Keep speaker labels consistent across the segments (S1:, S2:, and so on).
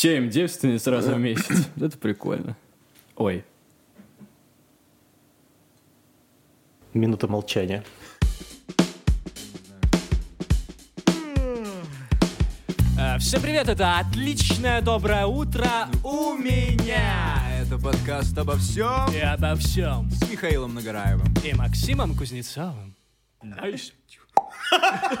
S1: Семь девственниц сразу в месяц. Это прикольно. Ой.
S2: Минута молчания.
S3: Э, Всем привет, это отличное доброе утро у меня.
S4: Это подкаст обо всем
S3: И обо всем.
S4: с Михаилом Нагораевым.
S3: И Максимом Кузнецовым.
S1: Nice.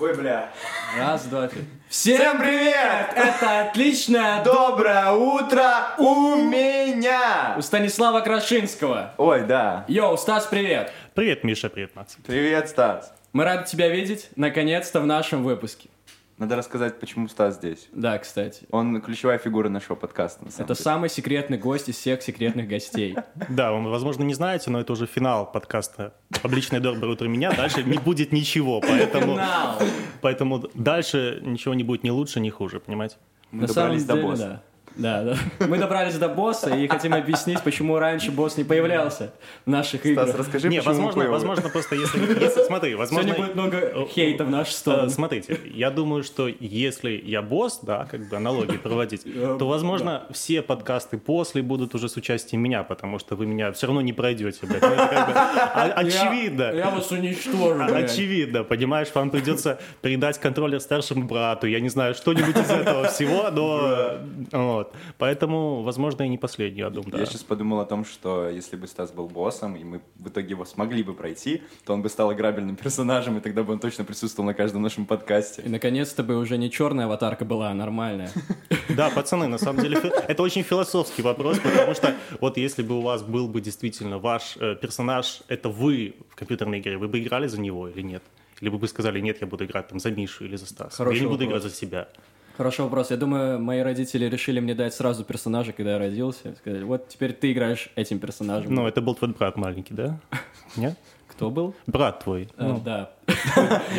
S4: Ой, бля.
S1: Раз, два, три.
S4: Всем привет!
S1: Это отличное
S4: Доброе утро у меня!
S1: у Станислава Крашинского.
S4: Ой, да.
S1: Йоу, Стас, привет.
S2: Привет, Миша, привет, Макс.
S4: Привет, Стас.
S1: Мы рады тебя видеть, наконец-то, в нашем выпуске.
S4: Надо рассказать, почему Стас здесь.
S1: Да, кстати.
S4: Он ключевая фигура нашего подкаста, на самом
S1: Это
S4: деле.
S1: самый секретный гость из всех секретных гостей.
S2: Да, вы, возможно, не знаете, но это уже финал подкаста «Обличное доброе утро меня». Дальше не будет ничего, поэтому,
S1: Финал.
S2: поэтому дальше ничего не будет ни лучше, ни хуже, понимаете?
S4: Мы
S1: На самом
S4: добрались до
S1: деле,
S4: босса.
S1: да. Да, да. Мы добрались до босса и хотим объяснить, почему раньше босс не появлялся в наших
S4: Стас,
S1: играх.
S4: расскажи,
S2: не,
S4: почему
S2: возможно, возможно, просто если, если- смотри, возможно...
S1: Сегодня будет много хейта в нашу
S2: Э,
S1: сторону.
S2: Смотрите, я думаю, что если я босс, да, как бы аналогии проводить, то, возможно, все подкасты после будут уже с участием меня, потому что вы меня все равно не пройдете, блядь. Ну, очевидно.
S1: Я, я вас уничтожу, блядь.
S2: Очевидно, понимаешь, вам придется передать контроллер старшему брату, я не знаю, что-нибудь из этого всего, но вот. Поэтому, возможно, и не последний, я думаю, да.
S4: Я сейчас подумал о том, что если бы Стас был боссом, и мы в итоге его смогли бы пройти, то он бы стал играбельным персонажем, и тогда бы он точно присутствовал на каждом нашем подкасте.
S1: И наконец-то бы уже не черная аватарка была, а нормальная.
S2: Да, пацаны, на самом деле, это очень философский вопрос, потому что вот если бы у вас был бы действительно ваш э, персонаж, это вы в компьютерной игре, вы бы играли за него или нет? Или вы бы сказали, нет, я буду играть там за Мишу или за Стаса.
S1: Хороший
S2: я не буду играть за себя.
S1: Хороший вопрос. Я думаю, мои родители решили мне дать сразу персонажа, когда я родился. Сказали, вот теперь ты играешь этим персонажем.
S2: Ну, это был твой брат маленький, да? Нет?
S1: Кто был?
S2: Брат твой.
S1: Э,
S2: Ну,
S1: Да.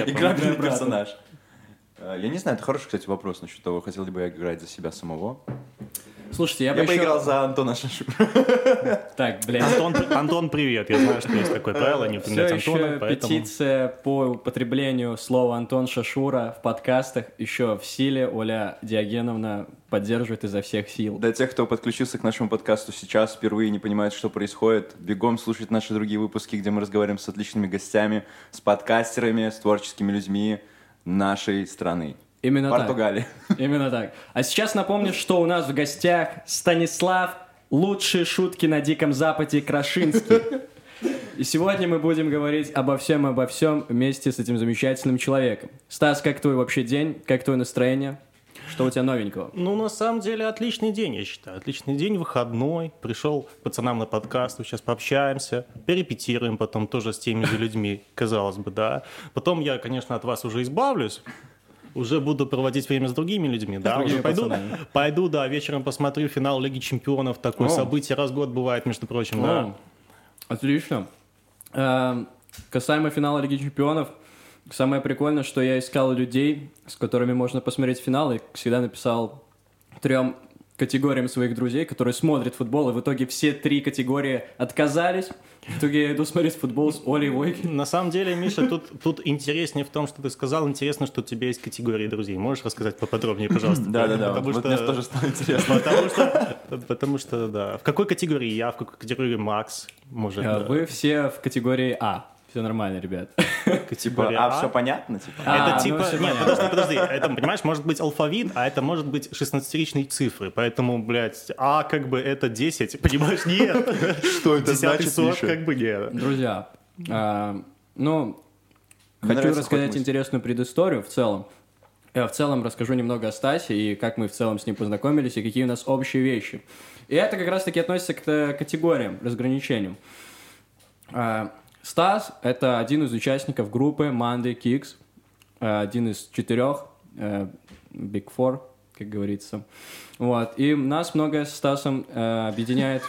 S4: Играбельный персонаж. Э, Я не знаю, это хороший, кстати, вопрос насчет того, хотел ли бы я играть за себя самого.
S1: Слушайте, я,
S4: Я
S1: бы
S4: бы
S1: еще...
S4: играл за Антона Шашу.
S1: Так, блядь.
S2: Антон, Антон, привет. Я знаю, что есть такое правило, не упоминать
S1: еще
S2: Антона, поэтому...
S1: петиция по употреблению слова Антон Шашура в подкастах еще в силе. Оля Диогеновна поддерживает изо всех сил.
S4: Для тех, кто подключился к нашему подкасту сейчас, впервые не понимает, что происходит, бегом слушать наши другие выпуски, где мы разговариваем с отличными гостями, с подкастерами, с творческими людьми нашей страны.
S1: Именно так.
S4: Португалии.
S1: Именно так. А сейчас напомню, что у нас в гостях Станислав, лучшие шутки на Диком Западе Крашинский. И сегодня мы будем говорить обо всем, обо всем вместе с этим замечательным человеком. Стас, как твой вообще день? Как твое настроение? Что у тебя новенького?
S2: Ну, на самом деле, отличный день, я считаю. Отличный день, выходной. Пришел к пацанам на подкаст, сейчас пообщаемся, перепетируем потом тоже с теми же людьми, казалось бы, да. Потом я, конечно, от вас уже избавлюсь. Уже буду проводить время с другими людьми, да,
S1: другими
S2: уже пойду,
S1: пацанами.
S2: пойду, да, вечером посмотрю финал Лиги Чемпионов, такое
S1: О.
S2: событие раз в год бывает, между прочим, да.
S1: О, Отлично. Эм, Касаемо финала Лиги Чемпионов, самое прикольное, что я искал людей, с которыми можно посмотреть финал, и всегда написал трем категориям своих друзей, которые смотрят футбол, и в итоге все три категории отказались. В итоге я иду смотреть футбол с Олей Войкин.
S2: На самом деле, Миша, тут, тут интереснее в том, что ты сказал. Интересно, что у тебя есть категории друзей. Можешь рассказать поподробнее, пожалуйста?
S4: Да-да-да,
S2: Потому
S4: вот
S2: что-
S4: мне тоже стало интересно.
S2: Потому что, потому что, да. В какой категории я, в какой категории Макс? Может, да.
S1: Вы все в категории А. Все нормально, ребят.
S4: Типа, а все понятно? Типа?
S1: А,
S2: Это
S1: ну
S2: типа, нет, подожди, подожди, это, понимаешь, может быть алфавит, а это может быть 16-ричные цифры, поэтому, блядь, а как бы это 10, понимаешь, нет.
S4: Что это значит,
S2: сорт
S4: Миша?
S2: как бы нет.
S1: Друзья, а, ну, хочу рассказать интересную предысторию в целом. Я в целом расскажу немного о Стасе и как мы в целом с ним познакомились и какие у нас общие вещи. И это как раз-таки относится к э, категориям, разграничениям. Стас — это один из участников группы Monday Kicks, э, один из четырех, э, Big Four, как говорится. Вот. И нас многое с Стасом э, объединяет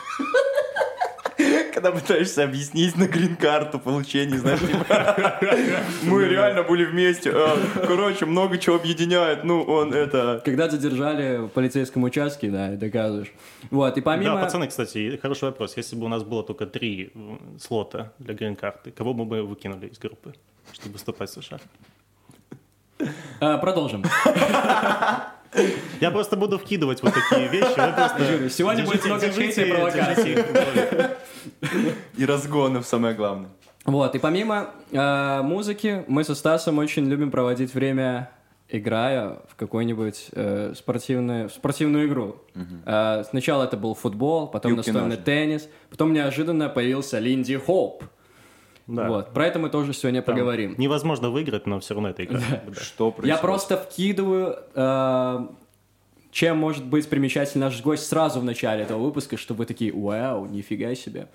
S4: Когда пытаешься объяснить на грин-карту получение, знаешь, типа, мы реально были вместе. а, Короче, много чего объединяет. Ну, он это...
S1: Когда задержали в полицейском участке, да, и доказываешь. Вот, и помимо...
S2: Да, пацаны, кстати, хороший вопрос. Если бы у нас было только три слота для грин-карты, кого бы мы выкинули из группы, чтобы выступать в США?
S1: А, продолжим.
S2: Я просто буду вкидывать вот такие вещи. Просто
S1: Сегодня будет много хейта и провокаций.
S4: И разгонов, самое главное.
S1: Вот, и помимо э, музыки, мы со Стасом очень любим проводить время, играя в какую-нибудь э, спортивную, спортивную игру. Э, сначала это был футбол, потом
S4: Юбки
S1: настольный
S4: ножи.
S1: теннис, потом неожиданно появился Линди Хоуп.
S2: Да.
S1: Вот, про это мы тоже сегодня
S2: Там
S1: поговорим.
S2: Невозможно выиграть, но все равно это игра. Да.
S4: Что происходит?
S1: Я просто вкидываю, э, чем может быть примечателен наш гость сразу в начале этого выпуска, чтобы вы такие, вау, нифига себе.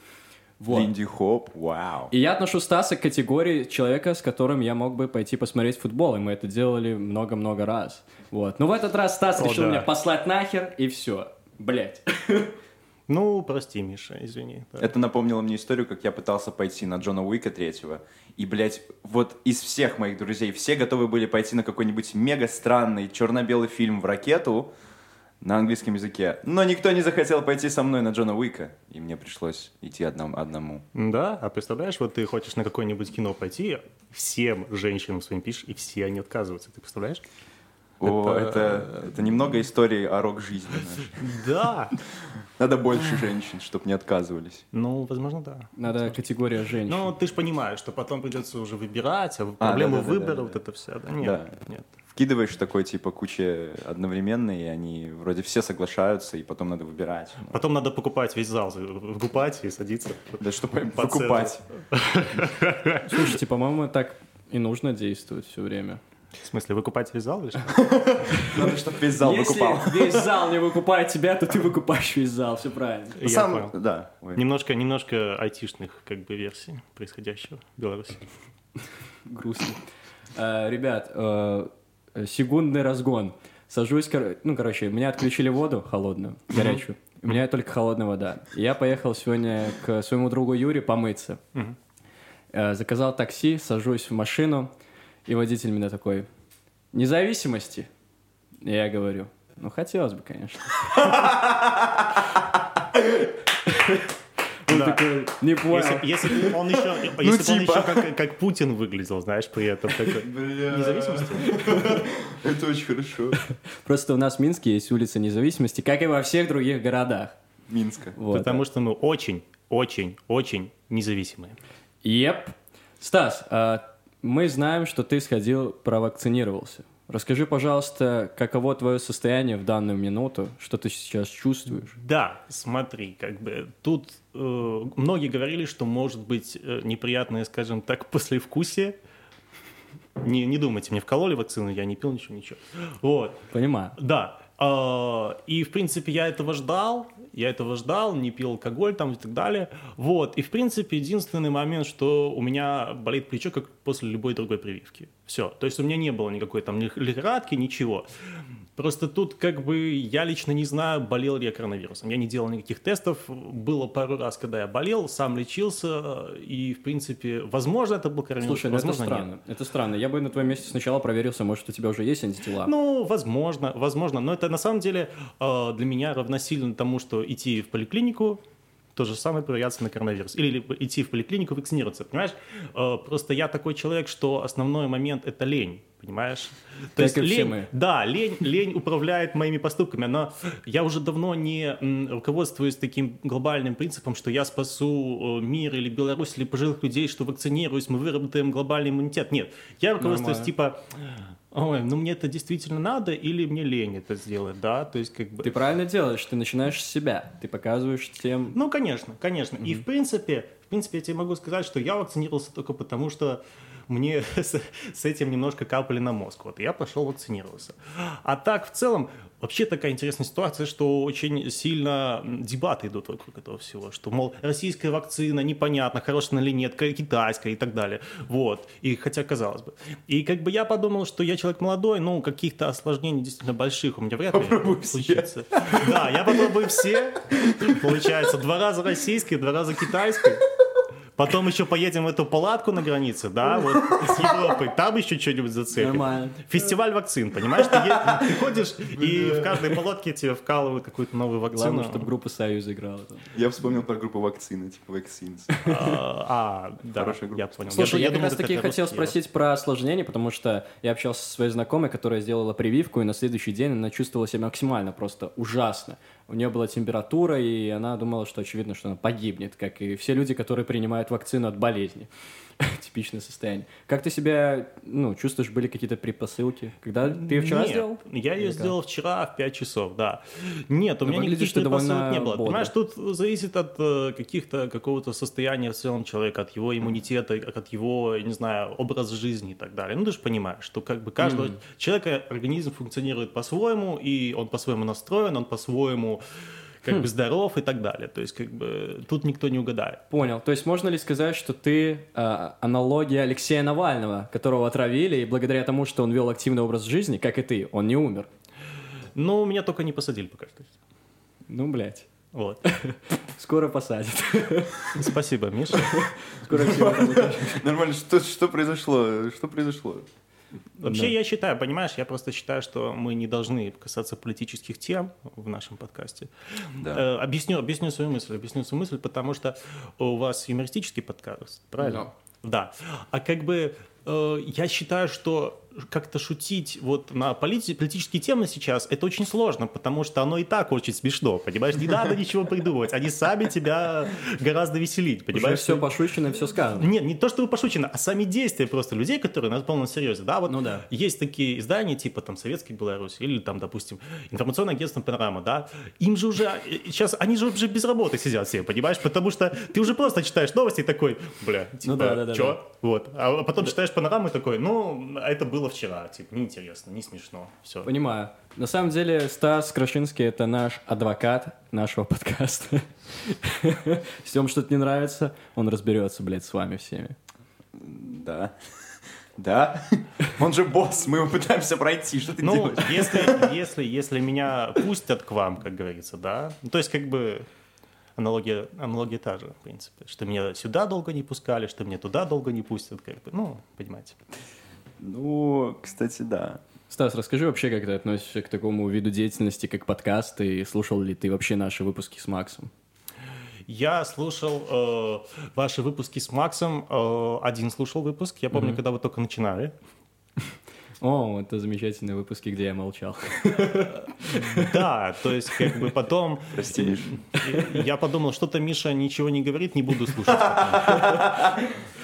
S1: Вот.
S4: Линди Хоп, вау.
S1: И я отношу Стаса к категории человека, с которым я мог бы пойти посмотреть футбол, и мы это делали много-много раз. Вот. Но в этот раз Стас
S2: О,
S1: решил
S2: да.
S1: меня послать нахер, и все. Блять.
S2: Ну, прости, Миша, извини. Да.
S4: Это напомнило мне историю, как я пытался пойти на Джона Уика третьего. И, блядь, вот из всех моих друзей все готовы были пойти на какой-нибудь мега странный черно-белый фильм в ракету на английском языке. Но никто не захотел пойти со мной на Джона Уика. И мне пришлось идти одном- одному.
S2: Да, а представляешь, вот ты хочешь на какое-нибудь кино пойти, всем женщинам своим пишешь, и все они отказываются. Ты представляешь?
S4: О, это, это немного истории о рок-жизни нашей.
S2: Да.
S4: Надо больше женщин, чтобы не отказывались.
S2: Ну, возможно, да.
S1: Надо категория женщин.
S2: Но ты же понимаешь, что потом придется уже выбирать, а проблема
S4: да-да-да-да-да.
S2: выбора, вот это вся, да? Нет,
S4: Да.
S2: нет.
S4: Вкидываешь такой, типа, куча одновременно, и они вроде все соглашаются, и потом надо выбирать. Ну,
S2: Потом надо покупать весь зал, выкупать и садиться.
S4: Да чтобы
S2: По
S4: покупать.
S1: Слушайте, по-моему, так и нужно действовать все время.
S2: В смысле, выкупать весь зал? или что?
S4: Надо, чтобы весь зал
S1: Если
S4: выкупал.
S1: весь зал не выкупает тебя, то ты выкупаешь весь зал, все правильно.
S2: Я понял.
S4: да.
S2: Немножко, немножко айтишных как бы версий происходящего в Беларуси.
S1: Грустно. Э, Ребят, э, секундный разгон. Сажусь, ну, короче, меня отключили воду холодную, горячую. У меня только холодная вода. Я поехал сегодня к своему другу Юре помыться. Э, Заказал такси, сажусь в машину, и водитель меня такой, независимости? И я говорю, ну, хотелось бы, конечно. Он
S2: Да.
S1: такой, не понял.
S2: Если, если бы он еще, если он еще как, как Путин выглядел, знаешь, при этом. Такой, независимости?
S4: Это очень хорошо.
S1: Просто у нас в Минске есть улица Независимости, как и во всех других городах.
S4: Минска.
S1: Вот.
S2: Потому что мы очень, очень, очень независимые.
S1: Еп. Стас, а, мы знаем, что ты сходил, провакцинировался. Расскажи, пожалуйста, каково твое состояние в данную минуту, что ты сейчас чувствуешь?
S2: Да, смотри, как бы тут э, многие говорили, что может быть э, неприятное, скажем так, послевкусие. Не, не думайте, мне вкололи вакцину, я не пил ничего, ничего. Вот.
S1: Понимаю.
S2: Да. а, И, в принципе, я этого ждал. Я этого ждал, не пил алкоголь там и так далее. Вот. И, в принципе, единственный момент, что у меня болит плечо, как после любой другой прививки. Все. То есть у меня не было никакой там лих- лихорадки, ничего. Просто тут как бы я лично не знаю, болел ли я коронавирусом. Я не делал никаких тестов. Было пару раз, когда я болел, сам лечился. И, в принципе, возможно, это был коронавирус,
S1: Слушай, ну это
S2: возможно, нет.
S1: странно. Это странно. Я бы на твоем месте сначала проверился, может, у тебя уже есть антитела.
S2: Ну, возможно, возможно. Но это на самом деле э, для меня равносильно тому, что идти в поликлинику, то же самое проверяться на коронавирус. Или идти в поликлинику вакцинироваться, понимаешь? Э, просто я такой человек, что основной момент – это лень. Понимаешь? То
S1: Как все
S2: лень,
S1: мы.
S2: да, лень, лень управляет моими поступками, но я уже давно не руководствуюсь таким глобальным принципом, что я спасу э, мир или Беларусь или пожилых людей, что вакцинируюсь, мы выработаем глобальный иммунитет. Нет, я руководствуюсь
S1: Нормально.
S2: типа, ой, ну мне это действительно надо или мне лень это сделать, да, то есть как бы...
S1: Ты правильно делаешь, ты начинаешь с себя. Ты показываешь тем...
S2: Ну, конечно, конечно. И в принципе, в принципе, я тебе могу сказать, что я вакцинировался только потому, что мне с, с этим немножко капали на мозг. Вот и я пошел вакцинировался. А так, в целом, вообще такая интересная ситуация, что очень сильно дебаты идут вокруг этого всего, что, мол, российская вакцина непонятно, хорошая она или нет, ка- китайская и так далее. Вот. И хотя, казалось бы. И как бы я подумал, что я человек молодой, ну, каких-то осложнений действительно больших у меня вряд ли случится. Да, я попробую все. Получается, два раза российской, два раза китайской. Потом еще поедем в эту палатку на границе, да, вот с Европой. Там еще что-нибудь зацепим.
S1: Нормально.
S2: Фестиваль вакцин, понимаешь? Ты, е- ты ходишь, и в каждой палатке тебе вкалывают какую-то новую вакцину.
S1: Главное, чтобы группа Союз играла. там.
S4: Я вспомнил про группу вакцины, типа Vaccines.
S2: А, а, да,
S4: Хорошая группа.
S2: я понял.
S1: Слушай, я, как
S2: думал,
S1: раз таки хотел спросить про осложнение, потому что я общался со своей знакомой, которая сделала прививку, и на следующий день она чувствовала себя максимально просто ужасно. У нее была температура, и она думала, что очевидно, что она погибнет, как и все люди, которые принимают вакцину от болезни. Типичное состояние. Как ты себя, ну, чувствуешь, были какие-то предпосылки? Когда ты ее вчера
S2: Нет,
S1: сделал?
S2: Я ее
S1: Или как?
S2: сделал вчера в 5 часов, да. Нет, у
S1: Ну,
S2: меня никаких предпосылок не было.
S1: бодро.
S2: Понимаешь, тут зависит от э, каких-то, какого-то состояния в целом человека, от его иммунитета, от его, я не знаю, образа жизни и так далее. Ну, ты же понимаешь, что как бы каждого человека организм функционирует по-своему, и он по-своему настроен, он по-своему как
S1: Хм.
S2: бы здоров и так далее. То есть, как бы, тут никто не угадает.
S1: Понял. То есть можно ли сказать, что ты э, аналогия Алексея Навального, которого отравили, и благодаря тому, что он вел активный образ жизни, как и ты, он не умер?
S2: Но меня только не посадили пока что.
S1: Ну, блядь.
S2: Вот.
S1: Скоро посадят.
S2: Спасибо, Миша.
S1: Скоро.
S4: Нормально, что, что произошло? Что произошло?
S2: Вообще,
S1: Да.
S2: я считаю, понимаешь, я просто считаю, что мы не должны касаться политических тем в нашем подкасте.
S4: Да.
S2: Э, объясню, объясню свою мысль, объясню свою мысль, потому что у вас юмористический подкаст, правильно? Да. А как бы э, я считаю, что как-то шутить вот на полити- политические темы сейчас, это очень сложно, потому что оно и так очень смешно, понимаешь? Не надо ничего придумывать, они сами тебя гораздо веселить,
S1: Уже
S2: понимаешь?
S1: все пошучено, все сказано.
S2: Нет, не то, что вы пошучено, а сами действия просто людей, которые на полном серьезе. Да, вот
S1: Ну да.
S2: есть такие издания, типа там Советской Беларуси или там, допустим, информационное агентство Панорама, да, им же уже, сейчас, они же уже без работы сидят все, понимаешь, потому что ты уже просто читаешь новости и такой, бля, типа,
S1: Ну да, да, да,
S2: чё?
S1: да.
S2: Вот. А потом читаешь Панораму и такой, ну, это было вчера, типа, неинтересно, не смешно, все.
S1: Понимаю. На самом деле Стас Крашинский это наш адвокат нашего подкаста. Если вам что-то не нравится, он разберется, блядь, с вами всеми.
S4: Да. Да? Он же босс, мы его пытаемся пройти. Что ты
S2: Ну,
S4: делаешь?
S2: если, если, если меня пустят к вам, как говорится, да, ну, то есть как бы аналогия, аналогия та же, в принципе, что меня сюда долго не пускали, что меня туда долго не пустят, как бы, ну, понимаете.
S4: Ну, кстати, да.
S1: Стас, расскажи вообще, как ты относишься к такому виду деятельности, как подкаст, и слушал ли ты вообще наши выпуски с Максом?
S2: Я слушал э, ваши выпуски с Максом, э, один слушал выпуск, я помню, когда вы только начинали.
S1: О, это замечательные выпуски, где я молчал.
S2: Да, то есть как бы потом
S4: Прости, Миш.
S2: я подумал, что-то Миша ничего не говорит, не буду слушать.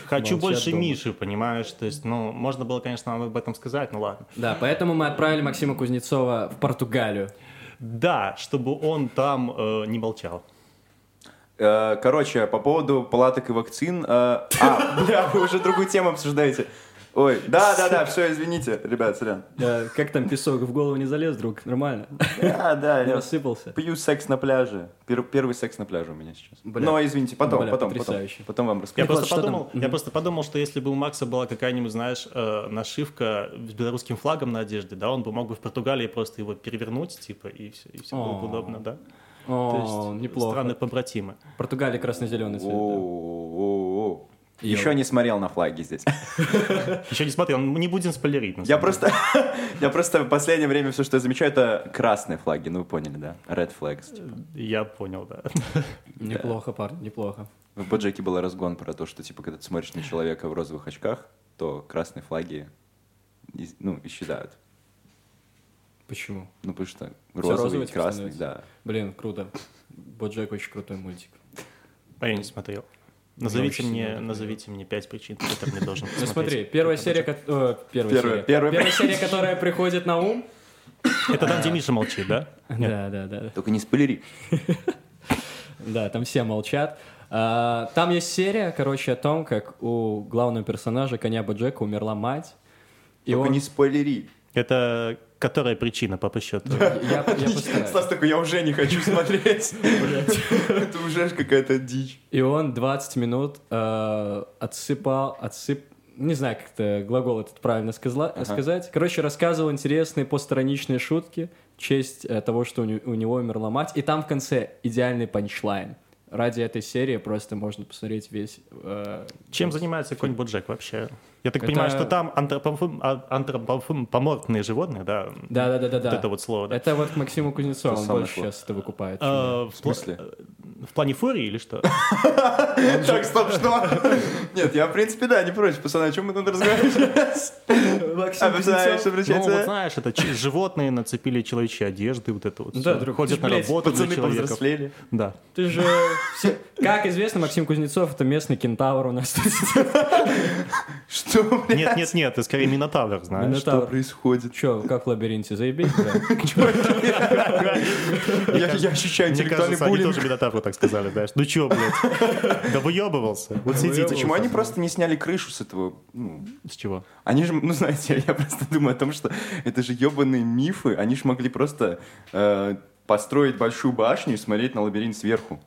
S2: Хочу
S1: Молчат
S2: больше
S1: дома.
S2: Миши, понимаешь? То есть, ну, можно было, конечно, об этом сказать, ну ладно.
S1: Да, поэтому мы отправили Максима Кузнецова в Португалию.
S2: Да, чтобы он там э, не молчал.
S4: Э, Короче, по поводу палаток и вакцин. э, А, бля, вы уже другую тему обсуждаете. Ой, да-да-да, все, извините, ребят, сорян.
S1: Да, как там песок в голову не залез, друг? Нормально?
S4: Да, да,
S1: Не
S4: я
S1: рассыпался?
S4: пью секс на пляже. Пер- Первый секс на пляже у меня сейчас.
S1: Бля.
S4: Но, извините, потом, потом, потом.
S1: потрясающе.
S4: Потом вам
S2: Я
S4: расскажу.
S1: Вот,
S2: просто, подумал, я просто подумал, что если бы у Макса была какая-нибудь, знаешь, э, нашивка с белорусским флагом на одежде, да, он бы мог бы в Португалии просто его перевернуть, типа, и все, и все было бы удобно, да.
S1: О,
S2: То есть
S1: неплохо.
S2: страны побратимы.
S1: Португалия красно-зеленый цвет. Йоу.
S4: Еще не смотрел на флаги здесь.
S2: Еще не смотрел, ну, не будем спойлерить.
S4: Я просто, я просто в последнее время все, что я замечаю, это красные флаги. Ну, вы поняли, да? Red flags. типа.
S2: Я понял, да.
S1: Неплохо, парень, неплохо.
S4: В Боджеке был разгон про то, что, типа, когда ты смотришь на человека в розовых очках, то красные флаги, ну, исчезают.
S1: Почему?
S4: Ну, потому что розовый,
S1: розовый, типа,
S4: красный,
S1: становится?
S4: да.
S1: Блин, круто. Боджек очень крутой мультик.
S2: А я не смотрел. Назовите мне,
S1: сильно
S2: назовите мне пять причин, по которым я должен
S1: Ну
S2: посмотреть.
S1: смотри, первая серия, ко- о, первая серия.
S4: первая-
S1: серия, которая приходит на ум.
S2: Это там, где Миша молчит, да?
S1: Да, да, да.
S4: Только не спойлери.
S1: Да, там все молчат. А, Там есть серия, короче, о том, как у главного персонажа, коня Боджека, умерла мать.
S4: Только не спойлери.
S2: Это которая причина, по счету?
S1: Я, я.
S4: Стас такой, я уже не хочу смотреть. Это уже какая-то дичь.
S1: И он 20 минут э, отсыпал, отсып... Не знаю, как это глагол этот правильно сказла- сказать. Короче, рассказывал интересные постраничные шутки в честь э, того, что у, не- у него умерла мать. И там в конце идеальный панчлайн. ради этой серии просто можно посмотреть весь... э,
S2: Чем занимается конь Боджек вообще? Я так
S1: Это-
S2: понимаю, что там антропофм- а- антропоморфные животные, да?
S1: Да-да-да-да.
S2: Вот это вот слово, да?
S1: Это вот к Максиму Кузнецову, он больше
S4: слово.
S1: сейчас это выкупает.
S2: Э,
S4: В смысле?
S2: В плане фурии или что?
S4: Так, стоп, что? Нет, я, в принципе, да, не против. Пацаны, о чем мы тут разговариваем?
S1: Максим
S4: Обязательно, что
S2: Ну, вот знаешь, это животные нацепили человечьи одежды, вот это вот.
S1: Да,
S2: всё.
S1: друг,
S2: Ходят на работу для
S4: повзрослели.
S2: Да.
S1: Ты же... Как известно, Максим Кузнецов — это местный кентавр у нас.
S4: Что, блядь?
S2: Нет, нет, нет, ты скорее Минотавр, знаешь.
S1: Минотавр.
S4: Что происходит?
S1: Че, как в лабиринте, заебись?
S4: Я ощущаю
S2: Мне
S4: интеллектуальный
S2: кажется, они тоже Минотавру так сказали, знаешь. Ну чё, блядь? Да выебывался. Вот сидите.
S4: Почему они просто не сняли крышу с этого? ну,
S2: С чего?
S4: Они же, ну знаете, я просто думаю о том, что это же ебаные мифы. Они же могли просто э, построить большую башню и смотреть на лабиринт сверху.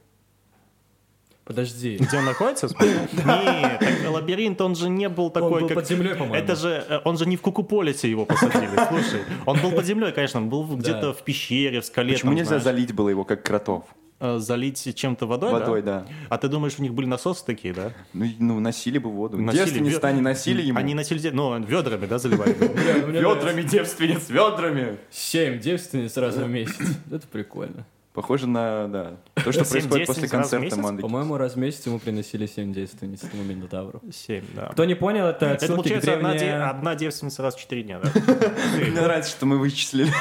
S1: Подожди.
S2: Где он находится? Нет, лабиринт, он же не был такой, как...
S1: под землей, по-моему.
S2: Это же, э, он же не в Кукуполисе его посадили, слушай. Он был под землей, конечно, он был где-то в пещере, в скале.
S4: Почему нельзя залить было его, как кротов?
S2: Э, залить чем-то водой,
S4: Водой, да.
S2: А ты думаешь, у них были насосы такие, да?
S4: Ну, ну, носили бы воду.
S2: Носили
S4: Девственниц
S2: ве-
S4: они носили ему.
S2: Они носили, ну, ведрами, да, заливали?
S4: Ведрами девственниц, ведрами.
S1: Семь девственниц сразу в месяц. Это прикольно.
S4: Похоже на, да, то, что происходит после концерта? Манды.
S1: По-моему, раз в месяц ему приносили семь девственниц этому Минотавру.
S2: Семь, да.
S1: Кто не понял, это
S2: Это получается одна, де-
S1: древней...
S2: одна девственница раз в четыре дня, да?
S4: Мне нравится, что мы вычислили.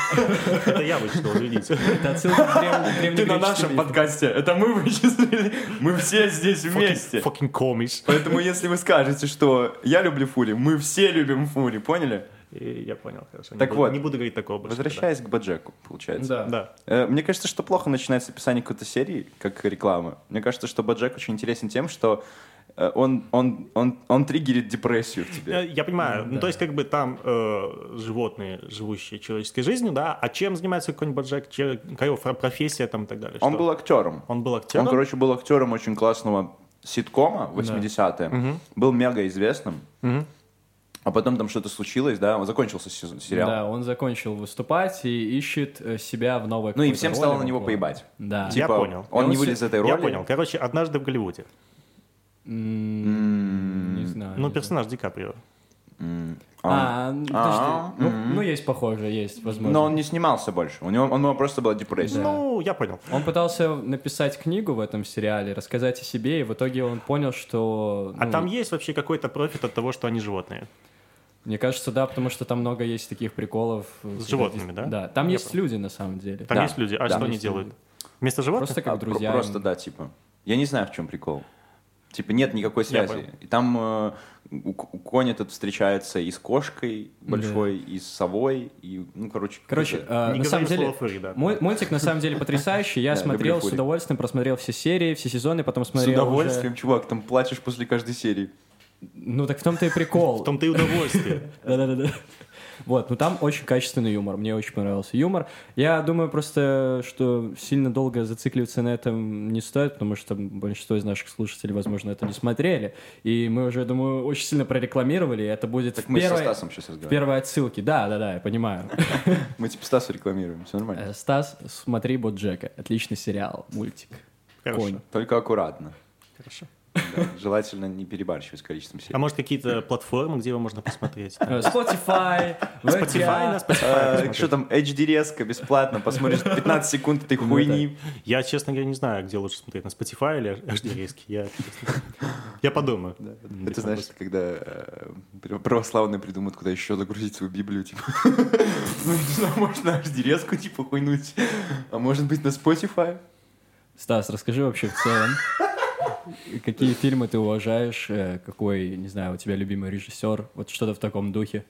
S2: Это я вычитал, извините.
S1: Это отсылки к древней-
S4: Ты на нашем подкасте. Это мы вычислили. Мы все здесь вместе.
S2: Fucking комиш.
S4: Поэтому, если вы скажете, что я люблю Фури, мы все любим Фури, поняли?
S2: И Я понял, хорошо. Не
S4: Так
S2: буду-
S4: вот.
S2: Не буду говорить такого больше.
S4: Возвращаясь к Баджеку, получается.
S1: Да.
S2: Да.
S4: Э, Мне кажется, что плохо начинается описание какой-то серии, как реклама. Мне кажется, что Баджек очень интересен тем, что э, он, он, он, он триггерит депрессию в
S2: Э,
S4: тебе.
S2: Я понимаю. Ну, то есть, как бы там э, животные, живущие человеческой жизнью, да, а чем занимается какой-нибудь Боджек, Че- какая профессия там и так далее?
S4: Он
S2: Что?
S4: был актером.
S2: Он был актером?
S4: Он, короче, был актером очень классного ситкома в 80-е. Был мега известным. А потом там что-то случилось, да, он закончился сезон- сериал.
S1: Да, он закончил выступать и ищет э, себя в новой
S4: Ну и всем
S1: роли
S4: стало на него поебать.
S1: Да.
S2: Я
S4: Типа,
S2: понял.
S4: Он, не
S1: все-
S4: вылез из этой роли.
S2: Я понял. Короче, однажды в Голливуде.
S1: М, Не знаю.
S2: Ну, персонаж Ди Каприо.
S1: Знаю. А, ну,
S4: А,
S1: подожди. Ну, ну, есть похоже, есть, возможно.
S4: Но он не снимался больше. У него, у него просто была депрессия.
S2: Ну, я понял.
S1: Он пытался написать книгу в этом сериале, рассказать о себе, и в итоге он понял, что...
S2: А
S1: ну,
S2: там есть вообще какой-то профит от того, что они животные?
S1: Мне кажется, да, потому что там много есть таких приколов.
S2: С животными, да?
S1: Да, там
S2: Я
S1: есть люди, на самом деле.
S2: Там
S4: Да,
S2: есть люди. А
S4: да.
S2: что они делают?
S1: люди.
S2: Вместо животных?
S1: Просто как
S4: А,
S1: друзья.
S4: Просто,
S1: им.
S4: да, типа. Я не знаю, в чем прикол. Типа нет никакой связи. И там э, у, у конь этот встречается и с кошкой большой, и с совой, и, ну, короче...
S1: Короче, э,
S2: Не
S1: на самом деле,
S2: «фурри», да.
S1: мой- мультик на самом деле потрясающий. Я
S4: Да,
S1: смотрел с
S4: «Фури».
S1: удовольствием, просмотрел все серии, все сезоны, потом
S4: с
S1: смотрел
S4: удовольствием,
S1: уже-
S4: чувак, там плачешь после каждой серии.
S1: Ну так в том-то и прикол.
S2: В том-то и удовольствие.
S1: Да-да-да. Вот, ну там очень качественный юмор, мне очень понравился юмор. Я думаю просто, что сильно долго зацикливаться на этом не стоит, потому что большинство из наших слушателей, возможно, это не смотрели. И мы уже, я думаю, очень сильно прорекламировали, и это будет
S4: Так
S1: в
S4: мы со
S1: первой,
S4: Стасом сейчас
S1: в
S4: разговариваем.
S1: первой отсылке. Да-да-да, я понимаю.
S4: Мы типа Стасу рекламируем, все нормально.
S1: Э, Стас, смотри Боджека. Отличный сериал, мультик.
S2: Хорошо.
S1: Конь.
S4: Только аккуратно.
S2: Хорошо.
S4: Да, Желательно не перебарщивать с количеством серий.
S2: А может, какие-то платформы, где его можно посмотреть?
S1: Э, Spotify,
S2: Spotify, на. Spotify посмотреть.
S4: Что там, HD резко, бесплатно, посмотришь 15 секунд этой хуйни.
S2: Я, честно говоря, не знаю, где лучше смотреть, на Spotify или HD резки. Я, подумаю.
S4: Это знаешь, когда э, пр- православные придумают, куда еще загрузить свою Библию, типа. Ну, не знаю, может на HD резку, типа, хуйнуть. А может быть на Spotify?
S1: Стас, расскажи вообще в целом, какие фильмы ты уважаешь, э, какой, не знаю, у тебя любимый режиссер, вот что-то в таком духе.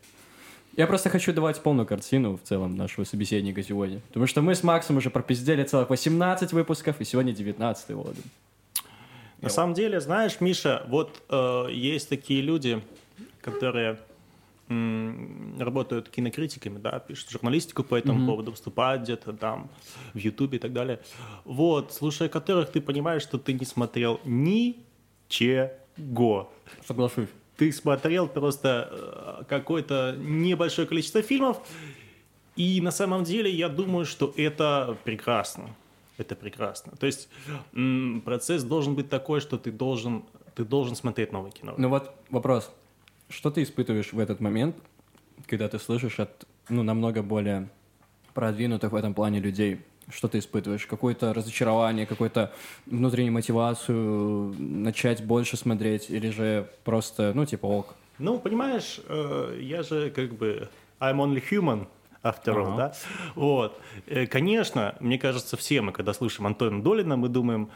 S1: Я просто хочу давать полную картину в целом нашего собеседника сегодня. Потому что мы с Максом уже пропиздели целых 18 выпусков, и сегодня 19 вот.
S2: На самом деле, знаешь, Миша, вот э, есть такие люди, которые работают кинокритиками, да, пишут журналистику по этому поводу, выступают где-то там в Ютубе и так далее. Вот, слушая которых ты понимаешь, что ты не смотрел ничего.
S1: Соглашусь.
S2: Ты смотрел просто э, какое-то небольшое количество фильмов, и на самом деле я думаю, что это прекрасно. это прекрасно. То есть процесс должен быть такой, что ты должен, ты должен смотреть новое кино.
S1: Ну вот вопрос. Что ты испытываешь в этот момент, когда ты слышишь от, ну, намного более продвинутых в этом плане людей? Что ты испытываешь? Какое-то разочарование, какую-то внутреннюю мотивацию начать больше смотреть? Или же просто, ну, типа, ок?
S2: Ну, понимаешь, э, я же как бы I'm only human, after all,
S1: Ага.
S2: да? Вот. Э, Конечно, мне кажется, все мы, когда слышим Антона Долина, мы думаем,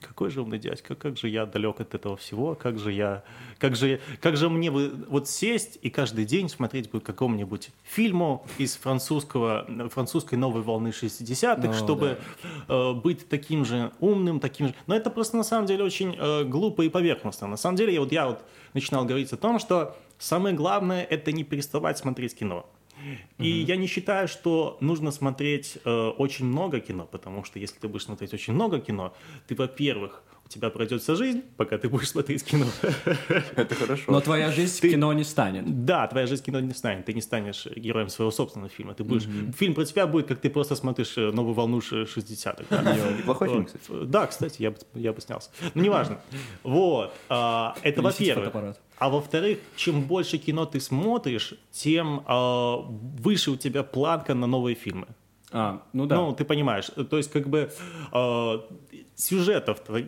S2: какой же умный дядька, как же я далек от этого всего, как же я, как же, как же мне бы вот сесть и каждый день смотреть бы какому-нибудь фильму из французского, французской новой волны 60-х,
S1: Ну,
S2: чтобы э, быть таким же умным, таким же... Но это просто на самом деле очень э, глупо и поверхностно. На самом деле, я вот, я вот начинал говорить о том, что самое главное – это не переставать смотреть кино. И я не считаю, что нужно смотреть э, очень много кино, потому что если ты будешь смотреть очень много кино, ты, во-первых, у тебя пройдет вся жизнь, пока ты будешь смотреть кино.
S4: Это хорошо.
S1: Но твоя жизнь
S2: Ты-
S1: кино не станет.
S2: Да, твоя жизнь кино не станет, ты не станешь героем своего собственного фильма. Ты будешь... Фильм про тебя будет, как ты просто смотришь э, новую волну ш- 60-х. да.
S4: Неплохой фильм, кстати.
S2: Да, кстати, я бы, я бы снялся. Ну, неважно. Вот. а, это во-первых. А во-вторых, чем больше кино ты смотришь, тем а, выше у тебя планка на новые фильмы.
S1: А, ну да.
S2: Ну, ты понимаешь, то есть как бы э, сюжетов тво-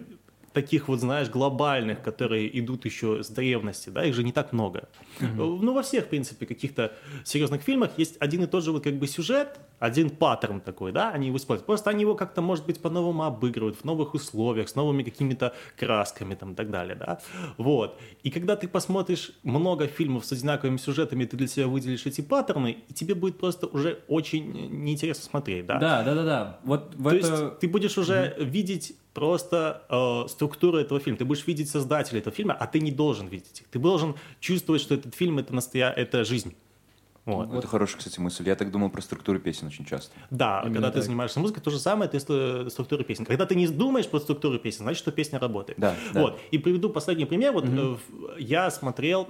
S2: таких вот, знаешь, глобальных, которые идут еще с древности, да, их же не так много. Э, Ну, во всех, в принципе, каких-то серьезных фильмах есть один и тот же вот как бы сюжет, один паттерн такой, да, они его используют. Просто они его как-то, может быть, по-новому обыгрывают в новых условиях, с новыми какими-то красками там и так далее, да. Вот. И когда ты посмотришь много фильмов с одинаковыми сюжетами, ты для себя выделишь эти паттерны, и тебе будет просто уже очень неинтересно смотреть, да.
S1: Да, да, да, да. Вот в
S2: То
S1: это...
S2: есть ты будешь уже видеть просто э, структуру этого фильма, ты будешь видеть создателя этого фильма, а ты не должен видеть их. Ты должен чувствовать, что этот фильм это настоя... это жизнь. Вот.
S4: Это хорошая, кстати, мысль. Я так думал про структуру песен очень часто.
S2: Да,
S1: Именно
S2: когда ты
S1: так.
S2: занимаешься музыкой, то же самое ты с структурой песен. Когда ты не думаешь про структуру песен, значит, что песня работает.
S4: Да, да.
S2: Вот. И приведу последний пример. Вот в- я смотрел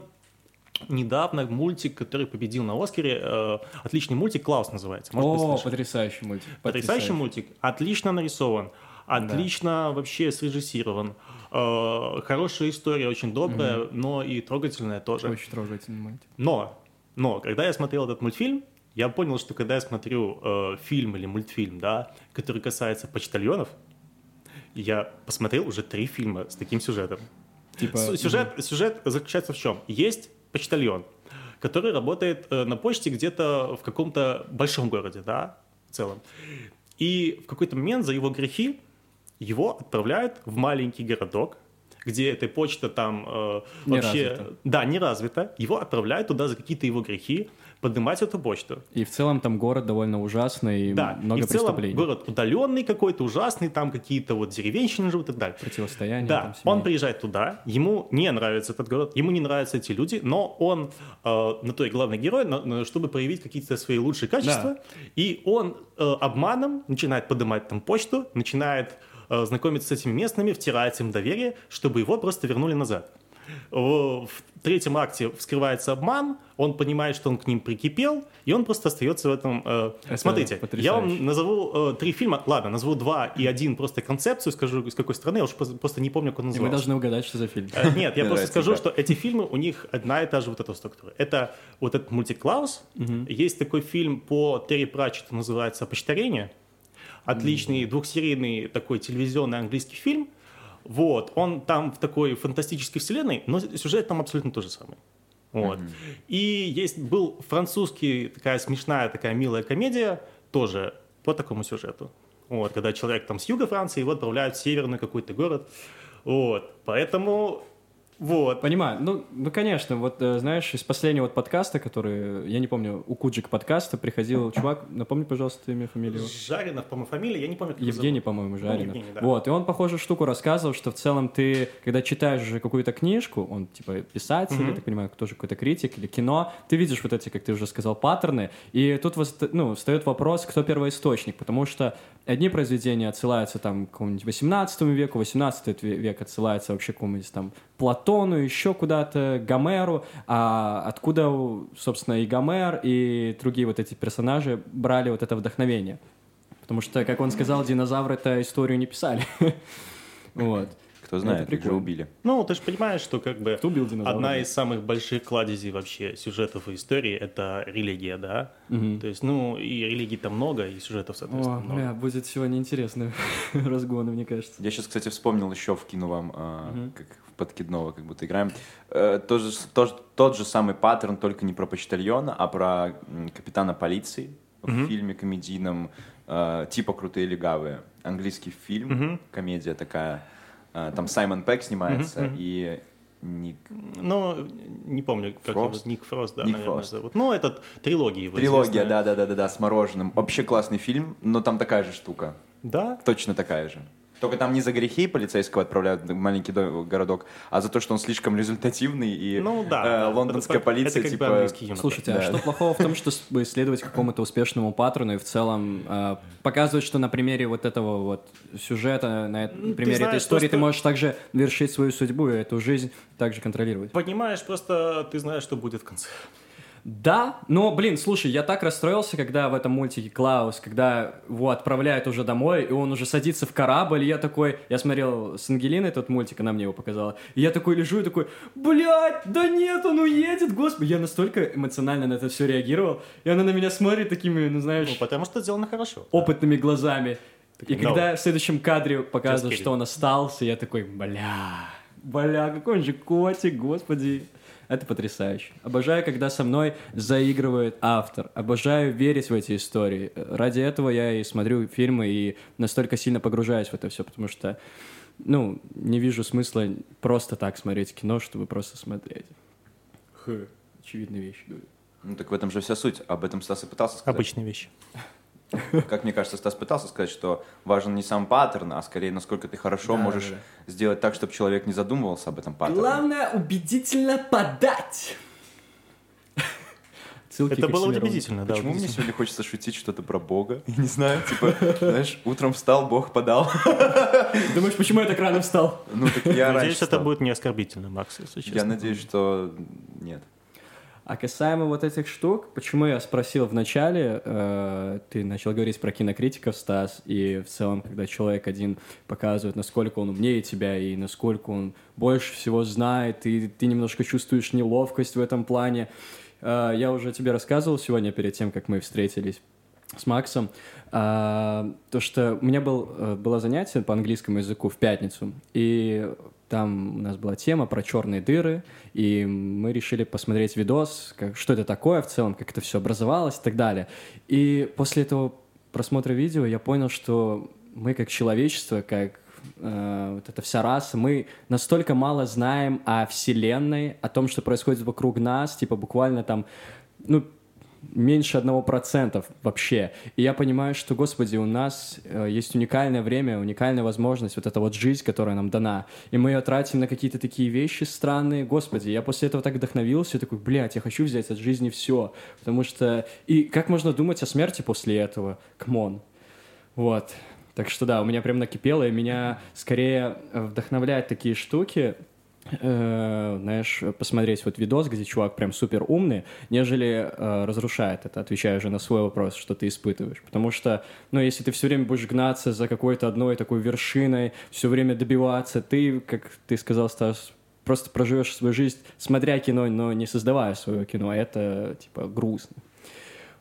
S2: недавно мультик, который победил на Оскаре. э, отличный мультик, Клаус называется. Может
S1: О, потрясающий мультик.
S2: Потрясающий мультик, отлично нарисован, отлично вообще срежиссирован. Э, хорошая история, очень добрая, но и трогательная тоже.
S1: Очень трогательный мультик.
S2: Но, но, когда я смотрел этот мультфильм, я понял, что когда я смотрю э, фильм или мультфильм, да, который касается почтальонов, я посмотрел уже три фильма с таким сюжетом.
S1: Типа...
S2: Сюжет, сюжет заключается в чем? Есть почтальон, который работает э, на почте где-то в каком-то большом городе, да, в целом. И в какой-то момент за его грехи его отправляют в маленький городок, где эта почта там э,
S1: Не
S2: вообще...
S1: развита.
S2: Да, не развита. Его отправляют туда за какие-то его грехи поднимать эту почту.
S1: И в целом там город довольно ужасный,
S2: Да,
S1: много
S2: и в целом
S1: преступлений.
S2: город удаленный какой-то, ужасный, там какие-то вот деревенщины живут и так далее.
S1: Противостояние.
S2: Да,
S1: там
S2: он приезжает туда, ему не нравится этот город, ему не нравятся эти люди, но он э, на то и главный герой, на- на- чтобы проявить какие-то свои лучшие качества, и он э, обманом начинает поднимать там почту, начинает э, знакомиться с этими местными, втирается им доверие, чтобы его просто вернули назад. В третьем акте вскрывается обман, он понимает, что он к ним прикипел, и он просто остается в этом. э,
S1: Это
S2: Смотрите, я
S1: потрясающе.
S2: вам назову э, три фильма, ладно, назову два и один просто концепцию, скажу, с какой страны, я уж просто, не помню, как он
S1: И мы
S2: назывался.
S1: должны угадать, что за фильм.
S2: Э, Нет, я просто скажу, что эти фильмы, у них одна и та же вот эта структура. Это вот этот мультик «Клаус». Есть такой фильм по Терри Пратчетту, называется «Почтарение». Отличный двухсерийный такой телевизионный английский фильм. Вот, он там в такой фантастической вселенной, но сюжет там абсолютно тот же самый. Вот. И есть был французский такая смешная такая милая комедия тоже по такому сюжету. Вот, когда человек там с юга Франции его отправляют в северный какой-то город. Вот, поэтому вот.
S1: Понимаю. Ну, ну, конечно, вот, э, знаешь, из последнего вот подкаста, который, я не помню, у Куджик подкаста приходил чувак, напомни, пожалуйста, имя, фамилию.
S2: Жаринов, по-моему, фамилия, я не помню, как
S1: Евгений, по-моему, Жаринов.
S2: Евгений, да.
S1: Вот, и он похожую штуку рассказывал, что в целом ты, когда читаешь уже какую-то книжку, он типа писатель, я так понимаю, тоже какой-то критик или кино, ты видишь вот эти, как ты уже сказал, паттерны, и тут ну, встает вопрос, кто первоисточник, потому что одни произведения отсылаются там к какому-нибудь 18 веку, 18 век отсылается вообще к какому-нибудь там Платону, еще куда-то, Гомеру, а откуда, собственно, и Гомер, и другие вот эти персонажи брали вот это вдохновение. Потому что, как он сказал, динозавры-то историю не писали. Вот.
S4: Кто знает, их же убили.
S2: Ну, ты же понимаешь, что как бы
S1: Кто убил динозавра?
S2: одна из самых больших кладезей вообще сюжетов и истории — это религия, да? То есть, ну, и религий там много, и сюжетов, соответственно,
S1: О,
S2: много.
S1: бля, будет сегодня интересный разгон, мне кажется.
S4: Я сейчас, кстати, вспомнил еще, вкину вам, а, как в подкидного как будто играем. Э, тот, же, тот, тот же самый паттерн, только не про почтальона, а про капитана полиции в фильме комедийном э, типа «Крутые легавые». Английский фильм, комедия такая. Э, там Саймон Пэк снимается и Ник...
S2: Ну, не помню, как
S4: Фрост?
S2: его, Ник Фрост, да,
S4: Ник
S2: наверное,
S4: Фрост.
S2: зовут. Ну, этот трилогия его
S4: Трилогия,
S2: известная.
S4: да-да-да-да, с мороженым. Вообще классный фильм, но там такая же штука.
S2: Да?
S4: Точно такая же. Только там не за грехи полицейского отправляют в маленький до- городок, а за то, что он слишком результативный, и
S2: Ну, да.
S4: э,
S2: да.
S4: лондонская
S2: Это-
S4: полиция,
S2: это
S4: типа...
S2: юмор.
S1: Слушайте, а
S4: Да.
S1: что плохого в том, что исследовать какому-то успешному паттерну и в целом э, показывать, что на примере вот этого вот сюжета, на эт-
S2: ты
S1: примере этой
S2: знаешь,
S1: истории ты
S2: просто-
S1: можешь также вершить свою судьбу и эту жизнь также контролировать.
S2: Понимаешь, просто ты знаешь, что будет в конце.
S1: Да, но, блин, слушай, я так расстроился, когда в этом мультике Клаус, когда его отправляют уже домой, и он уже садится в корабль, и я такой, я смотрел с Ангелиной тот мультик, она мне его показала, и я такой лежу и такой, блядь, да нет, он уедет, господи, я настолько эмоционально на это все реагировал, и она на меня смотрит такими, ну, знаешь,
S2: Ну, потому что сделано хорошо.
S1: опытными глазами. И
S2: Таким,
S1: когда
S2: «No».
S1: в следующем кадре показывают, что он остался, я такой, бля, бля, какой он же котик, господи. Это потрясающе. Обожаю, когда со мной заигрывает автор. Обожаю верить в эти истории. Ради этого я и смотрю фильмы и настолько сильно погружаюсь в это все, потому что, ну, не вижу смысла просто так смотреть кино, чтобы просто смотреть. Х, очевидные вещи говорю.
S4: Ну так в этом же вся суть. Об этом Стас и пытался сказать.
S2: Обычные вещи.
S4: Как мне кажется, Стас пытался сказать, что важен не сам паттерн, а скорее, насколько ты хорошо
S1: Да,
S4: можешь
S1: да,
S4: сделать так, чтобы человек не задумывался об этом паттерне.
S1: Главное убедительно подать. Ссылки
S2: Это было удивительно, да.
S4: Почему мне сегодня хочется шутить что-то про Бога? Я не знаю, типа, знаешь, утром встал, Бог подал.
S1: Думаешь, почему я так рано встал?
S4: Ну так я раньше
S2: Надеюсь, это будет не оскорбительно, Макс, если честно.
S4: Я надеюсь, что нет.
S1: А касаемо вот этих штук, почему я спросил в начале, э, ты начал говорить про кинокритиков, Стас, и в целом, когда человек один показывает, насколько он умнее тебя и насколько он больше всего знает, и ты немножко чувствуешь неловкость в этом плане. Э, я уже тебе рассказывал сегодня перед тем, как мы встретились с Максом, а, то, что у меня был, э, было занятие по английскому языку в пятницу, и там у нас была тема про черные дыры, и мы решили посмотреть видос, как, что это такое в целом, как это все образовалось и так далее. И после этого просмотра видео я понял, что мы как человечество, как э, вот эта вся раса, мы настолько мало знаем о Вселенной, о том, что происходит вокруг нас, типа буквально там, ну, меньше одного процента вообще. И я понимаю, что, господи, у нас э, есть уникальное время, уникальная возможность, вот эта вот жизнь, которая нам дана. И мы ее тратим на какие-то такие вещи странные. Господи, я после этого так вдохновился, такой, блядь, я хочу взять от жизни все. Потому что... И как можно думать о смерти после этого? Come on. Вот. Так что да, у меня прям накипело, и меня скорее э, вдохновляют такие штуки, э, знаешь, посмотреть вот видос, где чувак прям супер умный, нежели э, разрушает это, отвечая уже на свой вопрос, что ты испытываешь. Потому что, ну, если ты все время будешь гнаться за какой-то одной такой вершиной, все время добиваться, ты, как ты сказал, Стас, просто проживешь свою жизнь, смотря кино, но не создавая свое кино, а это, типа, грустно.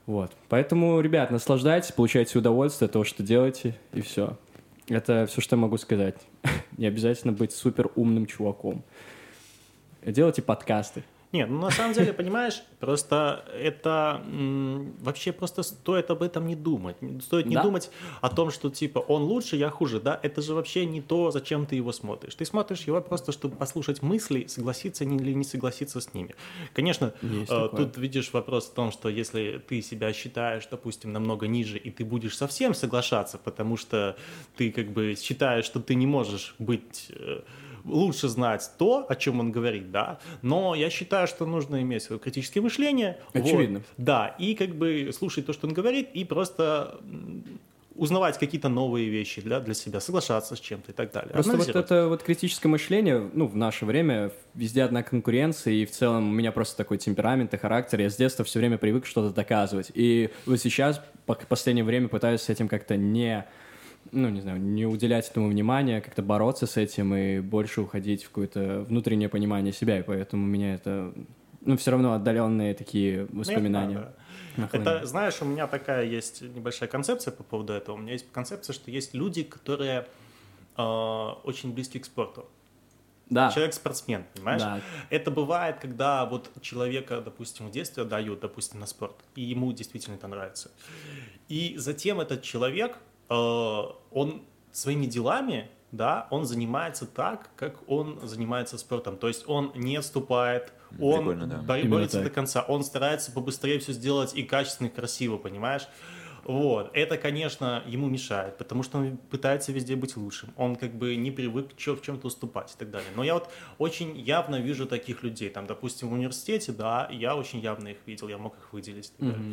S1: Вот. Поэтому, ребят, наслаждайтесь, получайте удовольствие от того, что делаете, и все. Это все, что я могу сказать. Не обязательно быть супер умным чуваком. Делайте подкасты.
S2: Нет, ну на самом деле, понимаешь, просто это вообще просто стоит об этом не думать. Стоит не
S1: Да.
S2: думать о том, что типа он лучше, я хуже, да? Это же вообще не то, зачем ты его смотришь. Ты смотришь его просто, чтобы послушать мысли, согласиться или не согласиться с ними. Конечно, э, тут видишь вопрос в том, что если ты себя считаешь, допустим, намного ниже, и ты будешь совсем соглашаться, потому что ты как бы считаешь, что ты не можешь быть э, лучше знать то, о чем он говорит, да, но я считаю, что нужно иметь свое критическое мышление. вот.
S1: Очевидно.
S2: да, и как бы слушать то, что он говорит, и просто узнавать какие-то новые вещи для, для себя, соглашаться с чем-то и так далее.
S1: Просто вот это вот критическое мышление, ну, в наше время везде одна конкуренция, и в целом у меня просто такой темперамент и характер. Я с детства все время привык что-то доказывать. И вот сейчас, по последнее время, пытаюсь с этим как-то не ну, не знаю, не уделять этому внимания, как-то бороться с этим и больше уходить в какое-то внутреннее понимание себя, и поэтому у меня это, ну, все равно отдаленные такие
S2: Ну,
S1: воспоминания.
S2: да. Это, знаешь, у меня такая есть небольшая концепция по поводу этого. У меня есть концепция, что есть люди, которые э, очень близки к спорту.
S1: Да,
S2: Человек-спортсмен, понимаешь?
S1: Да.
S2: Это бывает, когда вот человека, допустим, в детстве дают, допустим, на спорт, и ему действительно это нравится. И затем этот человек, он своими делами, да, он занимается так, как он занимается спортом. То есть он не отступает, он
S4: Прикольно, да.
S2: бо-
S1: Именно
S2: борется
S1: так.
S2: до конца, он старается побыстрее все сделать и качественно, и красиво, понимаешь? Вот. Это, конечно, ему мешает, потому что он пытается везде быть лучшим. Он как бы не привык чё- в чем-то уступать и так далее. Но я вот очень явно вижу таких людей. Там, допустим, в университете, да, я очень явно их видел, я мог их выделить. и так далее.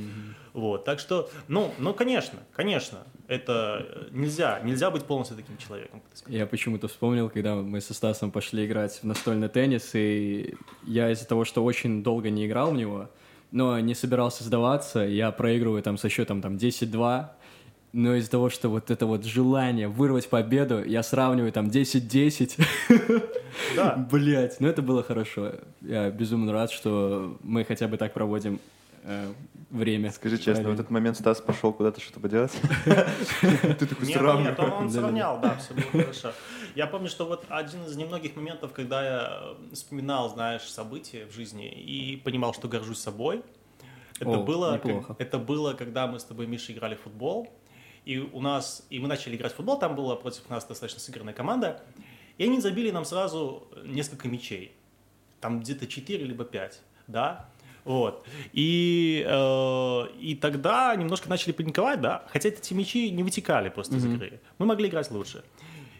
S2: Вот. Так что, ну, ну, конечно, конечно, это э, нельзя, нельзя быть полностью таким человеком.
S1: Я почему-то вспомнил, когда мы со Стасом пошли играть в настольный теннис, и я из-за того, что очень долго не играл в него, но не собирался сдаваться, я проигрываю там со счетом там 10-2, но из-за того, что вот это вот желание вырвать победу, я сравниваю там 10-10.
S2: Да.
S1: Блять, ну это было хорошо. Я безумно рад, что мы хотя бы так проводим э, время.
S4: Скажи честно, в
S1: Правильно.
S4: этот момент Стас пошел куда-то что-то поделать? Ты такой
S2: Нет,
S4: сравнивай.
S2: нет, он, сравнял, да, все было хорошо. Я помню, что вот один из немногих моментов, когда я э, вспоминал, знаешь, события в жизни и понимал, что горжусь собой, это,
S1: О,
S2: было, как- это было, когда мы с тобой, Миша, играли в футбол, и у нас, и мы начали играть в футбол, там была против нас достаточно сыгранная команда, и они забили нам сразу несколько мячей, там где-то 4 либо 5, да, вот. И, э, и тогда немножко начали паниковать, да, хотя эти мячи не вытекали просто из игры. Мы могли играть лучше.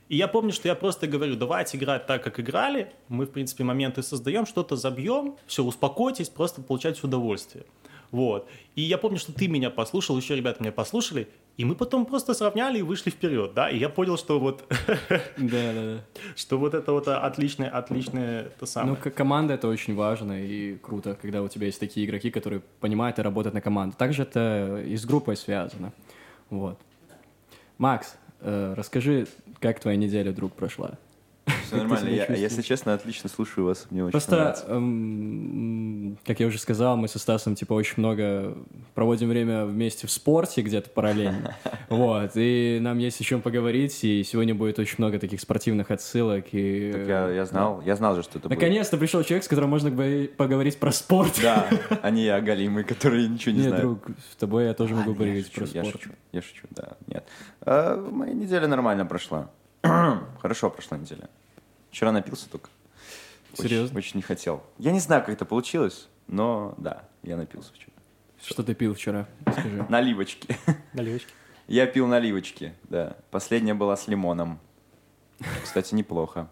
S2: И я помню, что я просто говорю, давайте играть так, как играли. Мы, в принципе, моменты создаем, что-то забьем, все, успокойтесь, просто получайте удовольствие. Вот. И я помню, что ты меня послушал, еще ребята меня послушали, и мы потом просто сравняли и вышли вперед, да, и я понял, что вот,
S1: Да, да, да.
S2: что вот это вот отличное, отличное то
S1: Ну,
S2: самое.
S1: как команда это очень важно и круто, когда у тебя есть такие игроки, которые понимают и работают на команду. Также это и с группой связано. Вот. Макс, э, расскажи, как твоя неделя, друг, прошла?
S4: Все нормально. Я, если честно, отлично слушаю вас. Мне очень
S1: Просто, эм, как я уже сказал, мы со Стасом, типа, очень много проводим время вместе в спорте где-то параллельно. Вот, и нам есть о чем поговорить, и сегодня будет очень много таких спортивных отсылок. И...
S4: Так я, я знал, я знал же, что это будет.
S1: Наконец-то пришел человек, с которым можно говори- поговорить про спорт.
S4: Да, а не я, Галимый, который ничего не
S1: Нет,
S4: знает.
S1: друг, с тобой я тоже
S4: А,
S1: могу
S4: не, я
S1: говорить
S4: шучу,
S1: про
S4: я
S1: спорт.
S4: шучу, я шучу, да, нет. А, моя неделя нормально прошла. Хорошо прошла неделя. Вчера напился только. Очень-
S1: Серьезно?
S4: Очень, не хотел. Я не знаю, как это получилось, но да, я напился вчера.
S1: Что ты пил вчера? Скажи.
S4: Наливочки.
S2: Наливочки.
S4: Я пил наливочки, да. Последняя была с лимоном. Кстати, неплохо.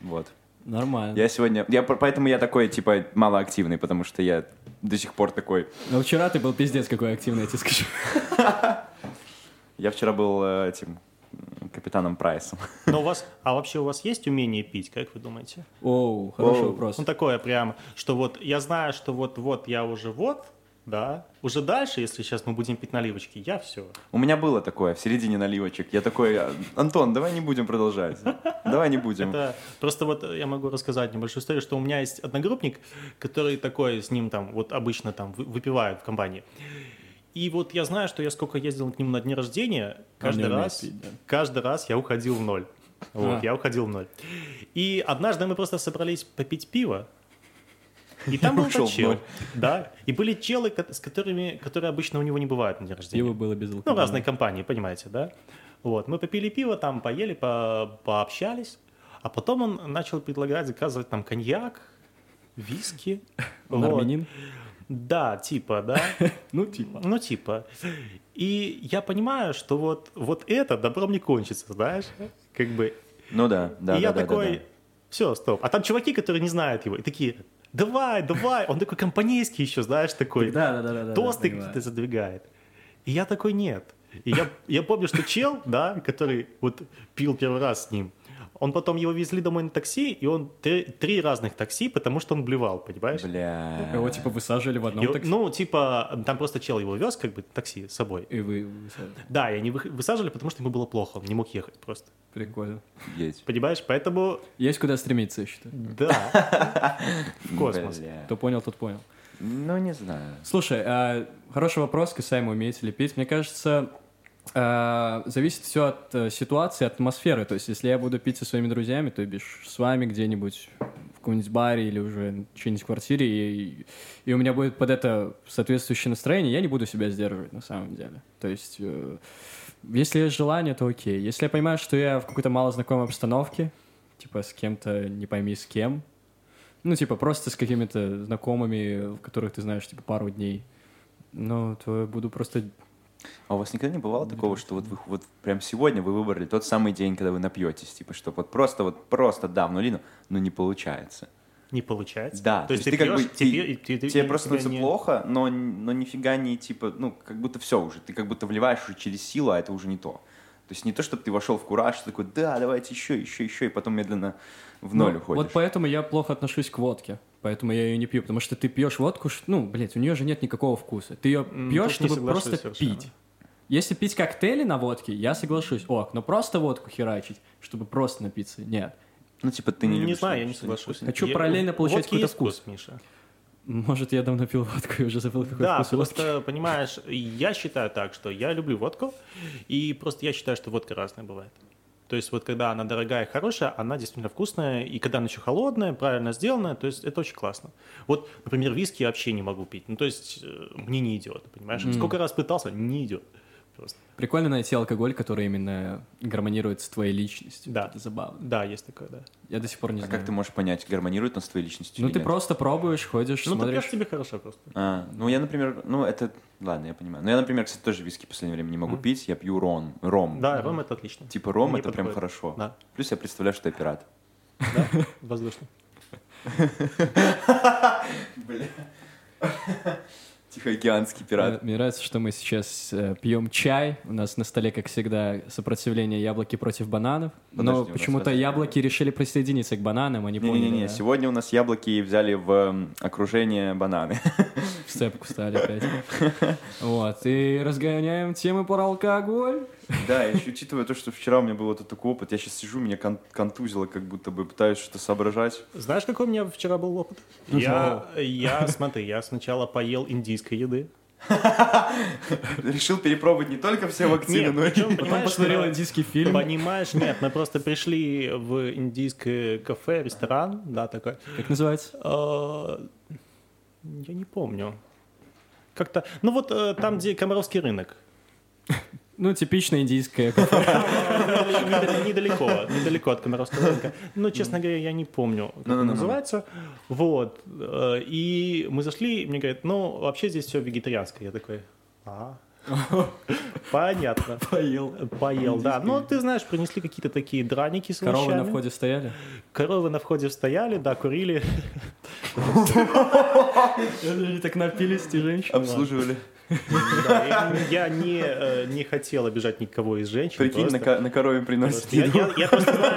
S4: Вот.
S1: Нормально.
S4: Я сегодня... Я, по- поэтому я такой, типа, малоактивный, потому что я до сих пор такой...
S1: Но вчера ты был пиздец какой активный, я тебе скажу.
S4: Я вчера был э, этим капитаном Прайсом.
S2: Но у вас, а вообще у вас есть умение пить, как вы думаете?
S1: Оу, хороший
S4: Оу.
S1: вопрос.
S2: Ну, такое прям, что вот я знаю, что вот-вот я уже вот, да, уже дальше, если сейчас мы будем пить наливочки, я все.
S4: У меня было такое в середине наливочек. Я такой, «А, Антон, давай не будем продолжать. Давай не будем.
S2: Это просто вот я могу рассказать небольшую историю, что у меня есть одногруппник, который такой с ним там вот обычно там вы- выпивают в компании. И вот я знаю, что я сколько ездил к нему на дни рождения, каждый раз,
S1: пить, да.
S2: каждый раз я уходил в ноль. Вот,
S1: А.
S2: я уходил в ноль. И однажды мы просто собрались попить пиво, и там был
S4: Ушел
S2: этот чел, да, и были челы, с которыми, которые обычно у него не бывают на день рождения.
S1: Пиво было без
S2: Ну,
S1: алкоголя.
S2: разные компании, понимаете, да? Вот, мы попили пиво, там поели, по- пообщались, а потом он начал предлагать заказывать там коньяк, виски.
S1: Он
S2: вот. Да, типа, да.
S1: Ну, типа.
S2: Ну, типа. И я понимаю, что вот, вот это добром не кончится, знаешь? Как бы.
S4: Ну да, да,
S2: и
S4: да,
S2: я
S4: да, да,
S2: такой,
S4: да.
S2: все, стоп. А там чуваки, которые не знают его, и такие, давай, давай. Он такой компанейский еще, знаешь, такой
S1: Да, да, да, да. да,
S2: тосты какие-то задвигает. И я такой, нет. И я, я помню, что чел, да, который вот пил первый раз с ним, он потом его везли домой на такси, и он три, три разных такси, потому что он блевал, понимаешь?
S4: Бля.
S1: Его типа высаживали в одном
S2: И-
S1: такси.
S2: ну, типа, там просто чел его вез, как бы, такси с собой.
S1: И вы высаживали.
S2: Да, и они вы- высаживали, потому что ему было плохо, он не мог ехать просто.
S1: Прикольно.
S4: Офигеть.
S2: Понимаешь? Поэтому,
S1: Есть куда стремиться, я считаю.
S2: да, в космос.
S1: Кто понял, тот понял.
S4: Ну, не знаю.
S1: Слушай, а, хороший вопрос касаемо умеете ли пить. Мне кажется, зависит все от э, ситуации, атмосферы. То есть, если я буду пить со своими друзьями, то бишь с вами где-нибудь в каком-нибудь баре или уже в чьей-нибудь квартире, и, и у меня будет под это соответствующее настроение, я не буду себя сдерживать на самом деле. То есть, э, если есть желание, то окей. Если я понимаю, что я в какой-то малознакомой обстановке, типа с кем-то, не пойми с кем, ну, типа, просто с какими-то знакомыми, в которых ты знаешь, типа, пару дней. Ну, то я буду просто...
S4: А у вас никогда не бывало такого, что вот вы вот прям сегодня вы выбрали тот самый день, когда вы напьетесь, типа, что вот просто вот просто да, в нулину, но не получается.
S2: Не получается.
S4: Да,
S2: То есть ты
S4: как бы
S2: пьешь, тебе,
S4: ты-
S2: ты- ты-
S4: тебе просто становится
S2: не-
S4: плохо, но, но нифига не типа, ну, как будто все уже, ты как будто вливаешь уже через силу, а это уже не то. То есть не то, чтобы ты вошел в кураж, такой, да, давайте еще, еще, еще, и потом медленно в ноль
S1: Ну,
S4: уходишь.
S1: Вот поэтому я плохо отношусь к водке. Поэтому я ее не пью. Потому что ты пьешь водку, ну, блядь, у нее же нет никакого вкуса. Ты ее пьешь, чтобы просто
S2: совершенно.
S1: пить. Если пить коктейли на водке, я соглашусь. Ок, но просто водку херачить, чтобы просто напиться, нет.
S4: Ну, типа, ты не
S2: Не
S4: любишь,
S2: знаю, я не соглашусь.
S1: Хочу
S2: Я-
S1: параллельно получать какой-то
S2: есть
S1: вкус.
S2: Миша.
S1: Может, я давно пил водку и уже забыл, какой
S2: Да,
S1: вкус водки.
S2: просто, понимаешь, я считаю так, что я люблю водку, и просто я считаю, что водка разная бывает. То есть вот когда она дорогая и хорошая, она действительно вкусная, и когда она еще холодная, правильно сделанная, то есть это очень классно. Вот, например, виски я вообще не могу пить, ну то есть э, мне не идет, понимаешь? Сколько раз пытался, не идет. Просто.
S1: Прикольно найти алкоголь, который именно гармонирует с твоей личностью.
S2: Да.
S1: Это забавно.
S2: Да, есть такое, да.
S1: Я до сих пор не
S4: А
S1: знаю.
S4: как ты можешь понять, гармонирует он с твоей личностью
S1: Ну,
S4: или
S1: ты
S4: нет?
S1: просто пробуешь, ходишь,
S2: Ну,
S1: смотришь.
S2: например, тебе хорошо просто.
S4: А, ну я, например, ну это, ладно, я понимаю. Но я, например, кстати, тоже виски в последнее время не могу пить, я пью ром, ром.
S2: Да, ром это отлично.
S4: Типа ром это прям
S2: подходит.
S4: хорошо.
S2: Да,
S4: Плюс я представляю, что я пират.
S2: да, воздушно.
S4: Тихоокеанский пират.
S1: Мне нравится, что мы сейчас э, пьем чай. У нас на столе, как всегда, сопротивление яблоки против бананов.
S4: Подожди,
S1: Но почему-то
S4: раз-
S1: яблоки решили присоединиться к бананам, они поняли,
S4: Не-не-не,
S1: да?
S4: сегодня у нас яблоки взяли в окружение бананы.
S1: в сцепку стали опять. Вот, и разгоняем темы про алкоголь.
S4: Да, еще учитывая то, что вчера у меня был вот такой опыт, я сейчас сижу, меня кон- контузило, как будто бы пытаюсь что-то соображать.
S2: Знаешь, какой у меня вчера был опыт? Я, я, смотри, я сначала поел индийской еды.
S4: Решил перепробовать не только все вакцины,
S2: Нет,
S4: но и...
S1: Потом посмотрел
S2: э,
S1: индийский фильм.
S2: Понимаешь, нет, мы просто пришли в индийское кафе, ресторан, да, такой.
S1: Как называется?
S2: Э, Я не помню. Как-то, ну вот э, там, где Комаровский рынок.
S1: Ну, кафе.
S2: Недал- Недалеко, недалеко от Комаровского рынка. Но, честно говоря, я не помню, как называется. Вот. э, И мы зашли, и мне говорят, ну, вообще здесь все вегетарианское. Я такой, а, понятно.
S1: Поел.
S2: Поел, да. Ну, ты знаешь, принесли какие-то такие драники с
S1: Коровы на
S2: овощами.
S1: входе стояли?
S2: Коровы на входе стояли, да, курили.
S1: Они так напились, эти женщины.
S4: Обслуживали.
S2: Да, Я не, э, не хотел обижать никого из женщин.
S4: Прикинь, на,
S2: просто-
S4: ко- на корове приносят
S2: Я,
S4: еду.
S2: я- я просто знаю,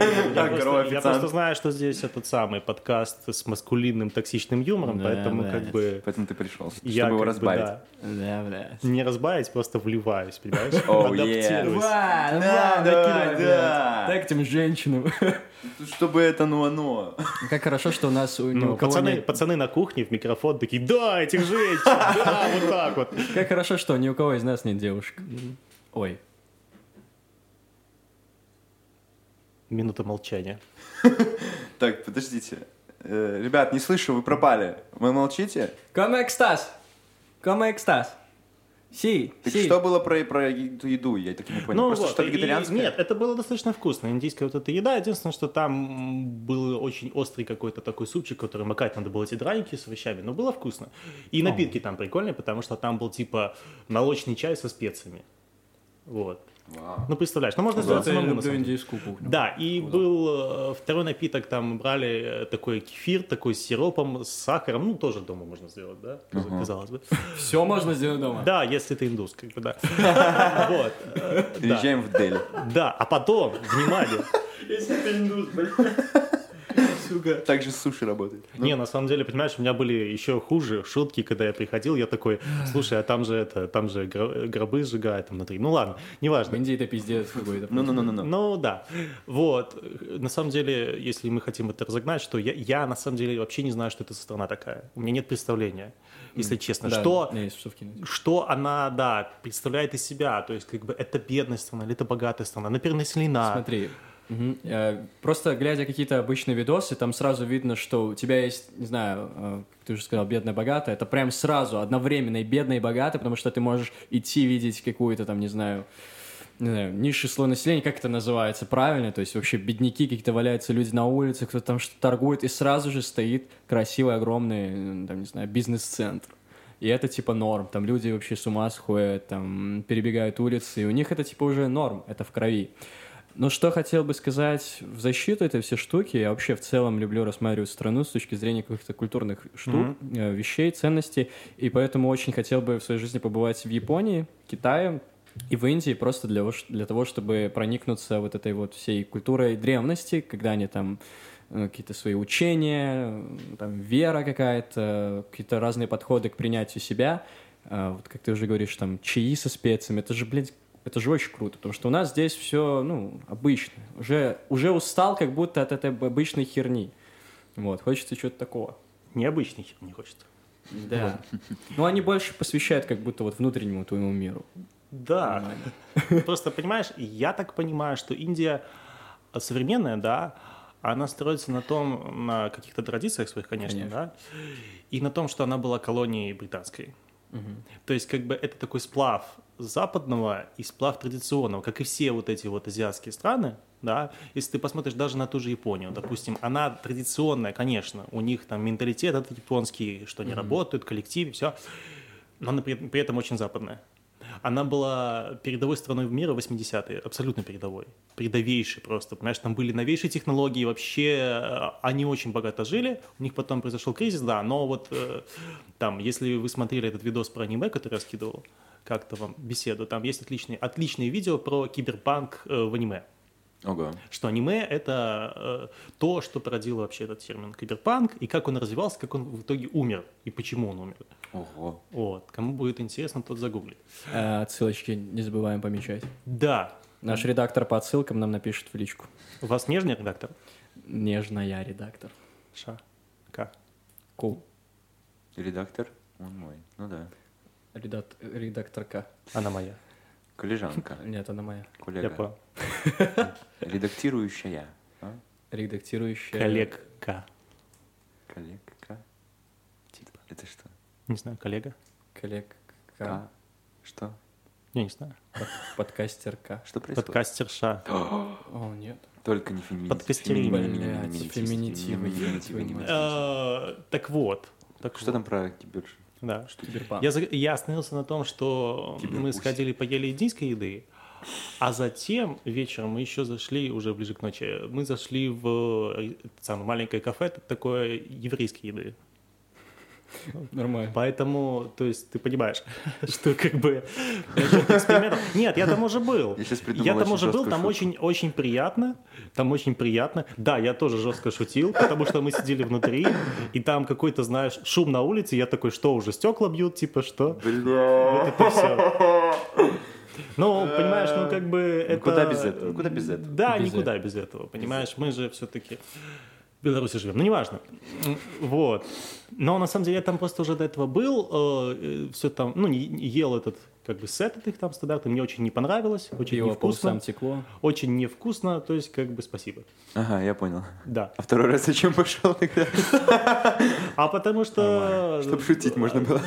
S2: э, я просто- я знаю, что здесь этот самый подкаст с маскулинным токсичным юмором,
S1: Да,
S2: поэтому как бы
S4: Поэтому ты пришел,
S2: я
S4: чтобы его
S2: как бы,
S4: разбавить.
S2: да,
S1: Да, блядь.
S2: не разбавить, просто вливаюсь, понимаешь?
S4: Oh,
S2: Адаптируюсь.
S1: Да,
S4: Да, да, да.
S1: Так этим женщинам.
S4: Чтобы это ну оно.
S1: Как хорошо, что у нас у
S2: Ну, пацаны,
S1: нет-
S2: пацаны на кухне в микрофон такие, да, этих женщин, да, вот так вот.
S1: Как хорошо, что ни у кого из нас нет девушек. Ой.
S2: Минута молчания.
S4: Так, подождите. Э, Ребят, не слышу, вы пропали. Вы молчите?
S1: Como экстаз? Como экстаз? Си,
S4: Так
S1: си.
S4: что было про, про еду? Я так и не понял. Просто
S2: вот,
S4: что
S2: и-
S4: вегетарианское?
S2: Нет, это было достаточно вкусно. Индийская вот эта еда. Единственное, что там был очень острый какой-то такой супчик, который макать надо было эти драники с овощами. Но было вкусно. И напитки там прикольные, потому что там был типа молочный чай со специями. Вот.
S4: Вау.
S2: Ну, представляешь, ну можно
S1: Я
S2: сделать самому, на
S1: люблю
S2: самом деле.
S1: индийскую кухню.
S2: Да, и был э, второй напиток, там брали э, такой кефир, такой с сиропом, с сахаром, ну, тоже дома можно сделать, да, казалось бы.
S1: Все можно сделать дома.
S2: Да, если ты индус, как бы, да. Вот. э, да.
S4: Переезжаем в Дели.
S2: Да, а потом, внимание,
S4: Также суши работает.
S2: Не, на самом деле, понимаешь, у меня были еще хуже шутки, когда я приходил, я такой, слушай, а там же это, там же гро- гробы сжигают там внутри. Ну ладно,
S1: В
S2: неважно.
S1: Индии это пиздец какой-то.
S4: Ну-ну-ну-ну.
S2: Ну да, вот. На самом деле, если мы хотим это разогнать, что я, я на самом деле вообще не знаю, что это за страна такая. У меня нет представления, если честно.
S1: Да,
S2: что,
S1: что
S2: она, да, представляет из себя. То есть, как бы, это бедная страна или это богатая страна. Она перенаселена.
S1: Смотри, э, просто глядя какие-то обычные видосы, там сразу видно, что у тебя есть, не знаю, э, как ты уже сказал, бедная богатая, это прям сразу одновременно и бедная и богатая, потому что ты можешь идти видеть какую-то там, не знаю, не знаю, низший слой населения, как это называется правильно, то есть вообще бедняки какие-то валяются, люди на улице, кто-то там что-то торгует, и сразу же стоит красивый, огромный, там, не знаю, бизнес-центр. И это типа норм, там люди вообще с ума сходят, там перебегают улицы, и у них это типа уже норм, это в крови. Но что хотел бы сказать в защиту этой всей штуки, я вообще в целом люблю рассматривать страну с точки зрения каких-то культурных штук, э, вещей, ценностей, и поэтому очень хотел бы в своей жизни побывать в Японии, Китае и в Индии просто для, для того, чтобы проникнуться вот этой вот всей культурой древности, когда они там э, какие-то свои учения, э, там вера какая-то, какие-то разные подходы к принятию себя. А, Вот как ты уже говоришь, там чаи со специями, это же, блин, это же очень круто, потому что у нас здесь все, ну, обычно. Уже, уже устал как будто от этой обычной херни. Вот, хочется чего-то такого.
S2: Необычный хер не хочется.
S1: Да. Ну, они больше посвящают как будто вот внутреннему твоему миру.
S2: Да. Просто, понимаешь, я так понимаю, что Индия современная, да, она строится на том, на каких-то традициях своих, конечно,
S1: Конечно.
S2: да, и на том, что она была колонией британской. То есть, как бы это такой сплав западного и сплав традиционного, как и все вот эти вот азиатские страны, да, если ты посмотришь даже на ту же Японию, допустим, она традиционная, конечно, у них там менталитет этот японский, что они работают, коллективе, все, но она при, при этом очень западная. Она была передовой страной в мире в 80-е, абсолютно передовой, передовейшей просто, понимаешь, там были новейшие технологии, вообще э, они очень богато жили, у них потом произошел кризис, да, но вот э, там, если вы смотрели этот видос про аниме, который я скидывал, как-то вам беседу, там есть отличные, отличные видео про киберпанк э, в аниме
S4: Ого.
S2: что аниме — это э, то, что породило вообще этот термин киберпанк, и как он развивался, как он в итоге умер, и почему он умер.
S4: Ого.
S2: Вот. Кому будет интересно, тот загуглит.
S1: А, Отсылочки не забываем помечать.
S2: Да.
S1: Наш редактор по отсылкам нам напишет в личку.
S2: У вас нежный редактор?
S1: Нежная редактор.
S2: Ша. К.
S1: Кул.
S4: Редактор? Он мой. Ну да.
S1: Редак- Редакторка.
S2: Она моя.
S4: Коллежанка.
S1: Нет, она моя.
S2: Я
S4: Коллега.
S2: понял.
S4: Редактирующая. а?
S1: Редактирующая.
S2: Коллегка.
S4: Коллегка. Типа. Это что?
S2: Не знаю, коллега?
S1: Коллегка.
S4: К? Что?
S2: Я не знаю.
S1: Под- Подкастерка.
S4: Что происходит?
S2: Подкастерша.
S1: О, нет.
S4: Только не феминитив.
S2: Подкастерин.
S1: Блядь, феминитивы.
S2: Э, Так вот. Так
S4: Что там про кибер?
S2: Да.
S1: Киберпанк.
S2: Я, я остановился на том, что мы сходили, поели индийской еды, а затем вечером мы еще зашли, уже ближе к ночи, мы зашли в э, самое маленькое кафе, это такое еврейской еды.
S1: Нормально.
S2: Поэтому, то есть, ты понимаешь, что как бы. Нет, я там уже был.
S4: Я
S2: там уже был, там
S4: шутку.
S2: очень, очень приятно. Там очень приятно. Да, я тоже жестко шутил, потому что мы сидели внутри, и там какой-то, знаешь, шум на улице. Я такой, что, уже стекла бьют, типа, что?
S4: Бля.
S2: Вот это все. Ну, понимаешь, ну как бы это...
S4: куда без этого? Куда без этого?
S2: Да,
S1: Без
S2: никуда без этого, понимаешь? Мы же все-таки Беларуси живем. Ну, неважно. Вот. Но на самом деле я там просто уже до этого был, все там, ну, ел этот как бы сет от их там стандартный, мне очень не понравилось, очень
S1: Пиво
S2: невкусно.
S1: текло.
S2: Очень невкусно, то есть как бы спасибо.
S4: Ага, я понял.
S2: Да.
S4: А второй раз зачем пошел тогда?
S2: А потому что...
S4: Чтоб шутить можно было.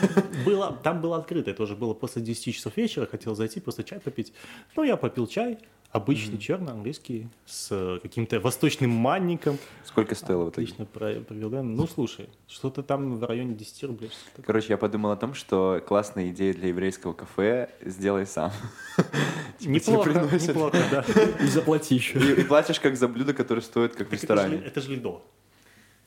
S2: было, там было открыто, это уже было после 10 часов вечера, хотел зайти, просто чай попить. Ну, я попил чай, Обычный черный английский с э, каким-то восточным манником.
S4: Сколько стоило в итоге?
S2: Отлично про- провел. да. Ну, слушай, что-то там в районе 10 рублей.
S4: Короче, я подумал о том, что классная идея для еврейского кафе «сделай сам».
S2: Неплохо,
S4: приносят.
S2: неплохо, да.
S1: И заплати еще.
S4: И, платишь как за блюдо, которое стоит как в ресторане.
S2: Это же льдо.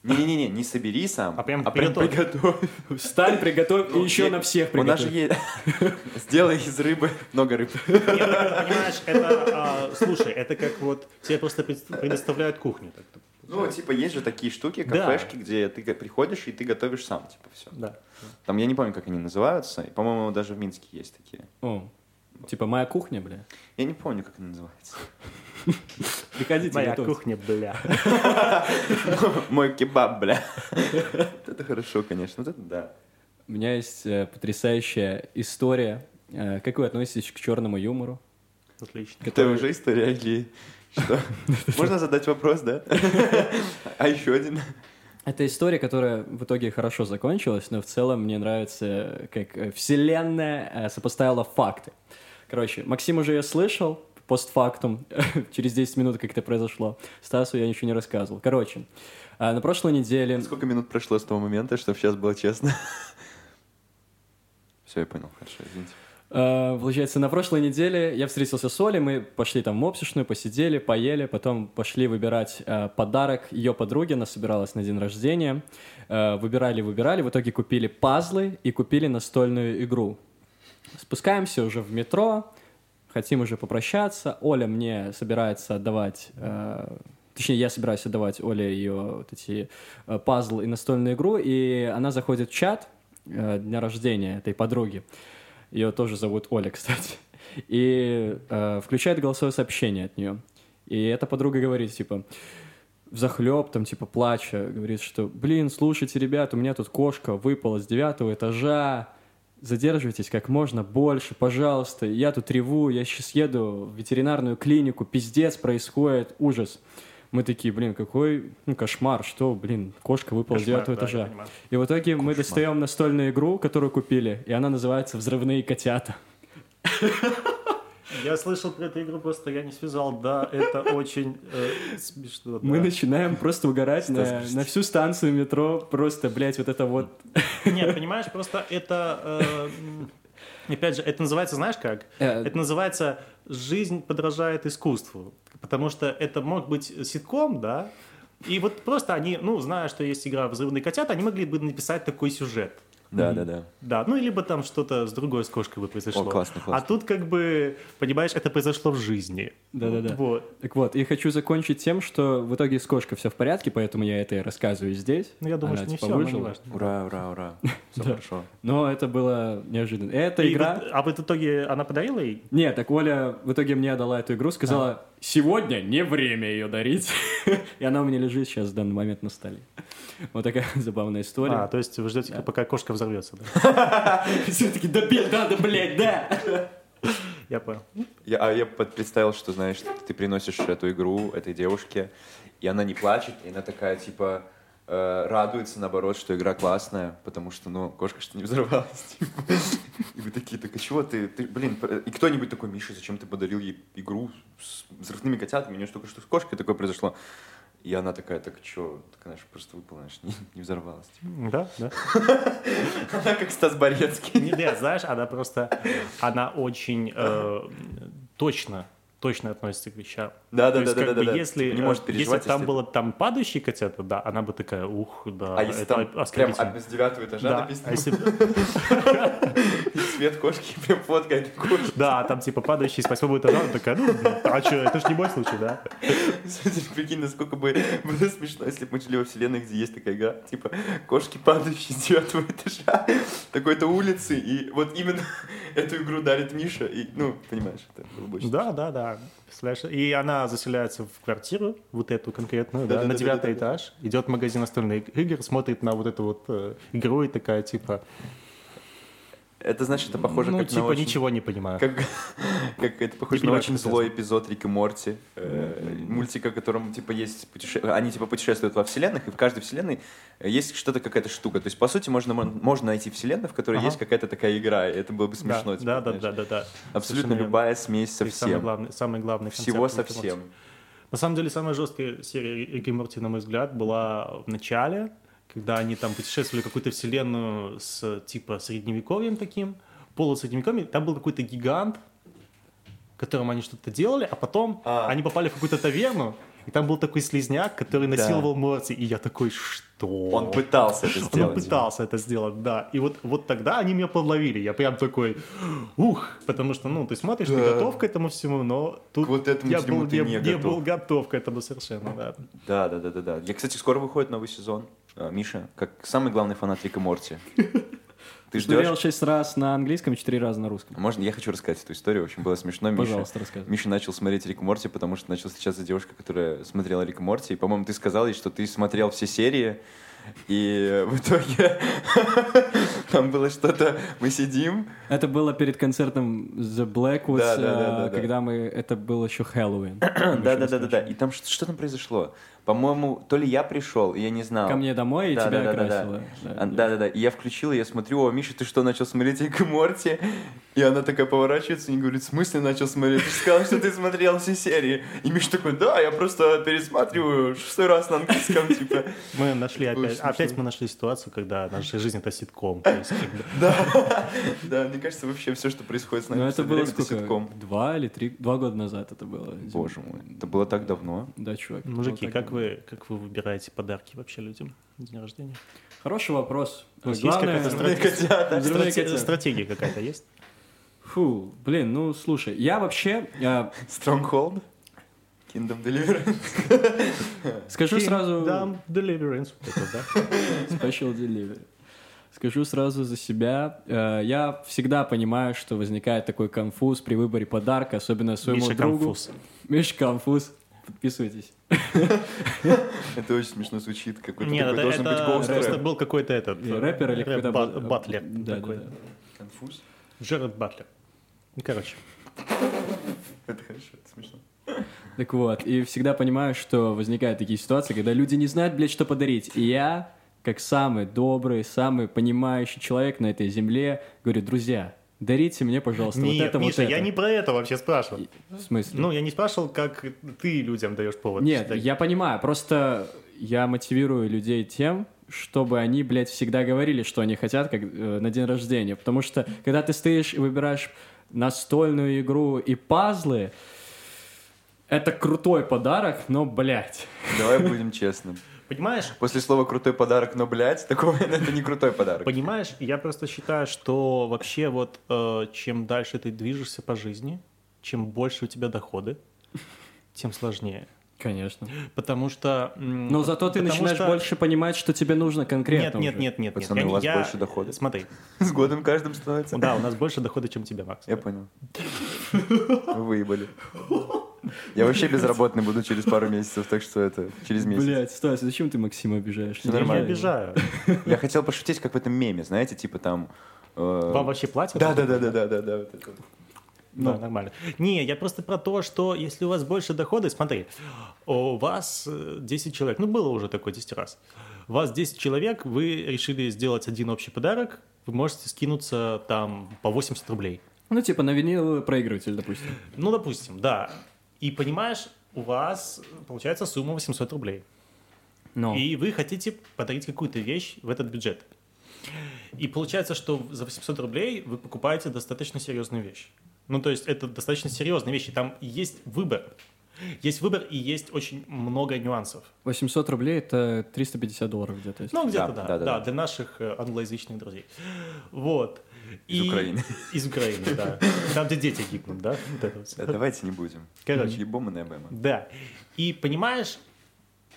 S4: Не-не-не, не собери сам,
S2: А прям
S4: приготовь.
S2: приготовь.
S1: Встань, приготовь, и еще
S4: я-
S1: на всех
S4: У нас же
S1: приготовь.
S4: есть... Сделай из рыбы много рыб.
S2: Нет, ну, понимаешь, это, а, слушай, это как вот тебе просто пред- предоставляют кухню. так,
S4: Ну, типа, есть же такие штуки,
S2: Да.
S4: кафешки, где ты приходишь и ты готовишь сам, типа, все.
S2: Да.
S4: Там, я не помню, как они называются, и, по-моему, даже в Минске есть такие.
S1: О, Типа моя кухня, бля.
S4: Я не помню, как они называются.
S1: Приходите,
S2: Моя
S1: готовьте.
S2: кухня, бля.
S4: Мой кебаб, бля. Это хорошо, конечно, вот это да.
S1: У меня есть э, потрясающая история. Э, как вы относитесь к черному юмору?
S2: Отлично.
S4: Это уже история или что? Можно задать вопрос, да? А еще один?
S1: Это история, которая в итоге хорошо закончилась, но в целом мне нравится, как э, вселенная э, сопоставила факты. Короче, Максим уже ее слышал, постфактум, через 10 минут, как это произошло. Стасу я ничего не рассказывал. Короче, э, на прошлой неделе...
S4: Сколько минут прошло с того момента, чтобы сейчас было честно? Все, я понял, хорошо, извините.
S1: Э, Получается, на прошлой неделе я встретился с Олей, мы пошли там в мопсишную, посидели, поели, потом пошли выбирать э, подарок ее подруге, она собиралась на день рождения. Э, Выбирали, выбирали, в итоге купили пазлы и купили настольную игру. Спускаемся уже в метро, хотим уже попрощаться. Оля мне собирается отдавать, э, точнее, я собираюсь отдавать Оле ее вот эти э, пазл и настольную игру, и она заходит в чат э, дня рождения этой подруги. Ее тоже зовут Оля, кстати. И э, включает голосовое сообщение от нее. И эта подруга говорит, типа, захлеб, там, типа, плача, говорит, что, блин, слушайте, ребят, у меня тут кошка выпала с девятого этажа, задерживайтесь как можно больше, пожалуйста, я тут реву, я сейчас еду в ветеринарную клинику, пиздец происходит, ужас. Мы такие, блин, какой ну, кошмар, что, блин, кошка выпала с
S2: Кошмар,
S1: девятого
S2: да,
S1: этажа. И в итоге мы достаем настольную игру, которую купили, и она называется «Взрывные котята».
S2: Я слышал про эту игру, просто я не связал. Да, это очень э, смешно.
S1: Мы
S2: да.
S1: начинаем просто угорать на, на всю станцию метро, просто, блядь, вот это вот...
S2: Нет, понимаешь, просто это... э, Опять же, это называется, знаешь как?
S1: Э,
S2: Это называется «Жизнь подражает искусству». Потому что это мог быть ситком, да? И вот просто они, ну, зная, что есть игра «Взрывные котята», они могли бы написать такой сюжет.
S4: Да, да, да.
S2: Да, ну, либо там что-то с другой с кошкой бы произошло.
S4: О, классно, классно.
S2: А тут как бы, понимаешь, это произошло в жизни.
S1: Да-да-да.
S2: Вот.
S1: Так вот, и хочу закончить тем, что в итоге с кошкой все в порядке, поэтому я это и рассказываю здесь.
S2: Ну, я думаю,
S1: Она,
S2: что не
S1: типа,
S2: все, но не
S1: выжила.
S2: важно.
S4: Ура, ура, ура. Все хорошо.
S1: Но это было неожиданно. Эта игра...
S2: а в итоге она подарила ей?
S1: Нет, так Оля в итоге мне отдала эту игру, сказала, сегодня не время ее дарить. И она у меня лежит сейчас в данный момент на столе. Вот такая забавная
S2: А,
S1: история.
S2: то есть вы ждете, пока кошка взорвется, да?
S1: Все-таки, да, бе- надо, блядь, да!
S2: Я понял.
S4: Я, а я представил, что, знаешь, ты приносишь эту игру этой девушке, и она не плачет, и она такая, типа, э, радуется, наоборот, что игра классная, потому что, ну, кошка что не взорвалась. типа. И вы такие, так а чего ты, ты, блин, и кто-нибудь такой, Миша, зачем ты подарил ей игру с взрывными котятами? У нее только что с кошкой такое произошло. И она такая, так что, так она же просто выпала, ж не, не взорвалась. типа.
S2: Да, да.
S4: Она как Стас Борецкий.
S2: Не, нет, знаешь, она просто, она очень э, точно, точно относится к вещам.
S4: Да,
S2: То
S4: да,
S2: есть,
S4: да, да,
S2: как
S4: да,
S2: бы,
S4: да.
S2: если,
S4: не
S2: э,
S4: может
S2: если
S4: переживать,
S2: бы там
S4: если-
S2: было там падающие котята, да, она бы такая, ух, да,
S4: А если там прям
S2: оскорбительно.
S4: от- с девятого этажа
S2: Да,
S4: написано,
S2: а если-
S4: цвет кошки, прям фотка этой кошки.
S2: да, там типа падающий с восьмого этажа, она такая, ну, а что, это ж не мой случай, да?
S4: Прикинь, насколько бы было смешно, если бы мы жили во вселенной, где есть такая игра, типа кошки, падающие с девятого этажа такой-то улицы, и вот именно эту игру дарит Миша, и, ну, понимаешь, это было бы
S2: Да, да, да. Представляешь? И она заселяется в квартиру, вот эту конкретную, да, на
S4: Да-да-да-да-да-да.
S2: девятый этаж, идет в магазин настольных игр, смотрит на вот эту вот э, игру и такая, типа,
S4: Это значит, это похоже
S2: ну,
S4: как
S2: типа
S4: на очень...
S2: ничего не понимаю.
S4: Как, как это похоже
S2: Не
S4: на очень злой эпизод Рик и Морти. э, мультика, в котором типа есть путеше... они типа путешествуют во вселенных, и в каждой вселенной есть что-то какая-то штука. То есть по сути можно можно найти вселенную, в которой
S2: Ага.
S4: есть какая-то такая игра, и это было бы смешно.
S2: да,
S4: типа,
S2: да, да, да, да, да.
S4: Абсолютно
S2: Совершенно
S4: любая смесь со
S2: И самый
S4: всем.
S2: главный, самый главный
S4: Всего со всем.
S2: На самом деле, самая жесткая серия Рика и Морти, на мой взгляд, была в начале, когда они там путешествовали какую-то вселенную с типа средневековьем таким, полусредневековьем. Там был какой-то гигант, которым они что-то делали, а потом
S4: А.
S2: они попали в какую-то таверну, и там был такой слизняк, который
S4: Да.
S2: насиловал Морти. И я такой, что?
S4: Он пытался это
S2: Он
S4: сделать.
S2: пытался это сделать, да. И вот, вот тогда они меня подловили. Я прям такой, ух, потому что, ну, ты смотришь, ты
S4: Да.
S2: готов к этому всему, но тут
S4: К вот этому
S2: я был,
S4: ты
S2: не,
S4: не готов.
S2: был готов к этому совершенно, да.
S4: Да, да, да, да, да. Я, кстати, скоро выходит новый сезон. А, Миша, как самый главный фанат Рика и Морти. Ты
S1: Смотрел
S4: ждешь?
S1: шесть раз на английском, четыре раза на русском.
S4: Можно, я хочу рассказать эту историю, очень было смешно. Миша,
S1: Пожалуйста, рассказывай.
S4: Миша начал смотреть Рик и Морти, потому что начал встречаться девушка, которая смотрела Рик и Морти. И, по-моему, ты сказал ей, что ты смотрел все серии, и в итоге там было что-то... Мы сидим,
S1: Это было перед концертом The Blackwoods,
S4: Да, да, да, да, да.
S1: когда мы... Это был еще Хэллоуин.
S4: да-да-да-да, и там что, что там произошло? По-моему, то ли я пришел, и я не знал.
S1: Ко мне домой и
S4: Да,
S1: тебя
S4: да, да, да,
S1: красило.
S4: А, Да-да-да, и я включил, и я смотрю, о, Миша, ты что, начал смотреть Рик и Морти? И она такая поворачивается и говорит, в смысле начал смотреть? Ты же сказал, что ты смотрел все серии. И Миша такой, да, я просто пересматриваю шестой раз на английском, типа.
S2: Мы нашли опять, опять мы нашли ситуацию, когда наша жизнь это ситком.
S4: Да, да, мне кажется, вообще все, что происходит с нами
S1: Ну, это было
S4: ситком.
S1: Два или три? Два года назад это было.
S4: Боже мой, это было так давно.
S1: Да, чувак.
S2: Мужики, как. Вы, как вы выбираете подарки вообще людям на день рождения?
S1: Хороший вопрос.
S2: У вас есть
S1: Главное-
S2: какая-то стратегия? какая-то есть?
S1: Фу, блин, ну слушай, я вообще э,
S4: Stronghold. Kingdom Deliverance.
S1: скажу сразу
S2: Kingdom Deliverance. Это, да?
S1: special delivery. Скажу сразу за себя, э, я всегда понимаю, что возникает такой конфуз при выборе подарка, особенно своему
S2: Миша
S1: другу.
S2: конфуз.
S1: Миша конфуз. Подписывайтесь.
S4: Это очень смешно звучит. Какой-то
S2: Нет,
S4: такой
S2: это,
S4: должен быть
S2: это
S4: голос
S2: просто был какой-то этот...
S1: Рэпер или
S2: рэп-
S1: какой-то бат-
S2: Батлер
S1: Да,
S2: такой.
S1: да.
S4: Конфуз?
S2: Джеред Батлер. Ну, короче.
S4: Это хорошо, это смешно.
S1: Так вот, и всегда понимаю, что возникают такие ситуации, когда люди не знают, блядь, что подарить. И я, как самый добрый, самый понимающий человек на этой земле, говорю, друзья, дарите мне, пожалуйста, вот
S2: Нет,
S1: это,
S2: Миша,
S1: вот это.
S2: я не про это вообще спрашивал.
S1: В смысле?
S2: Ну, я не спрашивал, как ты людям даешь повод.
S1: Нет,
S2: считать.
S1: я понимаю, просто я мотивирую людей тем, чтобы они, блядь, всегда говорили, что они хотят как, э, на день рождения. Потому что, когда ты стоишь и выбираешь настольную игру и пазлы, это крутой подарок, но, блядь.
S4: Давай будем честным.
S2: Понимаешь?
S4: После слова «крутой подарок», но, блядь, такого это не крутой подарок.
S2: Понимаешь, я просто считаю, что вообще вот э, чем дальше ты движешься по жизни, чем больше у тебя доходы, тем сложнее.
S1: Конечно.
S2: Потому что...
S1: Но зато ты начинаешь
S2: что-
S1: больше понимать, что тебе нужно
S2: Нет,
S1: конкретно
S2: нет, нет, нет, нет.
S4: Пацаны,
S2: Я
S4: у вас
S2: я-
S4: больше дохода.
S2: Смотри,
S4: С годом каждым становится.
S2: да, у нас больше дохода, чем тебя, Макс.
S4: Я понял. Вы выебали. Я вообще безработный буду через пару месяцев, так что это через месяц.
S1: Блядь, Стас, зачем ты Максима обижаешь?
S2: Я не
S4: нормально.
S2: обижаю.
S4: Я хотел пошутить, как в этом меме, знаете, типа там... э,
S2: Вам вообще платят?
S4: Да, да, да, да, да, да, да. вот.
S2: Да, нормально. Не, я просто про то, что если у вас больше дохода, смотри, у вас э, 10 человек, ну было уже такое 10 раз, у вас 10 человек, вы решили сделать один общий подарок, вы можете скинуться там по 80 рублей.
S1: Ну, типа на виниловый проигрыватель, допустим.
S2: Ну, допустим, да. И понимаешь, у вас получается сумма 800 рублей.
S1: Но.
S2: И вы хотите подарить какую-то вещь в этот бюджет. И получается, что за 800 рублей вы покупаете достаточно серьезную вещь. Ну, то есть это достаточно серьезные вещи. Там есть выбор. Есть выбор и есть очень много нюансов.
S1: 800 рублей — это 350 долларов где-то.
S2: Ну, где-то
S4: Да,
S2: да,
S4: да,
S2: да,
S4: да,
S2: для наших э, англоязычных друзей. Вот.
S4: Из
S2: И-
S4: Украины.
S2: Из Украины, да. Там, где дети гибнут, да?
S4: Да, давайте не будем.
S2: Короче.
S4: Ебома не.
S2: Да. И понимаешь,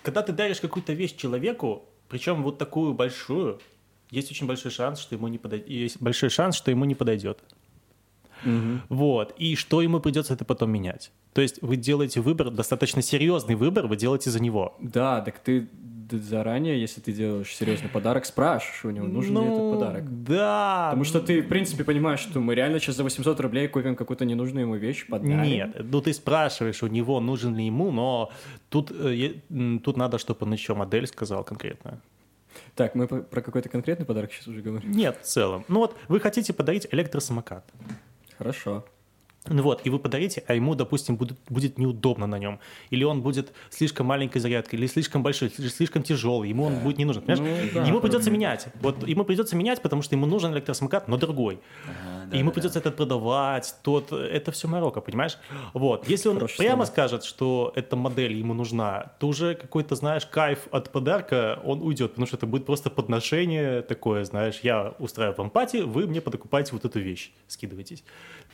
S2: когда ты даришь какую-то вещь человеку, причем вот такую большую, есть очень большой шанс, что ему не подойдет. Есть большой шанс, что ему не подойдет. Вот. И что ему придется это потом менять. То есть вы делаете выбор, достаточно серьезный выбор, вы делаете за него.
S1: Да, так ты заранее, если ты делаешь серьезный подарок, спрашиваешь у него, нужен ли этот
S2: Ну,
S1: подарок.
S2: Да.
S1: Потому что ты, в принципе, понимаешь, что мы реально сейчас за 800 рублей купим какую-то ненужную ему вещь, подарим.
S2: Нет, ну ты спрашиваешь у него, нужен ли ему, но тут, э, тут надо, чтобы он еще модель сказал конкретно.
S1: Так, мы про какой-то конкретный подарок сейчас уже говорим.
S2: Нет, в целом. Ну вот, вы хотите подарить электросамокат.
S1: Хорошо.
S2: Ну вот, и вы подарите, а ему, допустим, будет, будет неудобно на нем. Или он будет слишком маленькой зарядкой, или слишком большой, слишком тяжелый, ему он будет не нужен. Понимаешь?
S1: Ну, да.
S2: ему придется менять. Вот ему придется менять, потому что ему нужен электросамокат, но другой. и ему придется этот продавать, тот, это все Марокко, понимаешь? Вот. Если он
S1: Хорошая
S2: прямо
S1: история.
S2: скажет, что эта модель ему нужна, то уже какой-то, знаешь, кайф от подарка, он уйдет, потому что это будет просто подношение такое, знаешь, я устраиваю вам пати, вы мне подокупаете вот эту вещь, скидываетесь.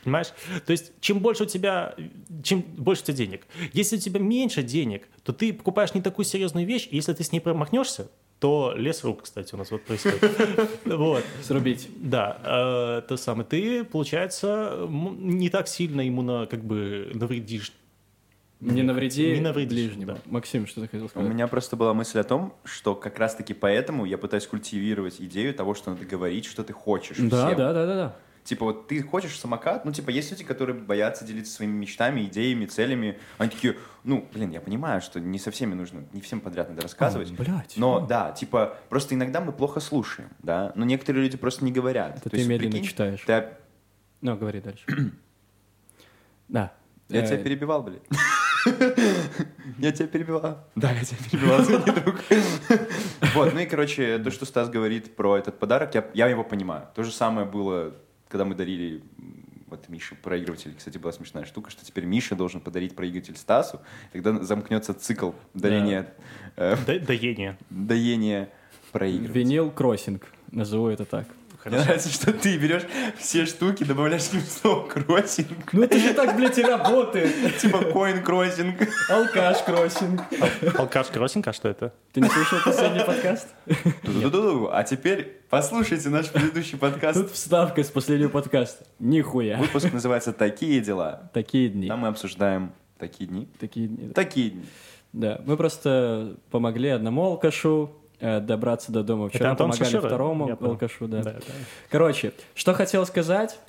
S2: Понимаешь? То есть, чем больше у тебя, чем больше у тебя денег. Если у тебя меньше денег, то ты покупаешь не такую серьезную вещь, и если ты с ней промахнешься, то лес рук, кстати, у нас вот происходит. Вот.
S1: Срубить.
S2: Да, э, то самое. Ты, получается, не так сильно ему на, как бы навредишь.
S1: Не навреди
S2: Не навредишь,
S1: ближнему.
S2: да.
S1: Максим, что ты хотел
S4: У
S1: сказать?
S4: меня просто была мысль о том, что как раз-таки поэтому я пытаюсь культивировать идею того, что надо говорить, что ты хочешь
S1: Да,
S4: всем.
S1: да, да, да, да.
S4: Типа вот ты хочешь самокат, ну типа есть люди, которые боятся делиться своими мечтами, идеями, целями. Они такие, ну, блин, я понимаю, что не со всеми нужно, не всем подряд надо рассказывать.
S1: А, блядь.
S4: Но да, типа просто иногда мы плохо слушаем, да. Но некоторые люди просто не говорят.
S1: Это
S4: То
S1: ты
S4: есть,
S1: медленно
S4: прикинь,
S1: читаешь.
S4: ты
S1: Ну, говори дальше. Да.
S4: Я
S1: Э,
S4: тебя перебивал, блядь. Я тебя перебивал. Да, я тебя перебивал, извини, друг. Вот, ну и, короче, то, что Стас говорит про этот подарок, я, я его понимаю. То же самое было, когда мы дарили вот Мише проигрыватель. Кстати, была смешная штука, что теперь Миша должен подарить проигрыватель Стасу, тогда замкнется цикл дарения, э,
S2: Да- Доение.
S4: доения проигрывателя.
S1: Винил кроссинг. Назову это так.
S4: Мне нравится, что ты берешь все штуки, добавляешь к ним слово кроссинг,
S1: Ну это же так, блядь, и работает.
S4: типа коин кроссинг.
S1: Алкаш кроссинг.
S2: Алкаш кроссинг, а что это?
S1: Ты не слышал последний подкаст?
S4: Ду-ду-ду-ду. А теперь послушайте наш предыдущий подкаст.
S1: Тут вставка с последнего подкаста. Нихуя.
S4: Выпуск называется «Такие дела».
S1: Такие дни.
S4: Там мы обсуждаем такие дни.
S1: Такие дни.
S4: Такие дни.
S1: Да, мы просто помогли одному алкашу добраться до дома. Вчера
S2: Антон
S1: помогали
S2: Шишера?
S1: второму
S2: Я
S1: алкашу, да.
S2: Да, да.
S1: Короче, что хотел сказать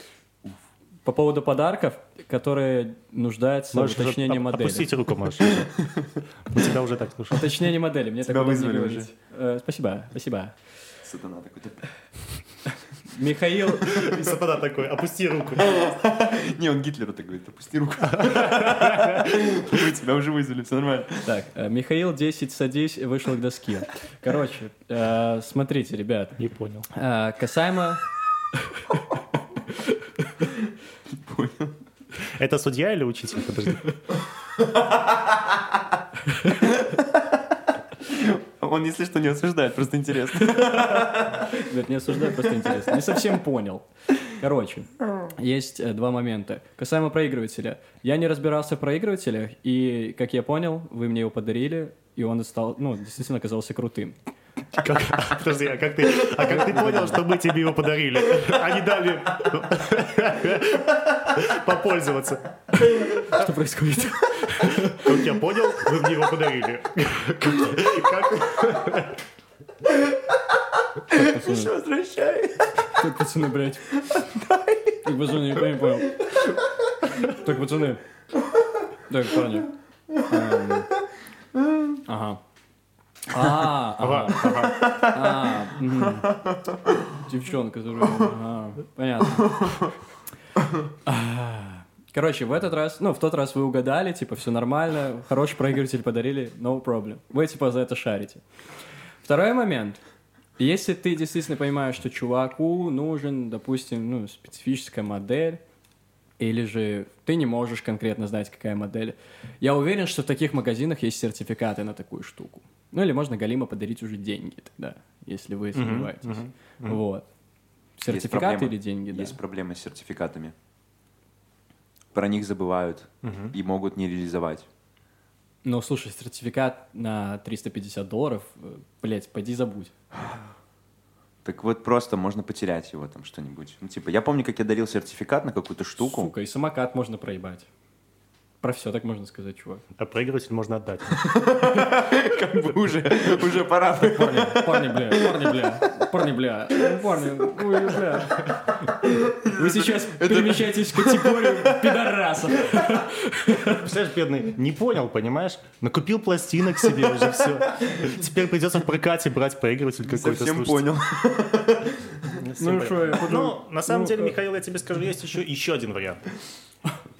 S1: по поводу подарков, которые нуждаются
S2: Можешь
S1: в уточнении модели.
S2: Опустить руку можешь. У тебя уже так слушай.
S1: Уточнение модели. Мне так
S4: вызвали.
S1: Э, спасибо, спасибо.
S4: Сатана такой.
S1: Михаил,
S2: И сатана такой, опусти руку.
S4: Не, он Гитлеру так говорит, опусти руку. Мы тебя уже вызвали, все нормально.
S1: так, э, Михаил 10 садись вышел к доске. Короче, э, смотрите, ребят,
S2: Не понял.
S1: э, касаемо
S2: Это судья или учитель? Подожди.
S4: Он, если что, не осуждает, просто интересно.
S1: Нет, не осуждаю, просто интересно. Не совсем понял. Короче, есть э, два момента. Касаемо проигрывателя. Я не разбирался в проигрывателях, и, как я понял, вы мне его подарили, и он стал, ну, действительно оказался крутым.
S2: Как- Подожди, а как ты, а как ты понял, что мы тебе его подарили? Они дали попользоваться.
S1: Что происходит?
S2: Как я понял, вы мне его подарили. Как-
S1: Пацаны,
S4: Возвращай.
S1: так, пацаны, блядь. Так, пацаны, я не понял. Так, пацаны. Так, парни. Эм, Ага. А, ага. А, мгм. Девчонка, которая... ага, Понятно. А, Короче, в этот раз, ну, в тот раз вы угадали, типа, все нормально, хороший проигрыватель подарили, no problem. Вы, типа, за это шарите. Второй момент. Если ты действительно понимаешь, что чуваку нужен, допустим, ну, специфическая модель, или же ты не можешь конкретно знать, какая модель, я уверен, что в таких магазинах есть сертификаты на такую штуку. Ну, или можно Галима подарить уже деньги тогда, если вы сомневаетесь. Вот.
S4: Есть
S1: Сертификаты
S4: проблема.
S1: или деньги, да.
S4: Есть проблемы с сертификатами. Про них забывают и могут не реализовать.
S1: Ну, слушай, сертификат на 350 долларов, э, блять, пойди забудь.
S4: Так вот просто можно потерять его там что-нибудь. Ну, типа, я помню, как я дарил сертификат на какую-то штуку.
S1: Сука, и самокат можно проебать. Про все так можно сказать, чувак.
S2: А проигрыватель можно отдать.
S4: Как бы уже, уже пора.
S1: Парни, парни, бля, парни, бля, парни, бля, парни, ой, бля. Вы сейчас перемещаетесь в категорию пидорасов.
S2: Представляешь, бедный, не понял, понимаешь? Накупил пластинок себе уже, все. Теперь придется в прокате брать проигрыватель какой-то.
S4: Совсем понял.
S2: Совсем
S1: Ну, шо, я
S2: Ну, на самом
S1: ну,
S2: деле,
S1: э.
S2: Михаил, я тебе скажу, есть еще, еще один вариант.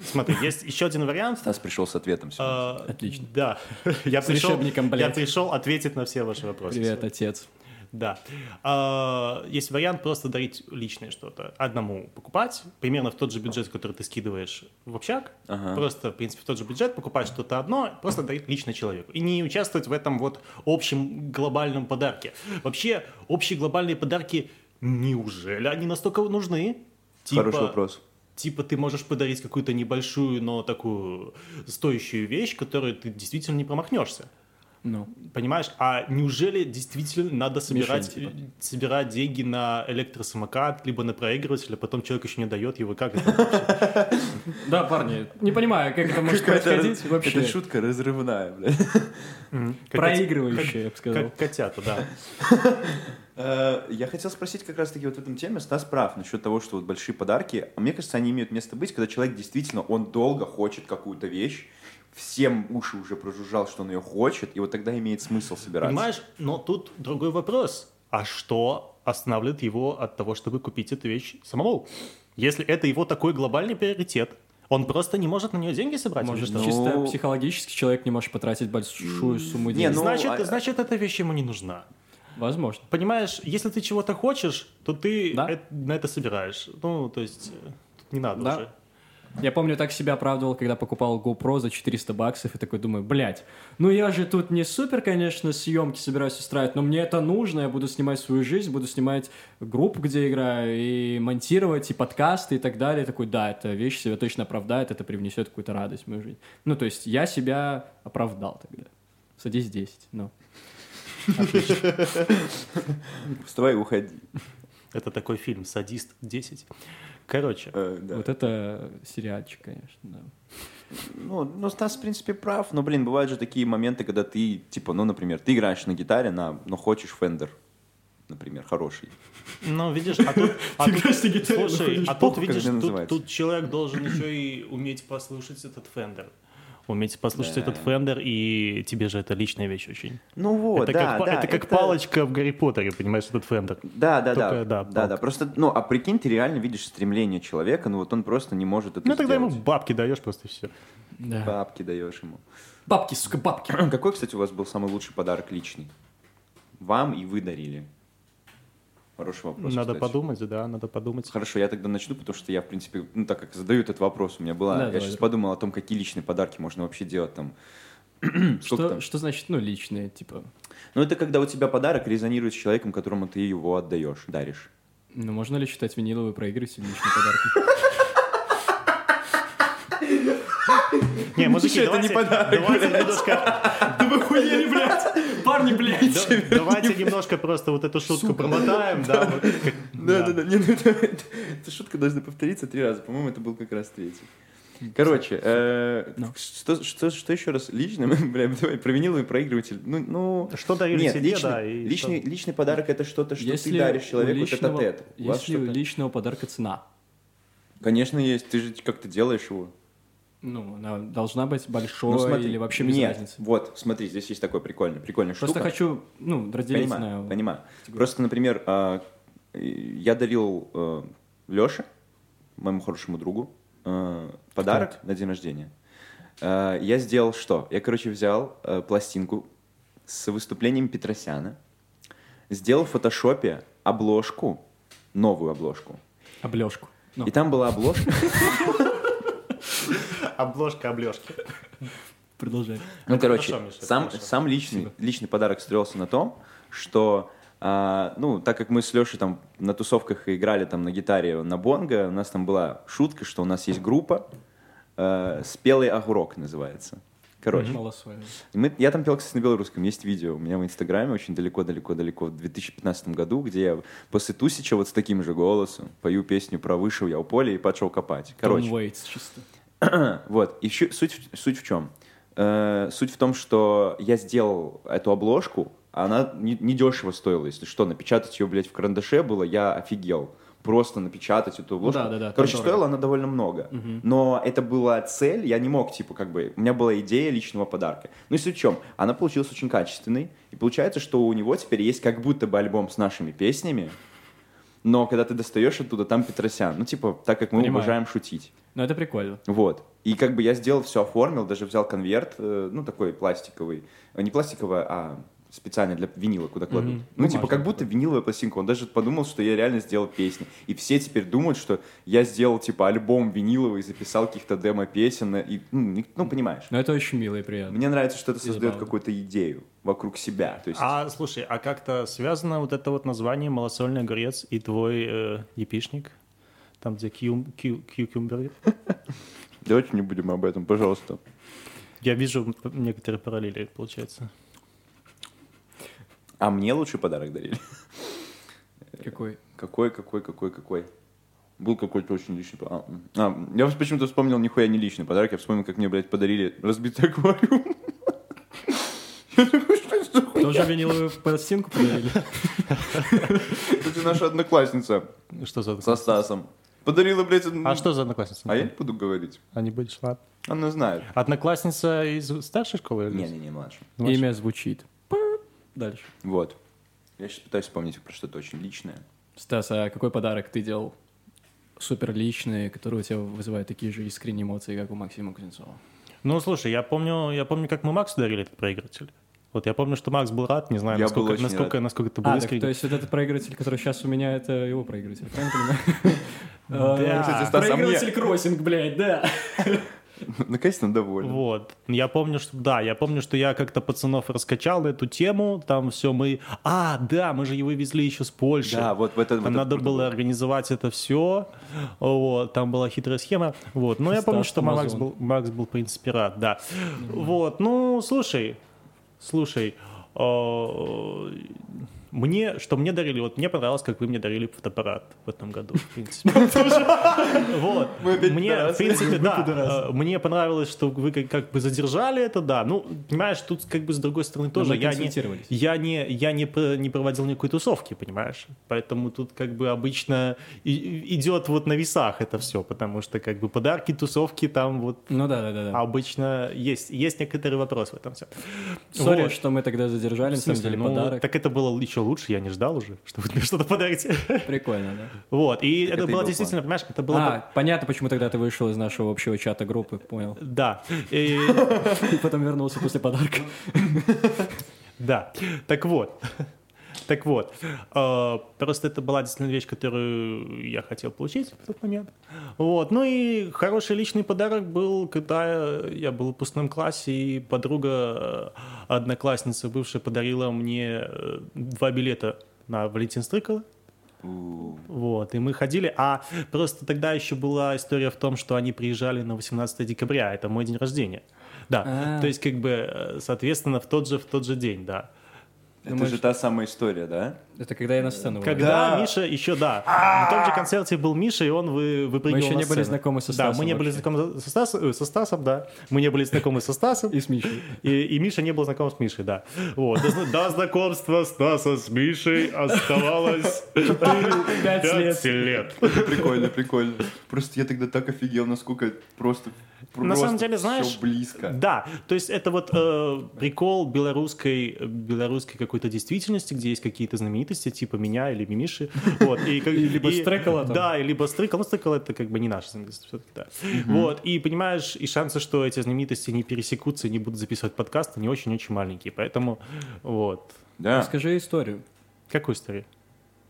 S2: Смотри, есть еще один вариант.
S4: Стас пришел с ответом сегодня.
S2: А,
S1: Отлично.
S2: Да. Я пришел,
S1: решебником,
S2: я
S1: блядь.
S2: пришел ответить на все ваши вопросы.
S1: Привет, отец.
S2: Да. А, Есть вариант просто дарить личное что-то. Одному покупать, примерно в тот же бюджет, который ты скидываешь в общак.
S4: Ага.
S2: Просто, в принципе, в тот же бюджет покупать что-то одно, просто дарить лично человеку. И не участвовать в этом вот общем глобальном подарке. Вообще, общие глобальные подарки, неужели они настолько нужны?
S4: Хороший вопрос.
S2: Типа ты можешь подарить какую-то небольшую, но такую стоящую вещь, которую ты действительно не промахнешься.
S1: Ну,
S2: Понимаешь, а неужели действительно надо собирать,
S1: Мишень, типа.
S2: собирать деньги на электросамокат, либо на проигрыватель, а потом человек еще не дает его? Как это
S1: да, парни, не понимаю, как это может происходить вообще.
S4: это шутка разрывная, блядь.
S1: Проигрывающая, я бы сказал.
S2: Как котята, да.
S4: Э, Я хотел спросить как раз-таки вот в этом теме, Стас прав насчет того, что вот большие подарки, а мне кажется, они имеют место быть, когда человек действительно, он долго хочет какую-то вещь, всем уши уже прожужжал, что он ее хочет, и вот тогда имеет смысл собираться.
S2: Понимаешь, но тут другой вопрос. А что останавливает его от того, чтобы купить эту вещь самому? Если это его такой глобальный приоритет, он просто не может на нее деньги собрать?
S1: Может,
S2: что?
S1: чисто
S4: Ну-
S1: психологически человек не может потратить большую сумму
S4: Не,
S1: денег.
S4: ну,
S2: значит,
S4: а-
S2: значит, эта вещь ему не нужна.
S1: Возможно.
S2: Понимаешь, если ты чего-то хочешь, то ты
S1: Да.
S2: э- на это собираешь. Ну, то есть, э, тут не надо
S1: Да.
S2: уже.
S1: Я помню, так себя оправдывал, когда покупал GoPro за 400 баксов, и такой думаю, блядь, ну я же тут не супер, конечно, съемки собираюсь устраивать, но мне это нужно, я буду снимать свою жизнь, буду снимать группу, где играю, и монтировать, и подкасты, и так далее. И такой, да, эта вещь себя точно оправдает, это привнесет какую-то радость в мою жизнь. Ну, то есть я себя оправдал тогда. Садись 10, ну.
S4: Вставай и уходи.
S2: Это такой фильм «Садист 10». Короче,
S4: Э, да.
S1: Вот это сериальчик, конечно, да.
S4: Ну, ну, Стас, в принципе, прав, но, блин, бывают же такие моменты, когда ты, типа, ну, например, ты играешь на гитаре, на, но хочешь Fender, например, хороший.
S2: ну, видишь, а тут... а тут- Слушай, а тут, видишь, тут человек должен еще и уметь послушать этот фендер. Уметь послушать
S4: Да.
S2: этот Fender, и тебе же это личная вещь очень.
S4: Ну вот,
S2: это,
S4: да,
S2: как,
S4: да,
S2: это как палочка в Гарри Поттере, понимаешь, этот Fender.
S4: Да, да, да,
S2: Только,
S4: да,
S2: да,
S4: да,
S2: палка.
S4: Просто, ну, а прикинь, ты реально видишь стремление человека, ну вот он просто не может это
S2: Ну, тогда ему
S4: сделать.
S2: бабки даешь просто и все.
S1: да.
S4: Бабки даешь ему.
S1: Бабки, сука, бабки.
S4: Какой, кстати, у вас был самый лучший подарок личный? Вам и вы дарили. Хороший вопрос.
S2: Надо
S4: кстати.
S2: подумать, да, надо подумать.
S4: Хорошо, я тогда начну, потому что я, в принципе, ну, так как задаю этот вопрос, у меня была...
S1: Да,
S4: я
S1: давай,
S4: сейчас подумал о том, какие личные подарки можно вообще делать там.
S1: Что,
S4: там?
S1: что значит, ну, личные, типа...
S4: Ну, это когда у тебя подарок резонирует с человеком, которому ты его отдаешь, даришь.
S1: Ну, можно ли считать виниловый проигрыватель личным подарком?
S2: Не, мужики,
S4: это не
S2: давайте,
S4: подарок,
S1: Да вы хуели, блядь! Парни, блядь!
S2: да- давайте немножко просто вот эту шутку промотаем, да,
S4: Да, да, да. Не, ну, эта шутка должна повториться три раза. По-моему, это был как раз третий. Короче, э,
S1: Ну.
S4: что, что, что еще раз? Личный, бля, давай, про виниловый проигрыватель. Ну, ну,
S2: Что дарили
S4: нет,
S2: тебе,
S4: личный,
S2: да, и
S4: личный,
S2: что-
S4: личный подарок это что-то, что
S1: Если
S4: ты даришь человеку
S1: личного-
S4: тет-а-тет.
S1: Если у личного подарка цена,
S4: Конечно, есть. Ты же как-то делаешь его.
S1: Ну, она должна быть большой
S4: Ну, смотри,
S1: или вообще без
S4: нет,
S1: разницы.
S4: вот, смотри, здесь есть такой прикольный, прикольная
S1: Просто
S4: штука.
S1: хочу, ну, разделить
S4: Понимаю,
S1: на...
S4: понимаю. Просто, например, а, я дарил Леше, моему хорошему другу, э, подарок на день рождения. Э, Я сделал что? Я, короче, взял э, пластинку с выступлением Петросяна, сделал в фотошопе обложку, новую обложку.
S1: Облежку. Ну,
S4: И там была обложка.
S2: Обложка облежки.
S1: продолжай.
S4: Ну,
S2: Это
S4: короче, сам, сам личный, личный подарок строился на том, что, а, ну, так как мы с Лешей там на тусовках играли там на гитаре на бонго, у нас там была шутка, что у нас есть группа, э, «Спелый огурок» называется. Короче,
S1: Малосольный.
S4: мы, я там пел, кстати, на белорусском. Есть видео у меня в Инстаграме очень далеко-далеко-далеко в 2015 году, где я после Тусича вот с таким же голосом пою песню про «Вышел я у поля и пошел копать». Короче,
S1: Том Уэйтс чисто.
S4: Вот, и суть, в- суть в чем? Э, суть в том, что я сделал эту обложку, а она не, дешево стоила, если что. Напечатать ее, блядь, в карандаше было, я офигел. Просто напечатать эту обложку.
S1: да-да-да,
S4: Короче,
S1: там дорого.
S4: стоила она довольно много. Но это была цель, я не мог, типа, как бы... У меня была идея личного подарка. Ну и суть в чем? Она получилась очень качественной. И получается, что у него теперь есть как будто бы альбом с нашими песнями. Но когда ты достаешь оттуда, там Петросян. Ну, типа, так как мы
S1: Понимаю.
S4: уважаем шутить.
S1: Ну, это прикольно.
S4: Вот. И как бы я сделал все, оформил, даже взял конверт, э, ну, такой пластиковый. Э, Не пластиковый, а специально для винила, куда кладут.
S1: Мгм.
S4: Ну, типа,
S1: Бумажный
S4: как будто виниловая пластинка. Он даже подумал, что я реально сделал песни. И все теперь думают, что я сделал, типа, альбом виниловый, записал каких-то демо-песен. И, ну, ну, понимаешь.
S1: Но это очень мило и приятно.
S4: Мне нравится, что это создает какую-то идею вокруг себя. То есть,
S2: А, слушай, а как-то связано вот это вот название «Малосольный огурец» и твой э, епишник? Там, где кью, кью, кьюкюмбер.
S4: давайте не будем об этом, пожалуйста.
S2: Я вижу некоторые параллели, получается.
S4: А мне лучший подарок дарили.
S1: Какой?
S4: Какой, какой, какой, какой? Был какой-то очень личный подарок. А, я почему-то вспомнил нихуя не личный подарок. Я вспомнил, как мне, блядь, подарили разбитый аквариум.
S1: Тоже виниловую пластинку подарили?
S4: Это наша одноклассница
S2: Что за
S4: со Стасом. Подарила, блядь,
S2: А что за одноклассница?
S4: А я не буду говорить.
S2: А не будешь, ладно.
S4: Она знает.
S2: Одноклассница из старшей школы? или-
S4: Не-не-не, младше.
S2: Младше.
S1: Имя звучит. Дальше.
S4: Вот. Я сейчас пытаюсь вспомнить про что-то очень личное.
S1: Стас, а какой подарок ты делал супер личный, который у тебя вызывает такие же искренние эмоции, как у Максима Кузнецова?
S2: Ну, слушай, я помню, я помню, как мы Максу дарили этот проигрыватель. Вот я помню, что Макс был рад, не знаю,
S4: Я был
S2: насколько, насколько,
S4: рад.
S2: насколько это было
S1: А, так,
S2: искренне.
S1: то есть вот этот проигрыватель, который сейчас у меня, это его проигрыватель, правильно понимаю?
S2: Да.
S1: А,
S4: а
S1: Проигрыватель кроссинг, блядь, да.
S4: Наконец-то доволен.
S2: Вот. Я помню, что да, я помню, что я как-то пацанов раскачал на эту тему. Там все мы. А, да, мы же его везли еще с Польши.
S4: Да, вот в это... в
S2: Там
S4: это
S2: надо было организовать это все. Вот, там была хитрая схема. Вот. Но я
S1: Стас
S2: помню, что Макс был, Макс был, в принципе, рад, да. Вот, ну, слушай, слушай, э, мне, что мне дарили, вот мне понравилось, как вы мне дарили фотоаппарат в этом году, в принципе. Вот. Мне, в принципе, да, э, мне понравилось, что вы как, бы задержали это, да. Ну, понимаешь, тут как бы с другой стороны тоже я не, я не, я не, не проводил никакой тусовки, понимаешь? Поэтому тут как бы обычно идет вот на весах это все, потому что как бы подарки, тусовки там вот
S1: Ну да, да, да.
S2: обычно есть, есть некоторый вопрос в этом все.
S1: Сори, что мы тогда задержали, на самом деле,
S2: ну,
S1: подарок.
S2: так это было еще лучше, я не ждал уже, что вы мне что-то подарите.
S1: Прикольно, да.
S2: Вот, и
S4: Так
S2: это
S4: это
S2: было
S4: был
S2: действительно, понимаешь, это было...
S1: А, понятно, почему тогда ты вышел из нашего общего чата группы, понял.
S2: Да, И
S1: потом вернулся после подарка.
S2: Да, так вот. Так вот, э, просто это была действительно вещь, которую я хотел получить в тот момент. Вот, ну и хороший личный подарок был, когда я был в выпускном классе, и подруга, э, одноклассница бывшая, подарила мне э, два билета на Валентин Стрыкало. Вот, и мы ходили, а просто тогда еще была история в том, что они приезжали на 18 декабря, это мой день рождения. Да,
S1: А.
S2: то есть как бы, соответственно, в тот же, в тот же день, да.
S4: Это
S1: Думаешь-
S4: же та самая история, да?
S1: Это когда я на сцену вылез.
S2: Когда
S4: Да.
S2: Миша еще, да, на том же концерте был Миша, и он вы, выпрыгивал
S1: Мы еще
S2: на
S1: не были знакомы со
S2: Да,
S1: Стасом
S2: мы не были знакомы со, Стас- э, со Стасом, да. Мы не были знакомы со Стасом.
S1: И с Мишей.
S2: И, и Миша не был знаком с Мишей, да. Вот. До, до знакомства Стаса с Мишей оставалось
S1: Пять лет.
S2: лет.
S4: Прикольно, прикольно. Просто я тогда так офигел, насколько просто...
S2: На самом деле, знаешь,
S4: близко.
S2: Да, то есть это вот э, прикол белорусской, белорусской какой-то действительности, где есть какие-то знаменитости, типа меня или Мимиши. Вот, и, как-
S1: либо
S2: и-
S1: Стрекала там.
S2: Да, либо Стрекал. Ну, Стрекал это как бы не наша знаменитость все-таки, да. Вот, и понимаешь, и шансы, что эти знаменитости не пересекутся и не будут записывать подкасты, не очень-очень маленькие. Поэтому, вот.
S4: Да.
S1: Расскажи историю.
S2: Какую историю?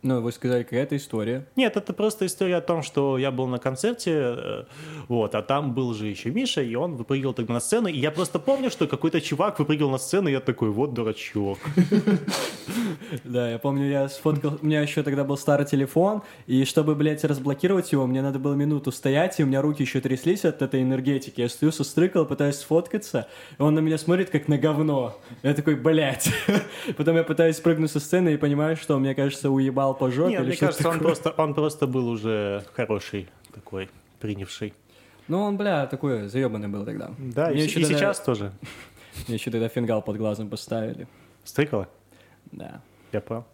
S1: Ну, вы сказали, какая-то история.
S2: Нет, это просто история о том, что я был на концерте, э, вот, а там был же еще Миша, и он выпрыгивал тогда на сцену, и я просто помню, что какой-то чувак выпрыгивал на сцену, и я такой, вот дурачок.
S1: Да, я помню, я сфоткал, у меня еще тогда был старый телефон, и чтобы, блядь, разблокировать его, мне надо было минуту стоять, и у меня руки еще тряслись от этой энергетики. Я стою со стрыкал, пытаюсь сфоткаться, и он на меня смотрит как на говно. Я такой, блядь. Потом я пытаюсь прыгнуть со сцены и понимаю, что, мне кажется, уебал по жопе
S2: Нет,
S1: или
S2: мне
S1: что-то
S2: кажется, он
S1: такое.
S2: просто, он просто был уже хороший такой, принявший.
S1: Ну, он, бля, такой заебанный был тогда.
S2: Да, и,
S1: Мне
S2: с-
S1: еще
S2: и
S1: тогда-
S2: сейчас тоже.
S1: Мне еще тогда фингал под глазом поставили.
S2: Стрыкало?
S1: Да.
S2: Я понял.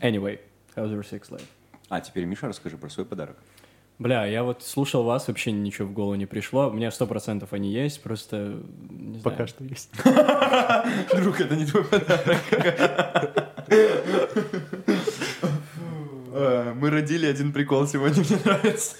S1: Anyway, how's your sex life?
S4: А, теперь, Миша, расскажи про свой подарок.
S1: Бля, я вот слушал вас, вообще ничего в голову не пришло. У меня сто процентов они есть, просто не знаю.
S2: Пока что есть.
S4: Друг, это не твой подарок. Мы родили один прикол сегодня, мне нравится.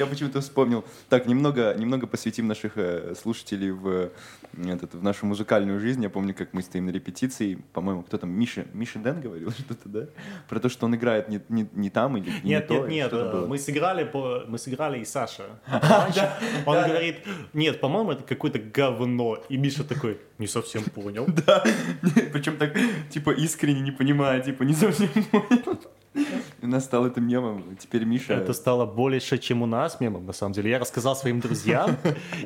S4: Я почему-то вспомнил. Так, немного, немного посвятим наших э, слушателей в, этот, в нашу музыкальную жизнь. Я помню, как мы стоим на репетиции. По-моему, кто там, Миша, Миша Дэн говорил что-то, да? Про то, что он играет не, не, не там или не
S2: Нет,
S4: то,
S2: нет, нет,
S4: что-то
S2: э, мы сыграли, по, мы сыграли и Саша. Раньше Он говорит, нет, по-моему, это какое-то говно. И Миша такой, не совсем понял.
S4: Причем так, типа, искренне не понимая, типа, не совсем понял. И у нас стал это мемом. Теперь Миша...
S2: Это стало больше, чем у нас мемом, на самом деле. Я рассказал своим друзьям,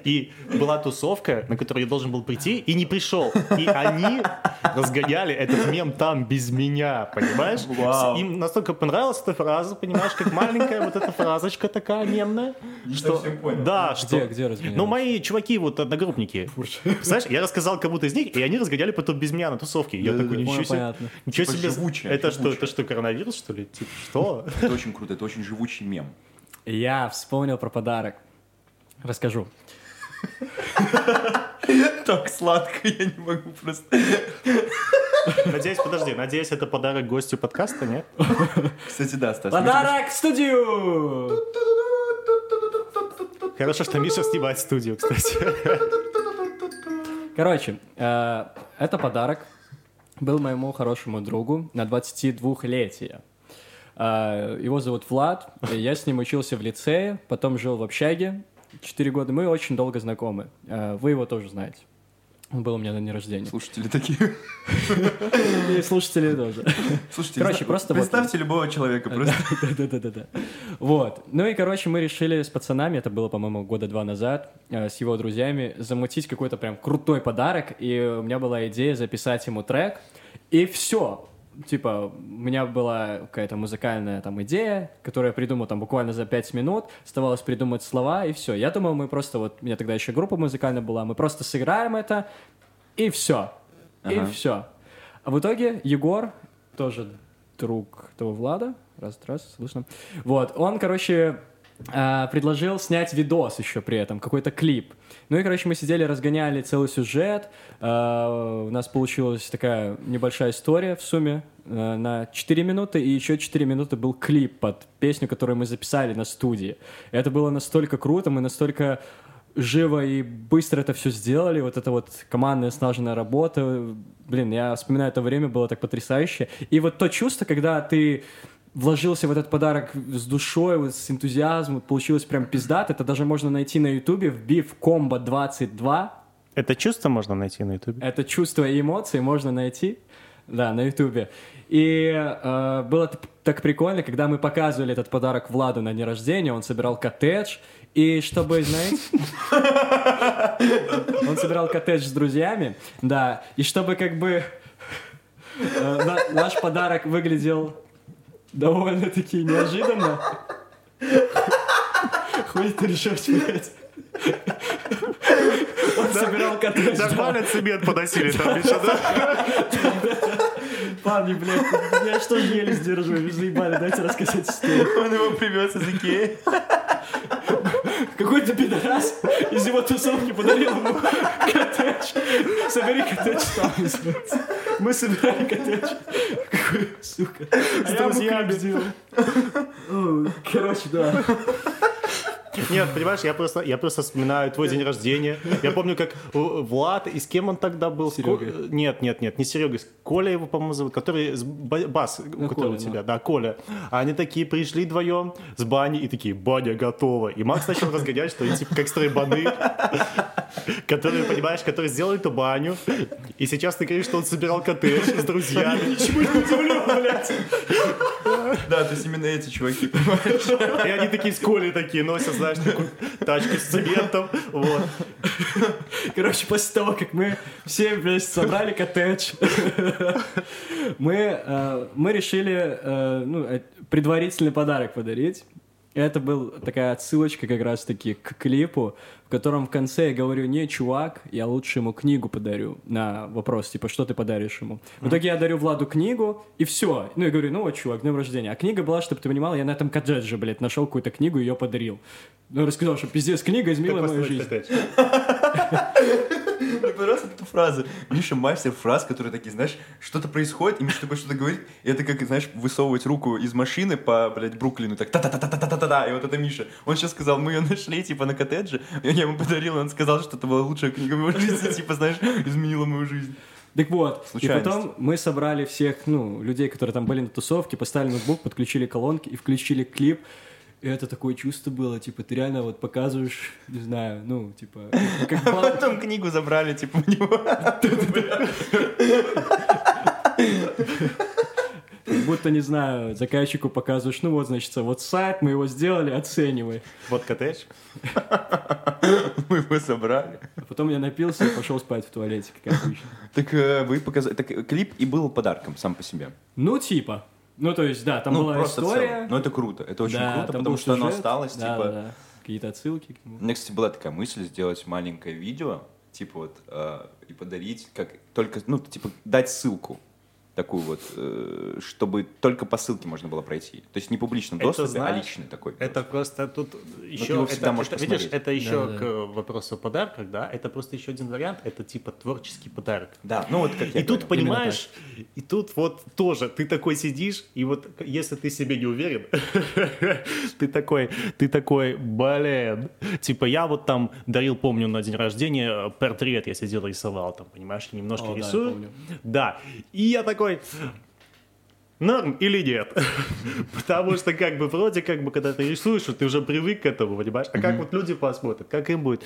S2: и была тусовка, на которую я должен был прийти, и не пришел. И они разгоняли этот мем там без меня, понимаешь?
S4: Вау.
S2: Им настолько понравилась эта фраза, понимаешь, как маленькая вот эта фразочка такая мемная. что,
S4: совсем понял.
S2: Да, что...
S1: Где, где разгоняли?
S2: Ну, мои чуваки, вот одногруппники. Знаешь, я рассказал кому-то из них, и они разгоняли потом без меня на тусовке. Я такой, ничего
S1: Понял,
S2: себе.
S1: понятно.
S2: Ничего
S4: Типа
S2: себе. Это что, это что, коронавирус, что ли? Типа, что?
S4: Это очень круто, это очень живучий мем.
S1: Я вспомнил про подарок. Расскажу.
S4: Так сладко, я не могу просто...
S2: Надеюсь, подожди, надеюсь, это подарок гостю подкаста, нет?
S4: Кстати, да, Стас.
S1: Подарок в студию!
S2: Хорошо, что Миша снимает студию, кстати.
S1: Короче, э, это подарок был моему хорошему другу на 22-летие. Э, Его зовут Влад, я с ним учился в лицее, потом жил в общаге 4 года. Мы очень долго знакомы. Э, Вы его тоже знаете. Он был у меня на день рождения.
S4: Слушатели такие.
S1: И слушатели тоже.
S4: Слушайте,
S1: Короче, просто вот-
S4: представьте любого человека просто.
S1: Да-да-да-да. Вот. Ну и, короче, мы решили с пацанами, это было, по-моему, года два назад, э, с его друзьями, замутить какой-то прям крутой подарок. И у меня была идея записать ему трек. И все. Типа, у меня была какая-то музыкальная там идея, которую я придумал там буквально за пять минут. Оставалось придумать слова, и все. Я думал, мы просто вот... У меня тогда еще группа музыкальная была. Мы просто сыграем это, и все. И
S4: Ага.
S1: все. А в итоге Егор, тоже друг того Влада, раз, раз, слышно. Вот, он, короче, а, предложил снять видос еще при этом, какой-то клип. Ну и, короче, мы сидели, разгоняли целый сюжет. А, У нас получилась такая небольшая история в сумме э, на 4 минуты, и еще 4 минуты был клип под песню, которую мы записали на студии. Это было настолько круто, мы настолько живо и быстро это все сделали, вот эта вот командная слаженная работа, блин, я вспоминаю это время, было так потрясающе. И вот то чувство, когда ты вложился в этот подарок с душой, вот с энтузиазмом, получилось прям пиздат, это даже можно найти на ютубе, вбив комбо 22,
S2: Это чувство можно найти на ютубе?
S1: это чувство и эмоции можно найти, да, на ютубе. И э, было так прикольно, когда мы показывали этот подарок Владу на день рождения, он собирал коттедж, и чтобы, знаете... Он собирал коттедж с друзьями, да, и чтобы как бы э, на- наш подарок выглядел довольно-таки неожиданно. Хуй ты решил смеять. Он собирал коттедж.
S2: Нормально цемент подносили там, Миша, да?
S1: Парни, блядь, я что еле сдержу, вы заебали, дайте рассказать историю.
S4: Он его привез из Икеи.
S1: Какой-то пидорас из его тусовки подарил ему коттедж. Собери коттедж сам. Мы собирали коттедж. Какой, сука. С
S2: друзьями.
S1: Короче, да.
S2: Нет, понимаешь, я просто, я просто вспоминаю твой день рождения. Я помню, как Влад, и с кем он тогда был? С
S1: Серегой.
S2: Ко- Нет, нет, нет, не Серега, Коля его, по-моему, зовут, который, бас, у которого
S1: Коля,
S2: у тебя, да, Коля. А они такие пришли вдвоем с бани и такие, баня готова. И Макс начал разгонять, что они типа как стройбаны, которые, понимаешь, которые сделали эту баню. И сейчас ты говоришь, что он собирал коттедж с друзьями. Ничего не удивлен, блядь.
S4: Да, то есть именно эти чуваки, понимаешь?
S2: И они такие с Колей такие носят, знаешь, такую с цементом. Вот.
S1: Короче, после того, как мы все вместе собрали коттедж, мы, э, мы решили э, ну, э, предварительный подарок подарить. Это была такая отсылочка как раз-таки к клипу, в котором в конце я говорю, не, чувак, я лучше ему книгу подарю на вопрос, типа, что ты подаришь ему. В итоге я дарю Владу книгу, и все. Ну, я говорю, ну вот, чувак, днем рождения. А книга была, чтобы ты понимал, я на этом каджедже, блядь, нашел какую-то книгу и ее подарил. Ну, рассказал, что пиздец, книга изменила мою жизнь.
S4: Мне понравилась эта фраза. Миша мастер фраз, которые такие, знаешь, что-то происходит, и Миша такой что-то говорит, и это как, знаешь, высовывать руку из машины по, блядь, Бруклину, так та-та-та-та-та-та-та, и вот это Миша. Он сейчас сказал, мы ее нашли, типа, на коттедже, и я ему подарил, и он сказал, что это была лучшая книга в его жизни, типа, знаешь, изменила мою жизнь.
S1: Так вот, и потом мы собрали всех, ну, людей, которые там были на тусовке, поставили ноутбук, подключили колонки и включили клип. И это такое чувство было, типа, ты реально вот показываешь, не знаю, ну, типа, как
S4: А потом книгу забрали, типа, у него.
S1: будто, не знаю, заказчику показываешь, ну вот, значит, вот сайт, мы его сделали, оценивай.
S2: Вот коттедж.
S4: Мы его забрали.
S1: А потом я напился и пошел спать в туалете, как обычно.
S4: Так э, вы показали... Так э, клип и был подарком сам по себе.
S1: Ну, типа. Ну, то есть, да, там
S4: ну,
S1: была история.
S4: целом. Ну, это круто. Это очень
S1: Да,
S4: круто, потому что оно осталось,
S1: Да,
S4: типа...
S1: да, да. Какие-то отсылки к нему.
S4: У меня, кстати, была такая мысль сделать маленькое видео, типа вот, э, и подарить, как только, ну, типа, дать ссылку такую вот, э, чтобы только по ссылке можно было пройти. То есть не публичном
S2: Это
S4: доступе, а личный такой.
S2: Это просто тут еще... это, видишь, это еще к вопросу о подарках, да? Это просто еще один вариант, это типа творческий подарок.
S4: Да, ну вот как я
S2: И тут, понимаешь, и тут вот тоже, ты такой сидишь, и вот если ты себе не уверен, ты такой, ты такой, блин. Типа я вот там дарил, помню, на день рождения портрет я сидел рисовал, там, понимаешь, я немножко рисую.
S1: помню.
S2: Да, и я такой, норм или нет? Потому что как бы вроде как бы, когда ты рисуешь, ты уже привык к этому, понимаешь? А как вот люди посмотрят, как им будет.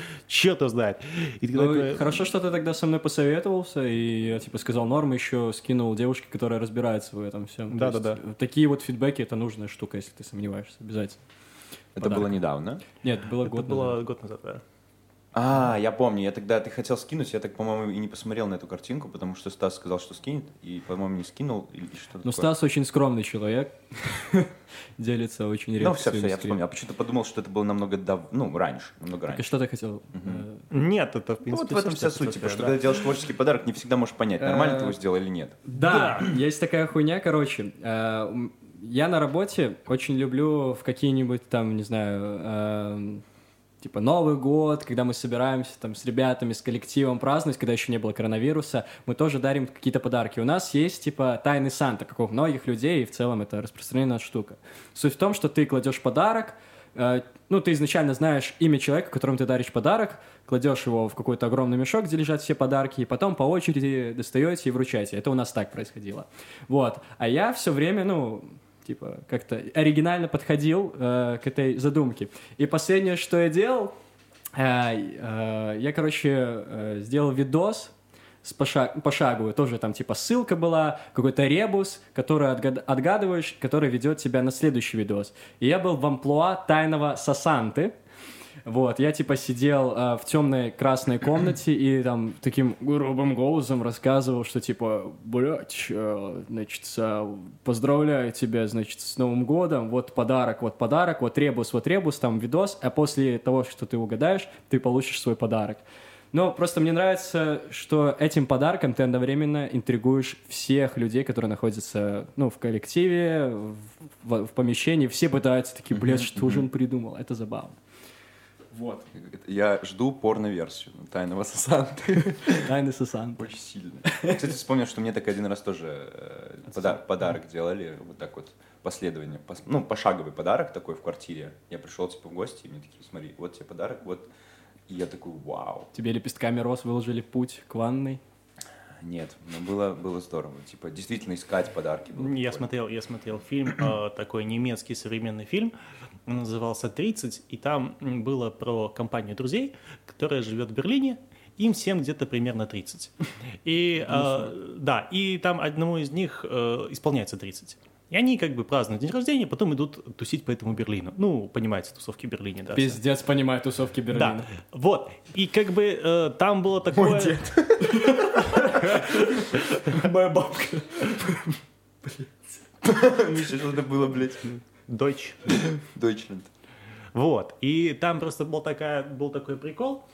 S2: И ты
S1: Ну,
S2: такой,
S1: хорошо, что ты тогда со мной посоветовался, и я, типа, сказал норм, еще скинул девушке, которая разбирается в этом всем.
S2: Да-да-да.
S1: есть, Такие вот фидбэки — это нужная штука, если ты сомневаешься, обязательно.
S4: Это
S1: подарок.
S4: было недавно.
S1: Нет, было
S2: Это
S1: год
S2: было
S1: назад.
S2: год назад, да.
S4: А, я помню, я тогда, ты хотел скинуть, я так, по-моему, и не посмотрел на эту картинку, потому что Стас сказал, что скинет, и, по-моему, не скинул, или что-то
S1: Ну. Стас очень скромный человек, делится очень редко
S4: Ну, все, все, я вспомнил. А почему-то подумал, что это было намного дав... ну, раньше, намного
S1: Так и
S4: раньше.
S1: что ты хотел? э,
S2: Нет, это в
S4: Ну,
S2: принципе...
S4: вот в этом вся суть, типа, что когда ты делаешь творческий подарок, не всегда можешь понять, нормально ты его сделал или нет.
S1: Да, есть такая хуйня, короче. э, Я на работе очень люблю в какие-нибудь там, не знаю, эм, типа Новый год, когда мы собираемся там с ребятами, с коллективом праздновать, когда еще не было коронавируса, мы тоже дарим какие-то подарки. У нас есть типа тайный Санта, как у многих людей, и в целом это распространенная штука. Суть в том, что ты кладешь подарок, э, ну, ты изначально знаешь имя человека, которому ты даришь подарок, кладешь его в какой-то огромный мешок, где лежат все подарки, и потом по очереди достаете и вручаете. Это у нас так происходило. Вот. А я все время, ну, типа, как-то оригинально подходил э, к этой задумке. И последнее, что я делал, э, э, я, короче, э, сделал видос с поша- пошаговый, тоже там типа ссылка была, какой-то ребус, который отгад- отгадываешь, который ведет тебя на следующий видос. И я был в амплуа тайного сосанты, вот, я типа сидел э, в темной красной комнате и там таким грубым голосом рассказывал, что типа, блядь, э, значит, э, поздравляю тебя, значит, с Новым годом, вот подарок, вот подарок, вот ребус, вот ребус, там видос, а после того, что ты угадаешь, ты получишь свой подарок. Но просто мне нравится, что этим подарком ты одновременно интригуешь всех людей, которые находятся, ну, в коллективе, в, в- помещении. Все пытаются такие, блядь, что же он придумал? Это забавно. Вот.
S4: Я жду порно-версию Тайного Сосанты.
S1: Тайны Сасан.
S4: Очень сильно. Кстати, вспомнил, что мне так один раз тоже э, пода- подарок делали, вот так вот, последование, пос- ну, пошаговый подарок такой в квартире. Я пришел, типа, в гости, и мне такие, смотри, вот тебе подарок, вот. И я такой, вау.
S1: Тебе лепестками роз выложили путь к ванной.
S4: Нет, ну было, было здорово. Типа, действительно искать подарки. было
S2: Я
S4: прикольно.
S2: смотрел, я смотрел фильм, э, такой немецкий современный фильм, он назывался «30», и там было про компанию друзей, которая живет в Берлине, им всем где-то примерно 30. И, э, да, и там одному из них э, исполняется 30. И они как бы празднуют день рождения, потом идут тусить по этому Берлину. Ну, понимаете, тусовки в Берлине, да.
S1: Пиздец, понимаю тусовки Берлина.
S2: Да, вот. И как бы э, там было такое...
S1: Моя бабка.
S4: Миша, что это было, блядь?
S2: Дойч.
S4: Deutschland.
S2: Вот. И там просто был, такая, был такой прикол,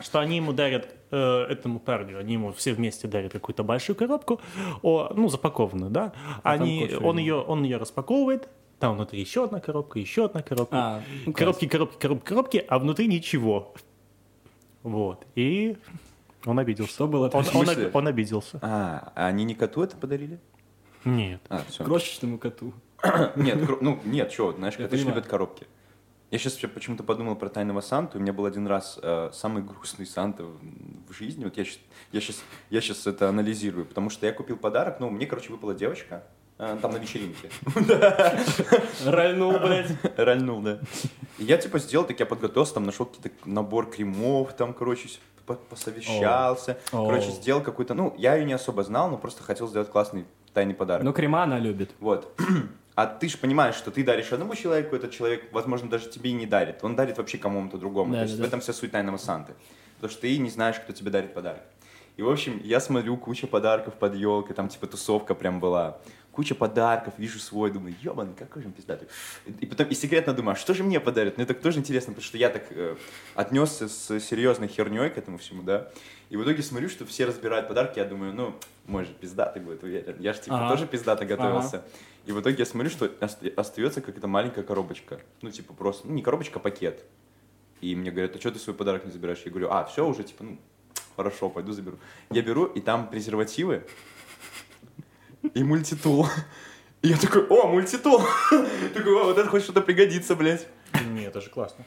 S2: что они ему дарят, э, этому парню, они ему все вместе дарят какую-то большую коробку, о, ну, запакованную, да. Они,
S1: кофе
S2: он, ее, он ее распаковывает, там внутри еще одна коробка, еще одна коробка.
S1: А, ну,
S2: коробки, коробки, коробки, коробки, а внутри ничего. Вот. И он обиделся.
S1: Что было
S2: Он, он, об- он обиделся.
S4: А, а они не коту это подарили?
S2: Нет.
S4: А, все.
S1: Крошечному коту.
S4: Нет, кро- ну, нет, что, знаешь, коты же любят коробки. Я сейчас почему-то подумал про тайного Санту. У меня был один раз э, самый грустный Санта в, в жизни. Вот я сейчас, я, сейчас, я сейчас это анализирую, потому что я купил подарок. Ну, мне, короче, выпала девочка. э, там на вечеринке.
S1: Ральнул, блядь.
S4: Ральнул, да. И я, типа, сделал, так я подготовился, там нашел какие-то набор кремов, там, короче, посовещался.
S1: О.
S4: Короче, сделал какой-то, ну, я ее не особо знал, но просто хотел сделать классный тайный подарок.
S1: Ну, крема она любит.
S4: Вот. А ты же понимаешь, что ты даришь одному человеку, этот человек, возможно, даже тебе и не дарит. Он дарит вообще кому-то другому.
S1: Да,
S4: То есть
S1: да,
S4: в этом вся суть тайного Санты. Потому что ты не знаешь, кто тебе дарит подарок. И, в общем, я смотрю, куча подарков под елкой, там типа тусовка прям была. Куча подарков, вижу свой, думаю, ебаный, какой же он пиздатый. И потом и секретно думаю, а что же мне подарят? Мне так тоже интересно, потому что я так э, отнесся с серьезной херней к этому всему, да. И в итоге смотрю, что все разбирают подарки, я думаю, ну, мой же пиздатый будет, уверен. Я же типа
S1: Ага.
S4: тоже пиздато готовился. И в итоге я смотрю, что ост- остается какая-то маленькая коробочка. Ну, типа просто, ну, не коробочка, а пакет. И мне говорят, а что ты свой подарок не забираешь? Я говорю, а, все уже, типа, ну, хорошо, пойду заберу. Я беру, и там презервативы и мультитул. И я такой, о, мультитул! Такой, о, вот это хоть что-то пригодится, блядь.
S2: Нет, это же классно.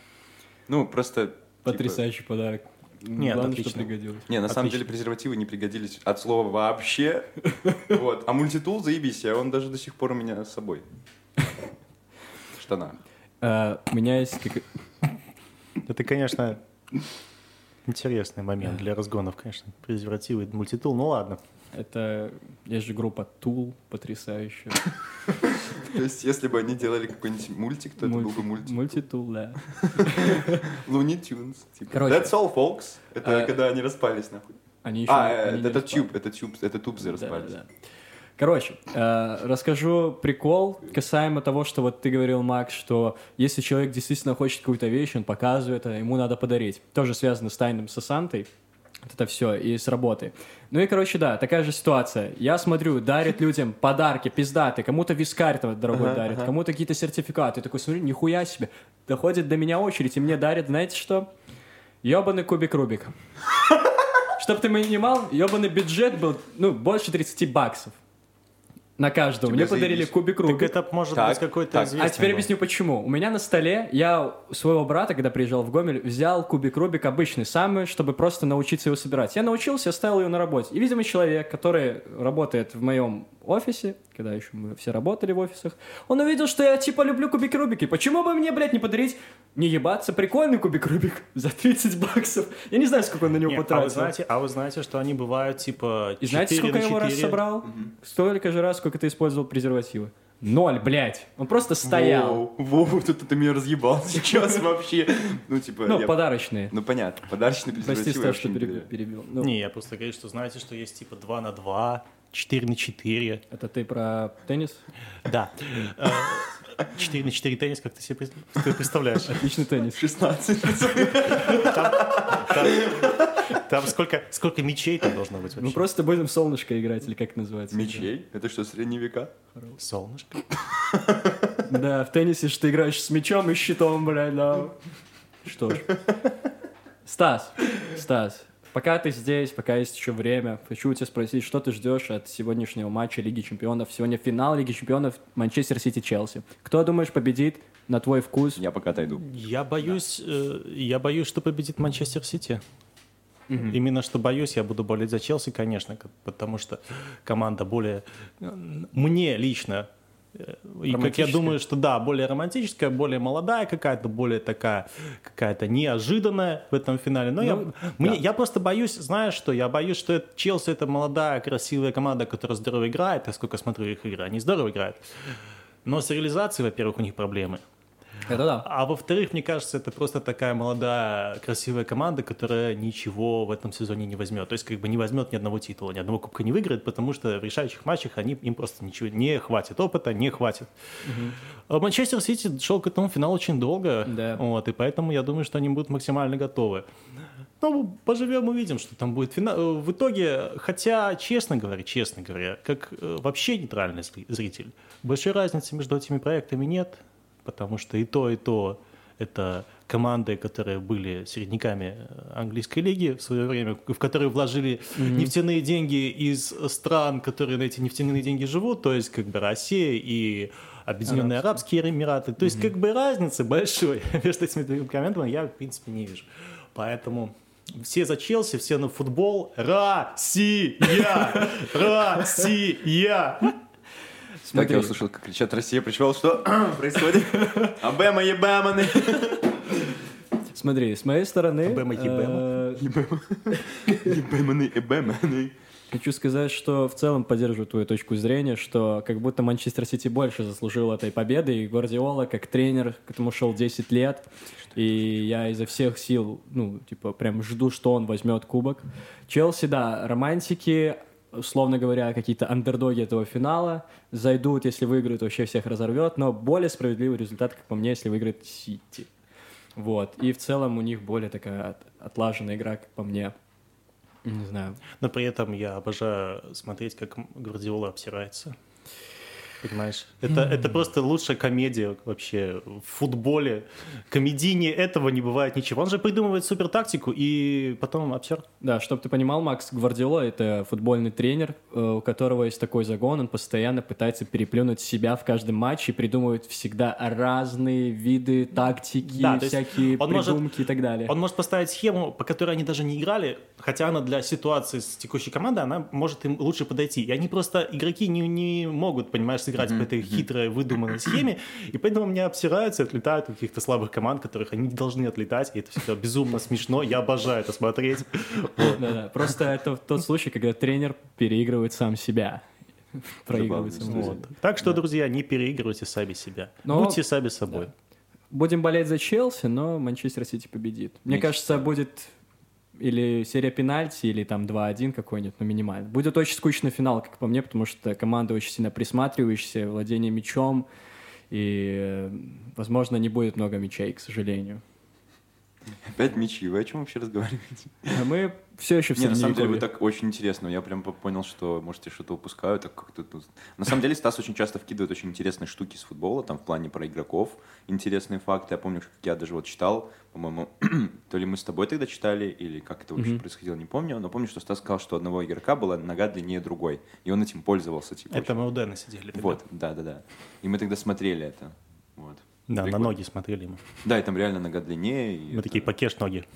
S4: Ну, просто... типа,
S1: Потрясающий подарок.
S2: Нет,
S1: Главное, что
S2: отлично.
S1: пригодилось.
S4: Не, на самом
S2: Отлично.
S4: деле презервативы не пригодились от слова вообще. Вот. А мультитул заебись, а он даже до сих пор у меня с собой. В штанах.
S1: А, У меня есть...
S2: Это, конечно, интересный момент для разгонов, конечно. Презервативы, и мультитул, ну ладно.
S1: Это... Есть же группа Tool, потрясающая.
S4: То есть, если бы они делали какой-нибудь мультик, то это был бы мультик.
S1: Мультитул, да.
S4: Looney Tunes. Типа. That's all, folks. Это
S1: А,
S4: когда они распались, нахуй.
S1: Они еще...
S4: А, это тюб, это тюб, это тубзы распались.
S1: Короче, э, расскажу прикол касаемо того, что вот ты говорил, Макс, что если человек действительно хочет какую-то вещь, он показывает, а ему надо подарить. Тоже связано с тайным сосантой. Вот это все, и с работы. Ну и, короче, да, такая же ситуация. Я смотрю, дарит людям подарки, пиздаты, кому-то вискарь там дорогой дарит, кому-то какие-то сертификаты. такой смотрю, нихуя себе. Доходит до меня очередь, и мне дарят, знаете что? Ёбаный кубик Рубика. Чтоб ты понимал, ебаный бюджет был, ну, больше 30 баксов. На каждого.
S4: Тебе
S1: Мне подарили
S4: заебись.
S1: кубик
S2: Так
S1: Рубика.
S2: это может
S4: Так,
S2: быть какой-то
S4: так.
S2: известный
S1: А теперь
S2: был.
S1: объясню почему. У меня на столе я у своего брата, когда приезжал в Гомель, взял кубик Рубик обычный, самый, чтобы просто научиться его собирать. Я научился, оставил его на работе. И, видимо, человек, который работает в моем офисе, когда еще мы все работали в офисах, он увидел, что я типа люблю кубики Рубики. Почему бы мне, блядь, не подарить, не ебаться, прикольный кубик Рубик за 30 баксов? Я не знаю, сколько он на него
S2: Нет, а
S1: потратил.
S2: вы знаете, а вы знаете, что они бывают типа
S1: И знаете,
S2: 4
S1: сколько
S2: на
S1: я его раз
S2: 4?
S1: собрал? Столько же раз, сколько ты использовал презервативы. Ноль, блядь. Он просто стоял.
S4: Воу, воу, тут ты меня разъебал сейчас вообще. Ну, типа,
S1: Ну,
S4: я-
S1: подарочные.
S4: ну понятно, подарочный
S1: Прости,
S4: презерватив
S1: Стас, что перебил. перебил. Ну,
S2: Не, я просто говорю, что знаете, что есть типа 2 на 2, 4 на 4.
S1: Это ты про теннис?
S2: Да. Э, 4 на 4 теннис, как ты себе представляешь?
S1: Отличный теннис.
S4: 16.
S2: Там, там сколько, сколько мячей там должно быть
S1: Мы
S2: вообще?
S1: просто будем в солнышко играть, или как это называется?
S4: Мечей? Это что, средние века?
S2: Солнышко.
S1: Да, в теннисе что ты играешь с мячом и щитом, блядь, да. Что ж. Стас, Стас, пока ты здесь, пока есть еще время, хочу у тебя спросить, что ты ждешь от сегодняшнего матча Лиги Чемпионов? Сегодня финал Лиги Чемпионов Манчестер Сити-Челси. Кто, думаешь, победит на твой вкус?
S4: Я пока отойду.
S2: Я боюсь, э, я боюсь, что победит Манчестер Сити. Именно что боюсь, я буду болеть за Челси, конечно, потому что команда более, мне лично, и как я думаю, что да, более романтическая, более молодая какая-то, более такая, какая-то неожиданная в этом финале. Но я,
S1: Ну,
S2: мне- я просто боюсь, знаешь что, я боюсь, что это- Челси это молодая, красивая команда, которая здорово играет, я сколько смотрю их игры, они здорово играют. Но с реализацией, во-первых, у них проблемы.
S1: Это да.
S2: А во-вторых, мне кажется, это просто такая молодая, красивая команда, которая ничего в этом сезоне не возьмет. То есть, как бы не возьмет ни одного титула, ни одного кубка не выиграет, потому что в решающих матчах они, им просто ничего не хватит опыта, не хватит. А Манчестер Сити шел к этому финалу очень долго,
S1: Да.
S2: вот, и поэтому я думаю, что они будут максимально готовы. Ну, поживем, увидим, что там будет финал. В итоге, хотя, честно говоря, честно говоря, как э, вообще нейтральный зри- зритель, большой разницы между этими проектами нет, потому что и то, и то это команды, которые были середняками э, английской лиги в свое время, в которые вложили нефтяные деньги из стран, которые на эти нефтяные деньги живут, то есть как бы Россия и Объединенные Арабские Эмираты. То есть как бы разницы большой между этими двумя командами я в принципе не вижу. Поэтому все за Челси, все на футбол. Россия! Россия!
S4: Так,
S1: Смотри.
S4: я услышал, как кричат «Россия пришел». Что происходит? Абема ебеманы.
S1: Смотри, с моей стороны...
S2: Бэма, ебэма.
S1: э,
S4: Ебеманы, ебеманы.
S1: Хочу сказать, что в целом поддерживаю твою точку зрения, что как будто Манчестер Сити больше заслужил этой победы, и Гвардиола как тренер к этому шел 10 лет, и я изо всех сил, ну, типа, прям жду, что он возьмет кубок. Челси, да, романтики, условно говоря, какие-то андердоги этого финала зайдут, если выиграют, вообще всех разорвет, но более справедливый результат, как по мне, если выиграет Сити. Вот, и в целом у них более такая от- отлаженная игра, как по мне. Не знаю.
S2: Но при этом я обожаю смотреть, как Гвардиола обсирается. Понимаешь? Это, это просто лучшая комедия вообще в футболе. Комедийнее этого не бывает ничего. Он же придумывает супер тактику и потом обсер.
S1: Да, чтобы ты понимал, Макс Гвардиола — это футбольный тренер, э, у которого есть такой загон, он постоянно пытается переплюнуть себя в каждом матче и придумывает всегда разные виды тактики,
S2: Да,
S1: всякие
S2: он может-
S1: придумки и так далее.
S2: Он может поставить схему, по которой они даже не играли, хотя она для ситуации с текущей командой, она может им лучше подойти. И они просто, игроки не, не могут, понимаешь, сыграть по этой хитрой, выдуманной схеме, и поэтому они обсираются, отлетают у каких-то слабых команд, которых они не должны отлетать, и это всегда безумно смешно, я обожаю это смотреть.
S1: Да-да, просто это тот случай, когда тренер переигрывает сам себя. Проигрывает
S4: Забавная
S1: самому
S4: история.
S1: себе.
S2: Вот. Так что, друзья, не переигрывайте сами себя.
S1: Но-
S2: Будьте сами собой.
S1: Будем болеть за Челси, но Манчестер Сити победит. Мне
S4: Мне
S1: кажется, будет или серия пенальти, или там 2-1 какой-нибудь, но минимально. Будет очень скучный финал, как по мне, потому что команда очень сильно присматривающаяся, владение мячом, и, возможно, не будет много мячей, к сожалению.
S4: Опять мечи. Вы о чем вообще разговариваете?
S1: А мы все еще в
S4: Не, на самом деле вы так очень интересно. Я прям понял, что, может, я что-то упускаю. Так как тут... На самом деле Стас очень часто вкидывает очень интересные штуки с футбола, там в плане про игроков, интересные факты. Я помню, как я даже вот читал, по-моему, то ли мы с тобой тогда читали, или как это вообще происходило, не помню. Но помню, что Стас сказал, что одного игрока была нога длиннее другой, и он этим пользовался. Типа,
S2: Это
S4: очень.
S2: мы у Дэна сидели. тогда.
S4: Вот, да-да-да. И мы тогда смотрели это. Вот.
S2: Да, на
S4: Прикольно.
S2: ноги смотрели мы.
S4: Да, и там реально нога длиннее.
S2: Мы
S4: это-
S2: такие, покеш ноги.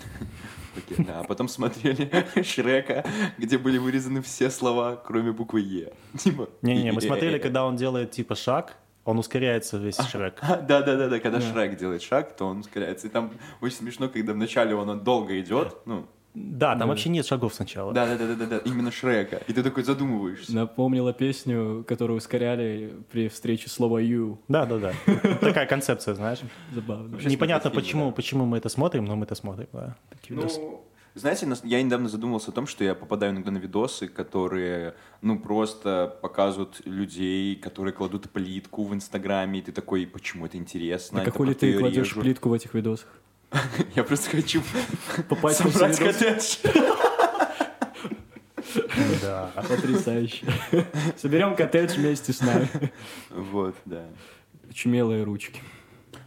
S4: А потом смотрели Шрека, где были вырезаны все слова, кроме буквы Е. Типа,
S2: Не-не, мы смотрели, когда он делает типа шаг, он ускоряется весь Шрек.
S4: а, Да, да, да, да, когда
S1: Да.
S4: Шрек делает шаг, то он ускоряется. И там очень смешно, когда вначале он долго идет. Ну,
S2: Да, там
S1: Да.
S2: вообще нет шагов сначала.
S4: да, да, да, да, да, да, именно Шрека. И ты такой задумываешься.
S1: Напомнила песню, которую ускоряли при встрече слова «you».
S2: Да, да, да. Такая концепция, знаешь.
S1: Забавно.
S2: Непонятно, почему,
S4: да.
S2: почему мы это смотрим, но мы это смотрим. Да.
S4: Ну, знаете, я недавно задумался о том, что я попадаю иногда на видосы, которые, ну, просто показывают людей, которые кладут плитку в Инстаграме, и ты такой, почему это интересно?
S1: А
S4: это
S1: какой ли ты кладешь
S4: режут».
S1: плитку в этих видосах?
S4: Я просто хочу
S1: Попасть в
S4: собрать коттедж.
S2: Да.
S1: Потрясающе. Соберем коттедж вместе с нами.
S4: Вот, да.
S1: Чумелые ручки.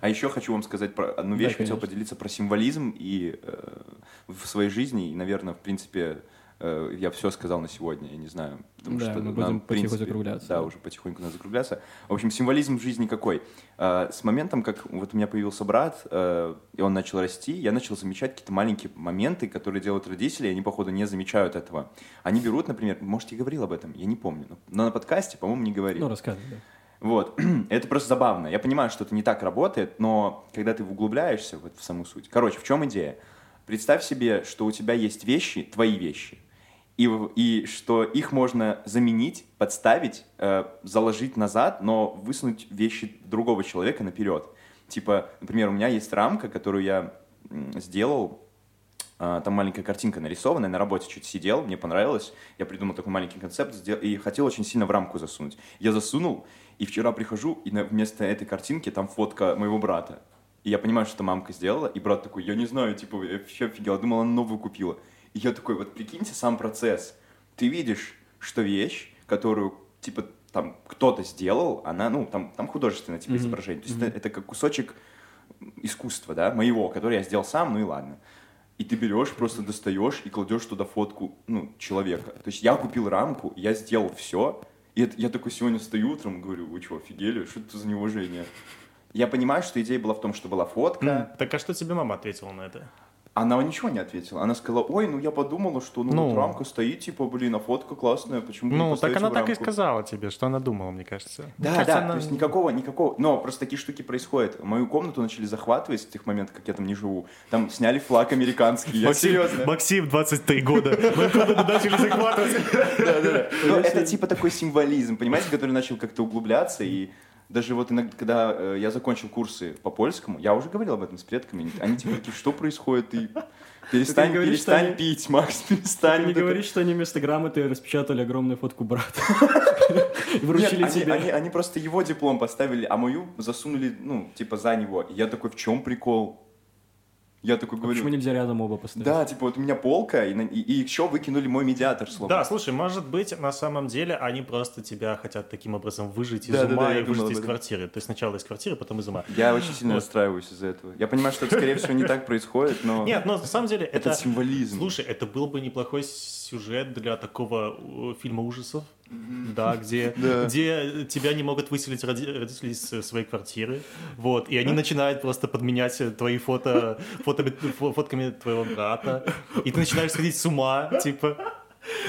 S4: А еще хочу вам сказать про одну
S1: Да,
S4: вещь, хотел
S1: конечно.
S4: поделиться про символизм и э, в своей жизни, и, наверное, в принципе, э, я все сказал на сегодня, я не знаю, потому
S1: Да,
S4: что
S1: мы
S4: нам,
S1: будем
S4: в
S1: потихоньку
S4: принципе,
S1: закругляться.
S4: Да, уже потихоньку надо закругляться. В общем, символизм в жизни какой? Э, с моментом, как вот у меня появился брат, э, и он начал расти, я начал замечать какие-то маленькие моменты, которые делают родители, и они, походу, не замечают этого. Они берут, например, может, я говорил об этом, я не помню, но на подкасте, по-моему, не говорил.
S1: Ну, рассказывай, да.
S4: Вот, это просто забавно. Я понимаю, что это не так работает, но когда ты углубляешься вот в саму суть. Короче, в чем идея? Представь себе, что у тебя есть вещи, твои вещи, и, и что их можно заменить, подставить, э, заложить назад, но высунуть вещи другого человека наперед. Типа, например, у меня есть рамка, которую я сделал, а, там маленькая картинка нарисованная, на работе чуть сидел, мне понравилось, я придумал такой маленький концепт и хотел очень сильно в рамку засунуть. Я засунул, и вчера прихожу, и вместо этой картинки там фотка моего брата. И я понимаю, что мамка сделала, и брат такой, я не знаю, типа, я вообще офигел, думал, она новую купила. И я такой, вот прикиньте сам процесс. Ты видишь, что вещь, которую, типа, там кто-то сделал, она, ну, там, там художественное, типа, изображение. То есть это, это как кусочек искусства, да, моего, который я сделал сам, ну и ладно. И ты берешь, просто достаешь и кладешь туда фотку, ну, человека. То есть я купил рамку, я сделал все, и это- я такой сегодня стою утром и говорю, вы что, офигели? Что это за неуважение? Я понимаю, что идея была в том, что была фотка.
S2: Так а что тебе мама ответила на это?
S4: Она ничего не ответила. Она сказала, ой, ну я подумала, что ну,
S2: Ну.
S4: вот рамка стоит, типа, блин, а фотка классная, почему
S2: Ну, так она так и
S4: рамку?»
S2: сказала тебе, что она думала, мне кажется. Мне
S4: Да,
S2: кажется,
S4: да,
S2: она-
S4: то есть никакого, никакого, но просто такие штуки происходят. Мою комнату начали захватывать с тех моментов, как я там не живу. Там сняли флаг американский, я серьезно.
S2: Максим, 23 года. Мы комнату начали захватывать.
S4: Ну, это типа такой символизм, понимаете, который начал как-то углубляться, и даже вот иногда, когда э, я закончил курсы по польскому, я уже говорил об этом с предками, они типа такие, что происходит, и перестань,
S1: не говоришь,
S4: перестань
S1: они-
S4: пить, Макс,
S1: Ты
S4: перестань.
S1: не
S4: Вот это-
S1: говоришь, что они вместо грамоты распечатали огромную фотку брата. И вручили
S4: Нет, они,
S1: тебе.
S4: они- они просто его диплом поставили, а мою засунули, ну, типа за него. И я такой, в чем прикол? Я такой говорю,
S1: Почему нельзя рядом оба поставить?
S4: да, типа вот у меня полка, и, и, и еще выкинули мой медиатор, словно.
S2: Да, слушай, может быть, на самом деле они просто тебя хотят таким образом выжить из
S4: Да, да,
S2: ума
S4: да, я
S2: и
S4: думал
S2: выжить
S4: об
S2: из квартиры. То есть сначала из квартиры, потом из ума.
S4: Я очень сильно расстраиваюсь из-за этого. Я понимаю, что это, скорее всего, не так происходит, но
S2: Нет, но на самом деле
S4: это,
S2: это...
S4: символизм.
S2: Слушай, это был бы неплохой сюжет для такого э, фильма ужасов, да, где,
S4: Да.
S2: где тебя не могут выселить роди- родители из э, своей квартиры, вот, и они начинают просто подменять э, твои фото, фото, фо- фотками твоего брата, и ты начинаешь сходить с ума, типа...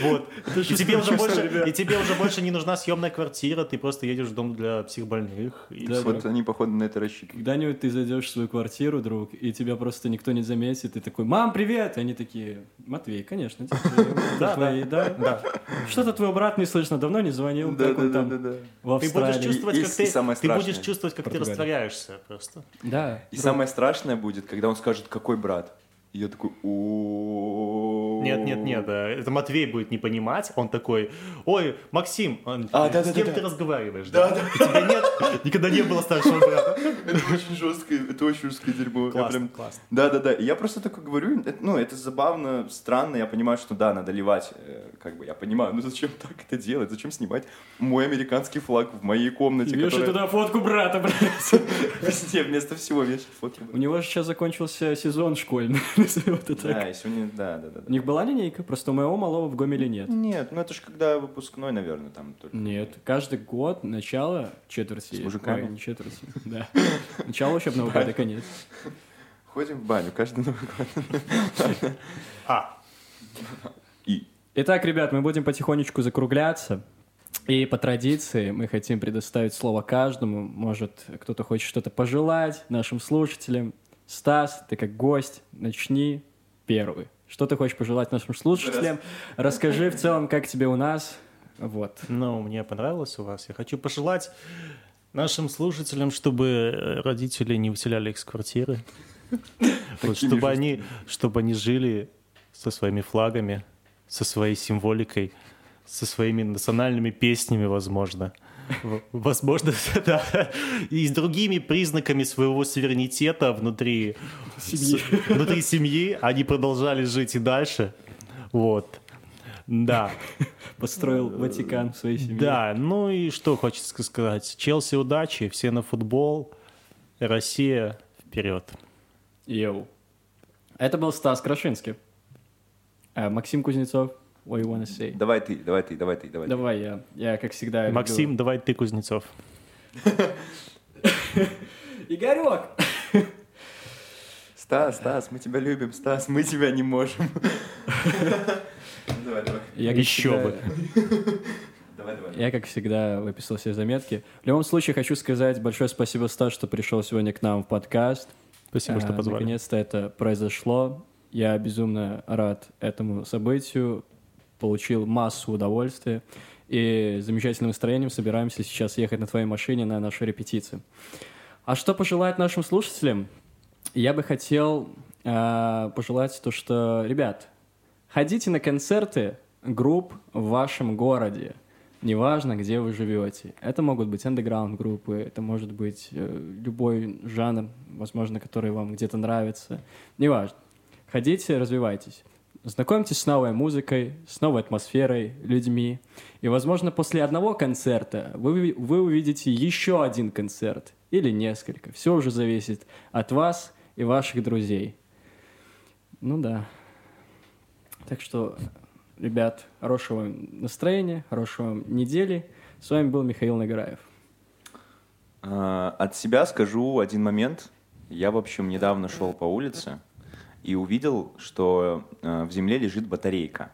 S2: Вот. И тебе, уже больше, и тебе уже больше не нужна съемная квартира, ты просто едешь в дом для психбольных. И
S1: Да.
S4: Вот они, походу, на это рассчитывают.
S1: Когда-нибудь ты зайдешь в свою квартиру, друг, и тебя просто никто не заметит, и такой, мам, привет! И они такие, Матвей, конечно, это
S2: Да,
S1: да?
S2: Да.
S1: Что-то твой брат не слышно, давно не звонил, как он там
S4: да.
S1: в
S2: Ты будешь чувствовать, как ты, ты будешь чувствовать, как ты растворяешься просто.
S1: Да.
S4: И самое страшное будет, когда он скажет, какой брат. И я такой, о
S2: Нет, нет, нет, э, это Матвей будет не понимать, он такой, ой, Максим, он,
S4: А, да,
S2: с
S4: да,
S2: кем
S4: да,
S2: ты
S4: да.
S2: разговариваешь? Да, У тебя нет, никогда не было старшего брата.
S4: Это очень жесткое, это очень жесткое дерьмо.
S2: Классно, классно.
S4: Да, да, да. И я просто такой говорю, ну, это забавно, странно, я понимаю, что да, надо ливать, э, как бы, я понимаю, ну зачем так это делать, зачем снимать мой американский флаг в моей комнате,
S1: Вешай туда фотку брата, блядь.
S4: везде вместо всего вешать фотки.
S1: У него же сейчас закончился сезон школьный, назовем это так.
S4: Да, и сегодня, да, да, да.
S1: У них была линейка, просто у моего малого в Гомеле нет.
S4: Нет, ну это же когда выпускной, наверное, там только.
S1: Нет, каждый год начало четверти.
S4: С мужиками?
S1: Ой, не четверти, да. Начало учебного года, конец.
S4: Ходим в баню каждый Новый год.
S2: А,
S4: И.
S1: Итак, ребят, мы будем потихонечку закругляться. И по традиции мы хотим предоставить слово каждому. Может, кто-то хочет что-то пожелать нашим слушателям. Стас, ты как гость, начни первый. Что ты хочешь пожелать нашим слушателям? Расскажи в целом, как тебе у нас. Вот.
S2: ну, мне понравилось у вас. Я хочу пожелать нашим слушателям, чтобы э, родители не выселяли их с квартиры. Вот, чтобы они, чтобы они жили со своими флагами, со своей символикой, со своими национальными песнями, возможно. Возможно, да. И с другими признаками своего суверенитета внутри
S1: Семьи.
S2: с- внутри семьи они продолжали жить и дальше. Вот. Да.
S1: Построил Ватикан в своей семье.
S2: Да, ну и что хочется сказать. Челси удачи, все на футбол, Россия вперед.
S1: Йоу. Это был Стас Крашинский. А, Максим Кузнецов, what you wanna say?
S4: Давай ты, давай ты, давай ты, давай.
S1: Давай я. Я, как всегда, люблю-
S2: Максим, давай ты, Кузнецов.
S1: Игорек!
S4: Стас, Стас, мы тебя любим, Стас, мы тебя не можем. Давай, давай.
S1: Я, как
S2: Еще
S1: всегда-
S2: бы.
S4: Давай, давай.
S1: Я, как всегда, выписал все заметки. В любом случае, хочу сказать большое спасибо, Стас, что пришел сегодня к нам в подкаст.
S2: Спасибо, что
S1: А,
S2: позвали.
S1: Наконец-то это произошло. Я безумно рад этому событию. Получил массу удовольствия. И замечательным настроением собираемся сейчас ехать на твоей машине на нашу репетицию. А что пожелать нашим слушателям? Я бы хотел э, пожелать то, что, ребят, ходите на концерты групп в вашем городе. Неважно, где вы живете. Это могут быть андеграунд группы, это может быть э, любой жанр, возможно, который вам где-то нравится. Неважно. Ходите, развивайтесь. Знакомьтесь с новой музыкой, с новой атмосферой, людьми. И, возможно, после одного концерта вы, вы увидите еще один концерт или несколько. Все уже зависит от вас и ваших друзей. Ну да. Так что, ребят, хорошего настроения, хорошего недели. С вами был Михаил Нагораев.
S4: А, От себя скажу один момент. Я, в общем, недавно шел по улице и увидел, что э, в земле лежит батарейка.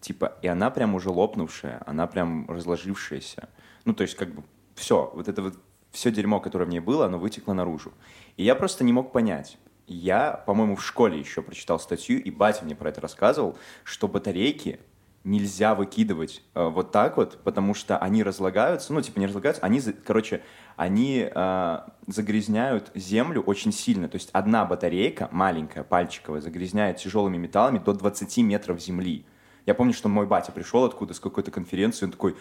S4: Типа, и она прям уже лопнувшая, она прям разложившаяся. Ну, то есть, как бы, все, вот это вот, все дерьмо, которое в ней было, оно вытекло наружу. И я просто не мог понять. Я, по-моему, в школе еще прочитал статью, и батя мне про это рассказывал, что батарейки нельзя выкидывать э, вот так вот, потому что они разлагаются, ну, типа не разлагаются, они, короче, они э, загрязняют землю очень сильно. То есть одна батарейка, маленькая, пальчиковая, загрязняет тяжелыми металлами до 20 метров земли. Я помню, что мой батя пришел откуда, с какой-то конференции, он такой,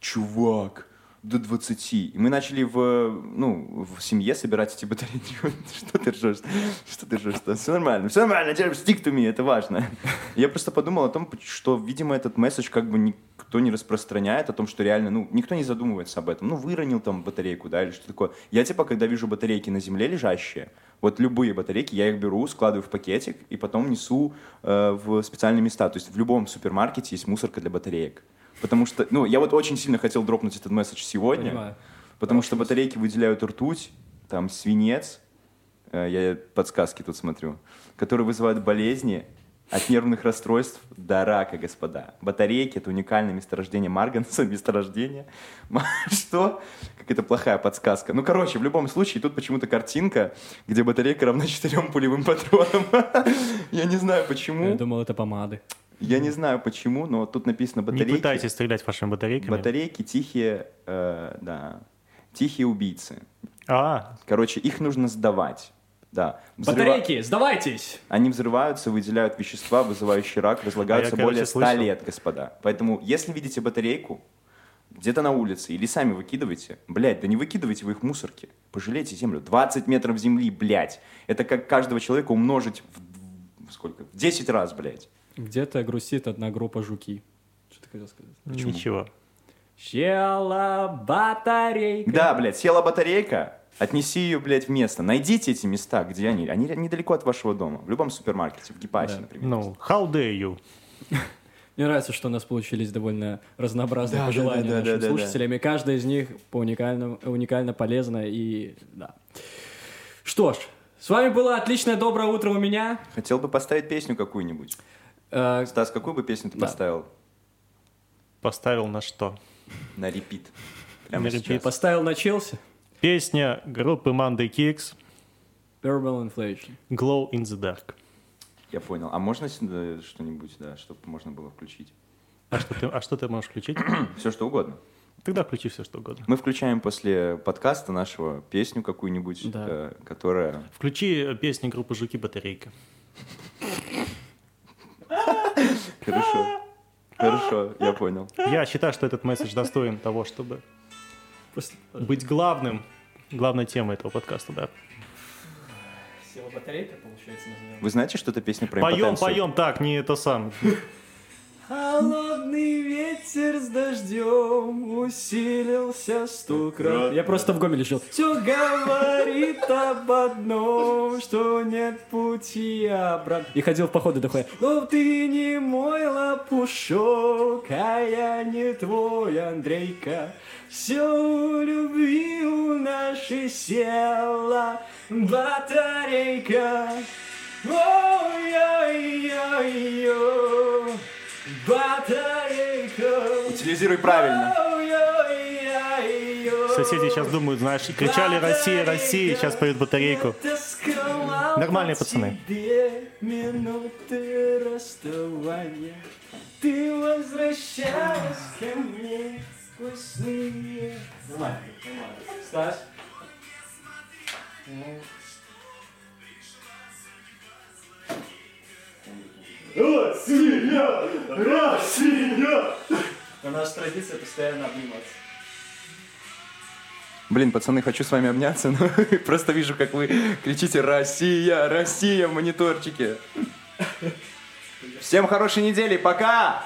S4: чувак, до 20. И мы начали в, ну, в семье собирать эти батарейки. Что ты ржешь? Что ты ржешь? Все нормально, все нормально, stick to me, это важно. Я просто подумал о том, что, видимо, этот месседж как бы никто не распространяет, о том, что реально, ну, никто не задумывается об этом. Ну, выронил там батарейку, да, или что такое. Я, типа, когда вижу батарейки на земле лежащие, вот любые батарейки, я их беру, складываю в пакетик и потом несу э, в специальные места. То есть в любом супермаркете есть мусорка для батареек. Потому что, ну, я вот очень сильно хотел дропнуть этот месседж сегодня.
S1: Понимаю.
S4: Потому что батарейки выделяют ртуть, там свинец, э, я подсказки тут смотрю, которые вызывают болезни от нервных расстройств до рака, господа. Батарейки — это уникальное месторождение марганца, месторождение. Что? Какая-то плохая подсказка. Ну, короче, в любом случае, тут почему-то картинка, где батарейка равна четырем пулевым патронам. Я не знаю,
S1: Я
S4: почему.
S1: думал, это помады.
S4: Я не знаю, почему, но тут написано
S2: Не
S4: батарейки.
S2: пытайтесь стрелять вашими батарейками.
S4: Батарейки тихие, э, да, тихие убийцы.
S2: А,
S4: Короче, их нужно сдавать. Да. Взрыва-
S1: Батарейки, сдавайтесь!
S4: Они взрываются, выделяют вещества, вызывающие рак, разлагаются
S2: А я, короче,
S4: более 100
S2: слышал.
S4: лет, господа. Поэтому, если видите батарейку где-то на улице или сами выкидывайте, блядь, да не выкидывайте вы их в мусорки. Пожалейте землю. 20 метров земли, блядь. Это как каждого человека умножить в, в сколько? В 10 раз, блядь.
S1: Где-то грустит одна группа жуки. Что ты хотел сказать?
S2: ничего.
S1: Села батарейка.
S4: Да, блядь, села батарейка, отнеси ее, блядь, в место. Найдите эти места, где они. Они недалеко от вашего дома. В любом супермаркете, в Гепасе,
S1: Да.
S4: например.
S2: Ну, how dare you?
S1: Мне нравится, что у нас получились довольно разнообразные
S4: Да, да,
S1: пожелания
S4: да, да,
S1: нашим
S4: да, да.
S1: слушателям, и каждая из них по уникальному, уникально полезна и да. Что ж, с вами было отличное доброе утро у меня.
S4: Хотел бы поставить песню какую-нибудь.
S1: Э,
S4: Стас, какую бы песню ты
S1: Да.
S4: поставил?
S2: Поставил на что?
S4: На репит. Прямо
S2: На репит.
S1: поставил на Челси.
S2: Песня группы Monday Kicks
S1: Verbal Inflation.
S2: Glow in the Dark.
S4: Я понял. А можно что-нибудь, да, чтобы можно было включить?
S2: А что ты, а что ты можешь включить?
S4: Все, что угодно.
S2: Тогда включи все, что угодно.
S4: Мы включаем после подкаста нашего песню какую-нибудь,
S1: Да.
S4: э, которая...
S2: Включи э, песню группы Жуки Батарейка.
S4: Хорошо. Хорошо, я понял.
S2: Я считаю, что этот месседж достоин того, чтобы
S1: Просто
S2: быть главным, главной темой этого подкаста, да.
S1: села батарейка, получается, назовем.
S4: Вы знаете, что это песня про
S2: Поем,
S4: импотенцию?
S2: поем, так, не это сам.
S1: Холодный ветер с дождем усилился сто крат. Я просто в Гомеле жил. Все говорит об одном, что нет пути обратно. И ходил в походы дохуя. Но ты не мой лопушок, а я не твой Андрейка. Все у любви у нашей села батарейка. Ой-ой-ой-ой.
S4: Утилизируй правильно.
S2: Соседи сейчас думают, знаешь, кричали «Россия, Россия», сейчас поют батарейку. Нормальные пацаны.
S1: Тебе минуты расставания. Ты возвращалась ко мне сквозь сны. Нормально, нормально. Стас? У нас традиция постоянно обниматься.
S4: Блин, пацаны, хочу с вами обняться, но просто вижу, как вы кричите «Россия! Россия!» в мониторчике. Всем хорошей недели, пока!